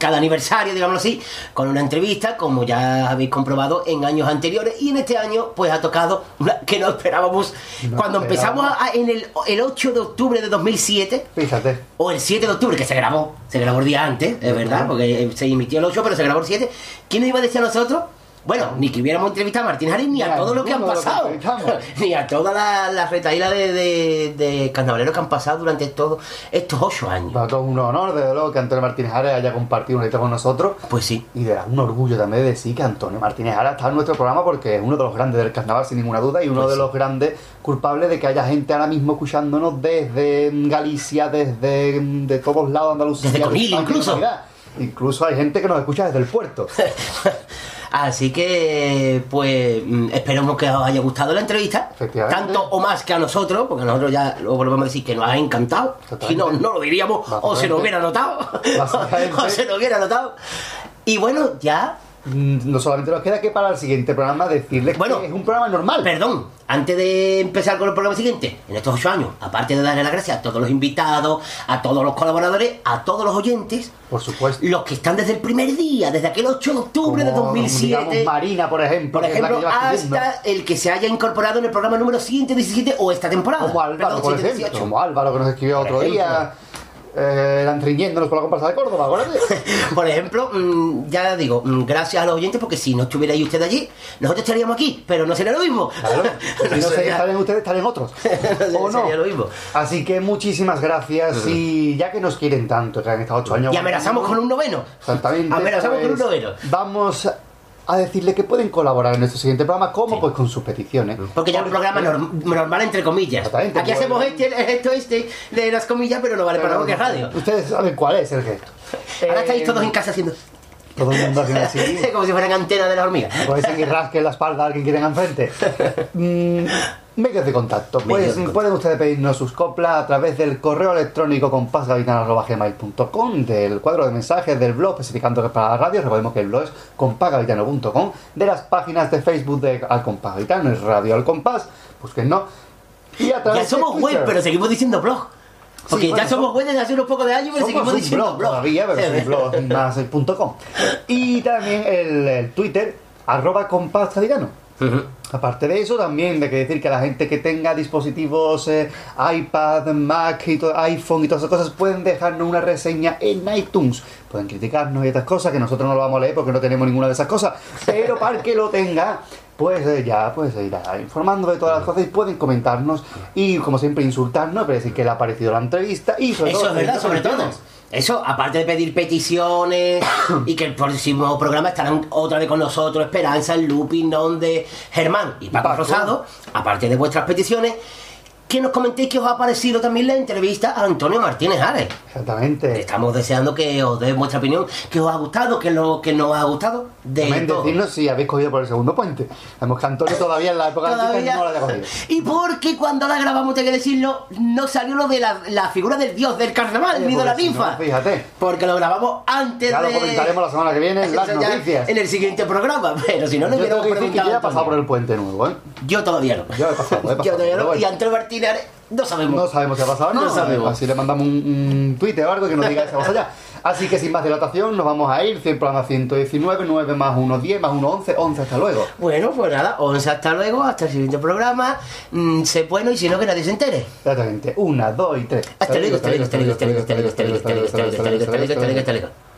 cada aniversario, digámoslo así, con una entrevista, como ya habéis comprobado en años anteriores, y en este año pues ha tocado una que no esperábamos. No Cuando empezamos a- en el, el 8 de octubre de 2007, Fíjate. o el 7 de octubre, que se grabó, se grabó el día antes, es verdad, porque eh, se emitió el 8, pero se grabó el 7. ¿Quién nos iba a decir a nosotros? Bueno, ni que hubiéramos entrevistado a Martín Jarín, ni Ni a a todo lo que han que pasado, ni a toda la, la retaíla de, de, de carnavaleros que han pasado durante todos estos 8 años. Para todos un honor, desde luego, que Antonio Martínez Ares haya compartido un ratito con nosotros. Pues sí. Y de un orgullo también de decir que Antonio Martínez Ares está en nuestro programa porque es uno de los grandes del carnaval, sin ninguna duda, y uno Pues de sí. los grandes culpables de que haya gente ahora mismo escuchándonos desde Galicia, desde de todos lados, Andalucía. Desde de Conil, incluso. Incluso hay gente que nos escucha desde el puerto. Así que, pues, mm, esperemos que os haya gustado la entrevista. Tanto o más que a nosotros, porque a nosotros ya lo volvemos a decir que nos ha encantado. Si no, no lo diríamos, o se nos hubiera notado. O se nos hubiera notado. Y bueno, ya Mm, No solamente nos queda que para el siguiente programa decirles Bueno, que es un programa normal. Perdón, antes de empezar con el programa siguiente, en estos ocho años, aparte de darle las gracias a todos los invitados, a todos los colaboradores, a todos los oyentes, Por supuesto. los que están desde el primer día, desde aquel 8 de octubre de Como, 2007. digamos, Marina, por ejemplo, Por ejemplo, hasta el que se haya incorporado en el programa número 117 o esta temporada. Como Álvaro, Perdón, por 118. ejemplo. Como Álvaro, que nos escribió Por otro ejemplo. día. Eh, eran riñéndonos por la comparsa de Córdoba, acuérdate. Por ejemplo, mm, ya digo, mm, gracias a los oyentes, porque si no estuvierais usted allí, nosotros estaríamos aquí, pero no sería lo mismo. Claro. Si no Sería- estarán ustedes, estarán otros. ¿O no? Sería lo mismo. Así que muchísimas gracias. Y ya que nos quieren tanto, que han estado ocho años. Y amenazamos con un noveno. Exactamente. Amenazamos con un pues, noveno. Vamos a decirle que pueden colaborar en nuestro siguiente programa. ¿Cómo? Pues con sus peticiones. Porque ya es un programa norm- normal, entre comillas. Exactamente, Aquí hacemos este, esto, este, de las comillas, pero no vale para nada porque es radio. Ustedes saben cuál es el gesto. Ahora Eh, estáis todos en casa haciendo. Todo el mundo haciendo así. Como si fueran antenas de la hormiga. Puede ser que rasque la espalda a alguien que tenga enfrente. Mm, medios de contacto. Pues de contacto. pueden ustedes pedirnos sus coplas a través del correo electrónico compasgavitano.gmail.com, del cuadro de mensajes del blog especificando que es para la radio. Recordemos que el blog es compagavitano.com, de las páginas de Facebook de Al Compás Gavitano, es Radio Al Compás, no Y a través Ya somos web, pero seguimos diciendo blog. Porque bueno, ya somos web desde hace unos pocos de años, pero Somos seguimos diciendo blog blog. todavía, pero es un blog más el punto com. Y también el, el Twitter, arroba compás. Aparte de eso, también hay que decir que la gente que tenga dispositivos eh, iPad, Mac, y iPhone y todas esas cosas pueden dejarnos una reseña en iTunes. Pueden criticarnos y estas cosas que nosotros no lo vamos a leer porque no tenemos ninguna de esas cosas. Pero para que lo tenga, pues eh, ya pues se irá informando de todas las cosas y pueden comentarnos y como siempre insultarnos, pero decir que le ha parecido la entrevista y sobre Eso todo es verdad, sobre todo. Eso, aparte de pedir peticiones y que el próximo programa estarán otra vez con nosotros, Esperanza, el Looping, donde Germán y Paco. Rosado, aparte de vuestras peticiones, que nos comentéis qué os ha parecido también la entrevista a Antonio Martínez Ares. Exactamente. Estamos deseando que os deis vuestra opinión, que os ha gustado, que lo que no os ha gustado, de También todo. decirnos si habéis cogido por el segundo puente. Sabemos que Antonio todavía en la época Todavía. no la había cogido. Y porque cuando la grabamos, tengo que decirlo, no salió lo de la, la figura del dios del carnaval, Oye, ni de la si ninfa. no, fíjate. Porque lo grabamos antes Ya de. lo comentaremos la semana que viene en las ya noticias. En el siguiente programa, pero si no, tengo hubiéramos que que preguntado. yo ya he pasado por el puente nuevo, ¿eh? Yo todavía no. Yo he pasado, he pasado, Yo todavía no. Y Antonio Martínez Ares, no sabemos. No sabemos si ha pasado no. No sabemos. Así le mandamos un, un tuit o algo que nos diga esa cosa ya. Así que sin más dilatación, nos vamos a ir. 100 programa 119, 9 más 1, 10 más 1, 11, 11. Hasta luego. Bueno, pues nada, 11 hasta luego, hasta el siguiente programa. Mm, sé bueno y si no, que nadie se entere. Exactamente. Una, dos y tres. Hasta luego, hasta luego, hasta luego, hasta luego, hasta luego, hasta luego, hasta luego, hasta luego, hasta luego, hasta luego, hasta luego, hasta luego.